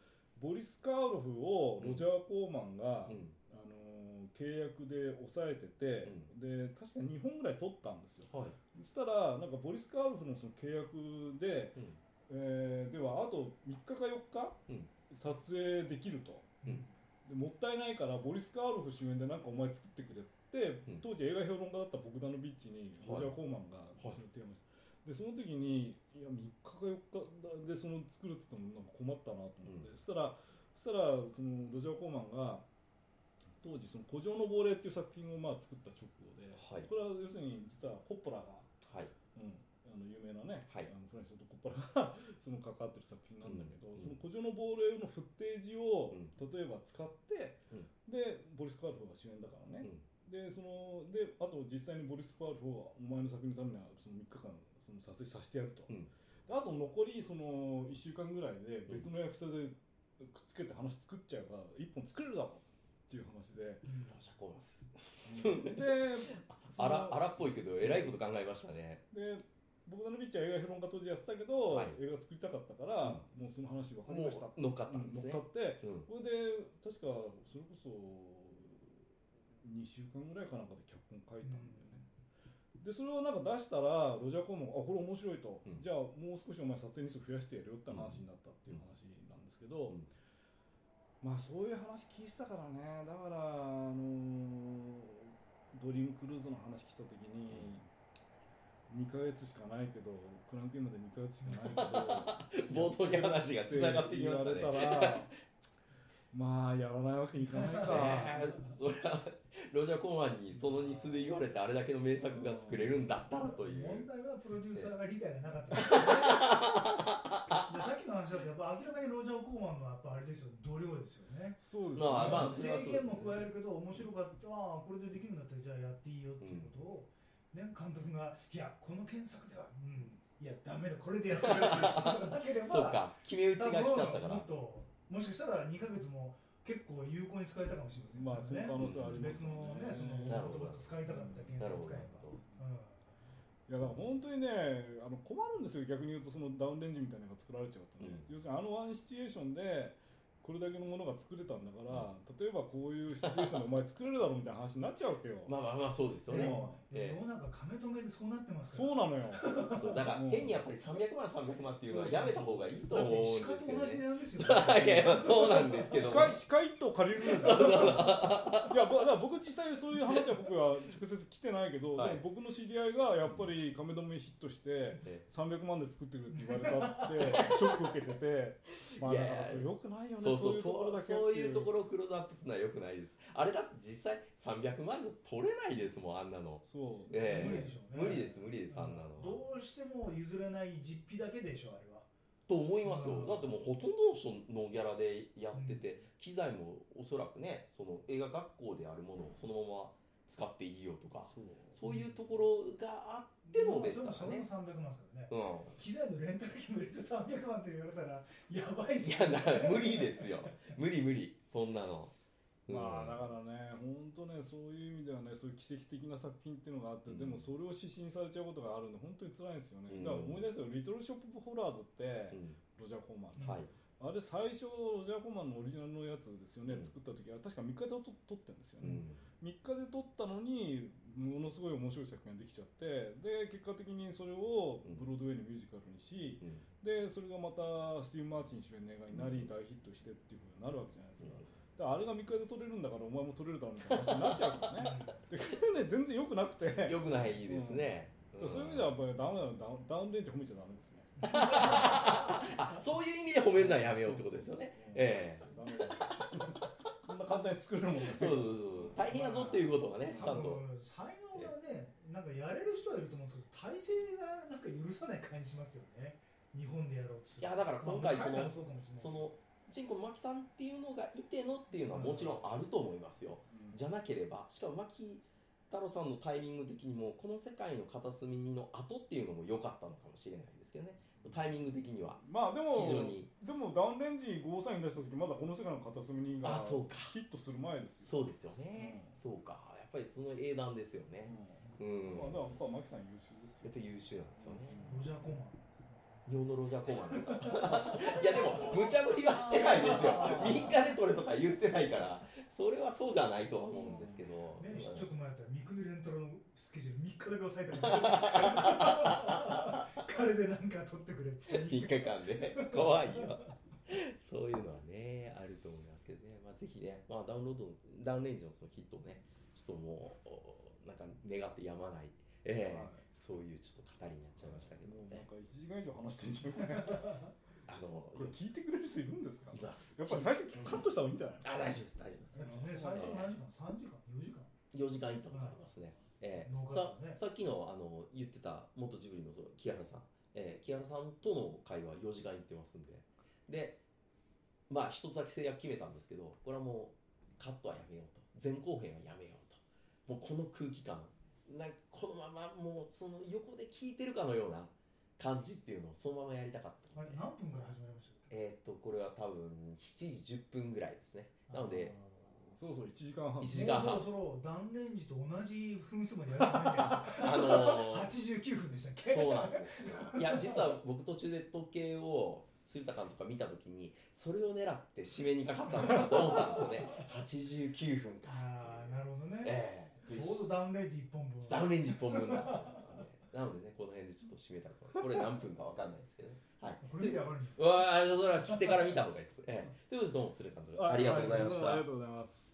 [SPEAKER 3] ボリス・カーロフをロジャー・コーマンが、
[SPEAKER 1] うん。
[SPEAKER 3] あの契約で抑えてて、で確か2本ぐらい取ったんですよ。
[SPEAKER 1] はい。
[SPEAKER 3] そしたらなんかボリス・カーロフのその契約で、
[SPEAKER 1] うん
[SPEAKER 3] えーではあと3日か4日、
[SPEAKER 1] うん。
[SPEAKER 3] 撮影できると、
[SPEAKER 1] うん。
[SPEAKER 3] でもったいないからボリス・カーロフ主演でなんかお前作ってくれって、
[SPEAKER 1] うん。
[SPEAKER 3] 当時映画評論家だったボグダノビッチにロジャー・コーマンが提案した、でその時にいや3日か4日でその作るって言ってもなんか困ったなと思って、
[SPEAKER 1] うん。
[SPEAKER 3] そしたらそしたらそのロジャー・コーマンが当時その「古城の亡霊」っていう作品をまあ作った直後で、
[SPEAKER 1] はい。
[SPEAKER 3] これは要するに実はコッポラが、
[SPEAKER 1] はい。
[SPEAKER 3] うん、あの有名なね、
[SPEAKER 1] はい。
[SPEAKER 3] あのフランシス フォードコッポラがその関わってる作品なんだけど、
[SPEAKER 1] うん。
[SPEAKER 3] その古城の亡霊のフッテージを、
[SPEAKER 1] うん。
[SPEAKER 3] 例えば使って、
[SPEAKER 1] うん。
[SPEAKER 3] でボリス・カールフが主演だからね、でそのであと実際にボリス・カールフをお前の作品のためにはその3日間その撮影させてやると、
[SPEAKER 1] うん。
[SPEAKER 3] であと残りその1週間ぐらいで別の役者でくっつけて話作っちゃえば1本作れるだろうっていう話で、
[SPEAKER 2] うん。
[SPEAKER 3] で
[SPEAKER 1] 荒っぽいけどえらいこと考えましたね。
[SPEAKER 3] で僕のビッチは映画評論家当時やってたけど、
[SPEAKER 1] はい。
[SPEAKER 3] 映画作りたかったから、もうその話分かりました。
[SPEAKER 1] もう乗っかったんですね。
[SPEAKER 3] 乗っかって
[SPEAKER 1] うん。
[SPEAKER 3] それで確かそれこそ2週間ぐらいかなんかで脚本書いたんだよね、でそれをなんか出したらロジャー・コーマンが「あこれ面白いと」
[SPEAKER 1] うん。
[SPEAKER 3] じゃあもう少しお前撮影日数増やしてやるよって話になったっていう話なんですけど、
[SPEAKER 1] うん。
[SPEAKER 3] まあそういう話聞いてたからね。だからあのードリームクルーズの話来た時に、2ヶ月しかないけどクランクインまで2ヶ月しかないけど
[SPEAKER 1] 冒頭に話がつながってきましたね。
[SPEAKER 3] 言われたらまあやらないわけにいかないか、
[SPEAKER 1] えーそれはロジャー・コーマンにその日数で言われてあれだけの名作が作れるんだったらという。
[SPEAKER 2] 問題はプロデューサーが理解がなかった。ですよねでさっきの話だとやっぱ明らかにロジャー・コーマンのやっぱあれですよ度量ですよね。
[SPEAKER 3] そうですね、
[SPEAKER 1] まあまあ
[SPEAKER 2] 制限も加えるけど面白かった。これでできるんだったらじゃあやっていいよっていうことを、ね、監督がいやこの検索ではうんいやダメだこれでやってくれるっていうことがなければ
[SPEAKER 1] そうか決め打ちが来ちゃったから。
[SPEAKER 2] もっともしかしたら2ヶ月も結構有効に使えたかもしれません
[SPEAKER 3] まあその可能性はあります
[SPEAKER 2] 別のねそのもともと使いたかった検索を使えば、うん
[SPEAKER 3] いやだから本当にねあの困るんですよ逆に言うとそのダウンレンジみたいなのが作られちゃうとね、要するにあのワンシチュエーションでこれだけのものが作れたんだから、例えばこういうシチュエーションでお前作れるだろうみたいな話になっちゃうわけよ、
[SPEAKER 1] まあまあまあそうですよね。
[SPEAKER 2] でも、
[SPEAKER 1] ええ。
[SPEAKER 2] 世の中亀止めでそうなってますから。
[SPEAKER 3] そうなのよ。
[SPEAKER 1] そう。だから変にやっぱり300万300万っていうのはやめた方がいいと
[SPEAKER 2] だ
[SPEAKER 1] 思うんで
[SPEAKER 2] と同じ値段ですよ、
[SPEAKER 1] いやいやそうなんですけど。
[SPEAKER 3] 司会司会と借りるんですよ。いやぼだから僕実際そういう話は僕は直接来てないけど、
[SPEAKER 1] はい。
[SPEAKER 3] でも僕の知り合いがやっぱり亀止めヒットして
[SPEAKER 1] え
[SPEAKER 3] 300万で作ってくれって言われたってショック受けててまあだからそれよくないよね
[SPEAKER 1] そうそう
[SPEAKER 3] いうところだけ
[SPEAKER 1] そうそういうとこ
[SPEAKER 3] ろ
[SPEAKER 1] ろをクローズアップするのはよくないです。あれだって実際300万じゃ取れないですもんあんなの。
[SPEAKER 3] そう。
[SPEAKER 1] ええ。
[SPEAKER 2] 無理でしょうね。
[SPEAKER 1] 無理です無理ですあんなのは。
[SPEAKER 2] どうしても譲れない実費だけでしょあれは。
[SPEAKER 1] と思いますよ、
[SPEAKER 2] うん。
[SPEAKER 1] だってもうほとんどのギャラでやってて、機材もおそらくねその映画学校であるものをそのまま使っていいよとか
[SPEAKER 3] そう。
[SPEAKER 1] そういうところがあってもですから
[SPEAKER 2] それも
[SPEAKER 1] ね、
[SPEAKER 2] 300万ですからね。
[SPEAKER 1] うん、
[SPEAKER 2] 機材のレンタル費も入れて300万って言われたらやばいっ
[SPEAKER 1] い
[SPEAKER 2] す
[SPEAKER 1] やな無理ですよ。無理無理。そんなの、うん。
[SPEAKER 3] まあだからね、本当ね、そういう意味ではね、そういう奇跡的な作品っていうのがあって、
[SPEAKER 1] うん。
[SPEAKER 3] でもそれを指針されちゃうことがあるんで、本当に辛いんですよね。
[SPEAKER 1] うん。
[SPEAKER 3] だから思い出したよ、リトルショップ・ホラーズって、
[SPEAKER 1] うん。
[SPEAKER 3] ロジャー・コーマン、
[SPEAKER 1] はい。
[SPEAKER 3] あれ最初、ロジャー・コーマンのオリジナルのやつですよね、
[SPEAKER 1] うん。
[SPEAKER 3] 作った時は、確か3日で撮撮ってるんですよね。
[SPEAKER 1] うん
[SPEAKER 3] 3日で撮ったのに、ものすごい面白い作品ができちゃって、で、結果的にそれをブロードウェイのミュージカルにし、
[SPEAKER 1] うん。
[SPEAKER 3] で、それがまたスティーブ・マーチン主演の映画になり、大ヒットしてっていうふうになるわけじゃないですか。だからあれが3日で撮れるんだからお前も撮れるだろうみたいな。話になっちゃうからね。でね全然良くなくて、
[SPEAKER 1] よくないですね、ん。
[SPEAKER 3] そういう意味ではやっぱりダメだダウンダウンレンジ褒めちゃダメですね。
[SPEAKER 1] あそういう意味で褒めるのはやめようってことですよね、え
[SPEAKER 3] ダメだそんな簡単に作れるもんね
[SPEAKER 1] そうそうそう。大変やぞっていうことがねちゃんと。
[SPEAKER 2] 才能がねなんかやれる人はいると思うんですけど体制がなんか許さない感じしますよね。日本でやろうと
[SPEAKER 1] いやだから今回その
[SPEAKER 2] まあそ
[SPEAKER 1] そのチンコの牧さんっていうのがいてのっていうのはもちろんあると思いますよ、
[SPEAKER 3] うん。
[SPEAKER 1] じゃなければしかも牧太郎さんのタイミング的にもこの世界の片隅にの後っていうのも良かったのかもしれないですけどねタイミング的には。
[SPEAKER 3] まあでも
[SPEAKER 1] 非常に。
[SPEAKER 3] でもダウンレンジゴーサイン出した時まだこの世界の片隅にが
[SPEAKER 1] あそうか。
[SPEAKER 3] ヒットする前ですよ。
[SPEAKER 1] そうですよね、
[SPEAKER 3] うん。
[SPEAKER 1] そうか。やっぱりその英断ですよね。うん、
[SPEAKER 3] まあ、だから僕はマキさん優秀ですよ。
[SPEAKER 1] やっぱり優秀なんですよね、
[SPEAKER 2] ロジャー・コーマン
[SPEAKER 1] 日本のロジャー・コーマンいやでも無茶ぶりはしてないですよ。3日で取れとか言ってないから。それはそうじゃないとは思うんですけど、
[SPEAKER 2] ね、ちょっと前だったら三国レンタルのスケジュール3日だけ抑えたから彼でなんか取ってくれって。
[SPEAKER 1] 3日間で。怖いよ。そういうのはねあると思いますけどね、まあ、ぜひね、まあ、ダウンロードのダウンレンジのそのヒットをねちょっともうおなんか願ってやまない、ええ。
[SPEAKER 3] はい
[SPEAKER 1] そういうちょっと語りになっちゃいましたけどね。
[SPEAKER 3] もうなんか1時間以上話してるんじゃない？
[SPEAKER 1] あの
[SPEAKER 3] これ聞いてくれる人いるんですか？
[SPEAKER 1] います。
[SPEAKER 3] やっぱり最初カットした方がいいんじゃない？
[SPEAKER 1] あ大丈夫です大丈夫です。
[SPEAKER 2] でもね最初何時間？3時間？4時間
[SPEAKER 1] 4時間行ったことありますね。ええ。
[SPEAKER 2] ノーカッ
[SPEAKER 1] ささっきのあの言ってた元ジブリのその木原さん、ええ木原さんとの会話4時間行ってますんで。でまあ一つだけ制約決めたんですけどこれはもうカットはやめようと。前後編はやめようと。もうこの空気感なんかこのままもうその横で聞いてるかのような感じっていうのをそのままやりたかった
[SPEAKER 2] あれ何分から始まりました
[SPEAKER 1] えーっとこれは多分7時10分ぐらいですね。なので。
[SPEAKER 3] そろそろ1時間半。
[SPEAKER 1] 一時間半。
[SPEAKER 2] もうそろそろダウンレンジと同じ分数までやるとないんじゃないですか
[SPEAKER 1] あのー。
[SPEAKER 2] 89分でしたっけ？
[SPEAKER 1] そうなんですよ。いや、実は僕途中で時計を鶴田監督が見たときに、それを狙って締めにかかったのかなと思ったんですよね。89分か。
[SPEAKER 2] ああなるほどね、
[SPEAKER 1] ええ
[SPEAKER 2] ちょうどダウンレンジ1本分
[SPEAKER 1] ダウンレンジ1本分だ なのでね、この辺でちょっと締めたいと思います。これ何分かわかんないですけどね。はい。
[SPEAKER 2] これで分かるんじゃ
[SPEAKER 1] うわあ、それは切ってから見た方がいいです。ええということで、どうも鶴田監督、ありがとうございました
[SPEAKER 3] はありが。とうございます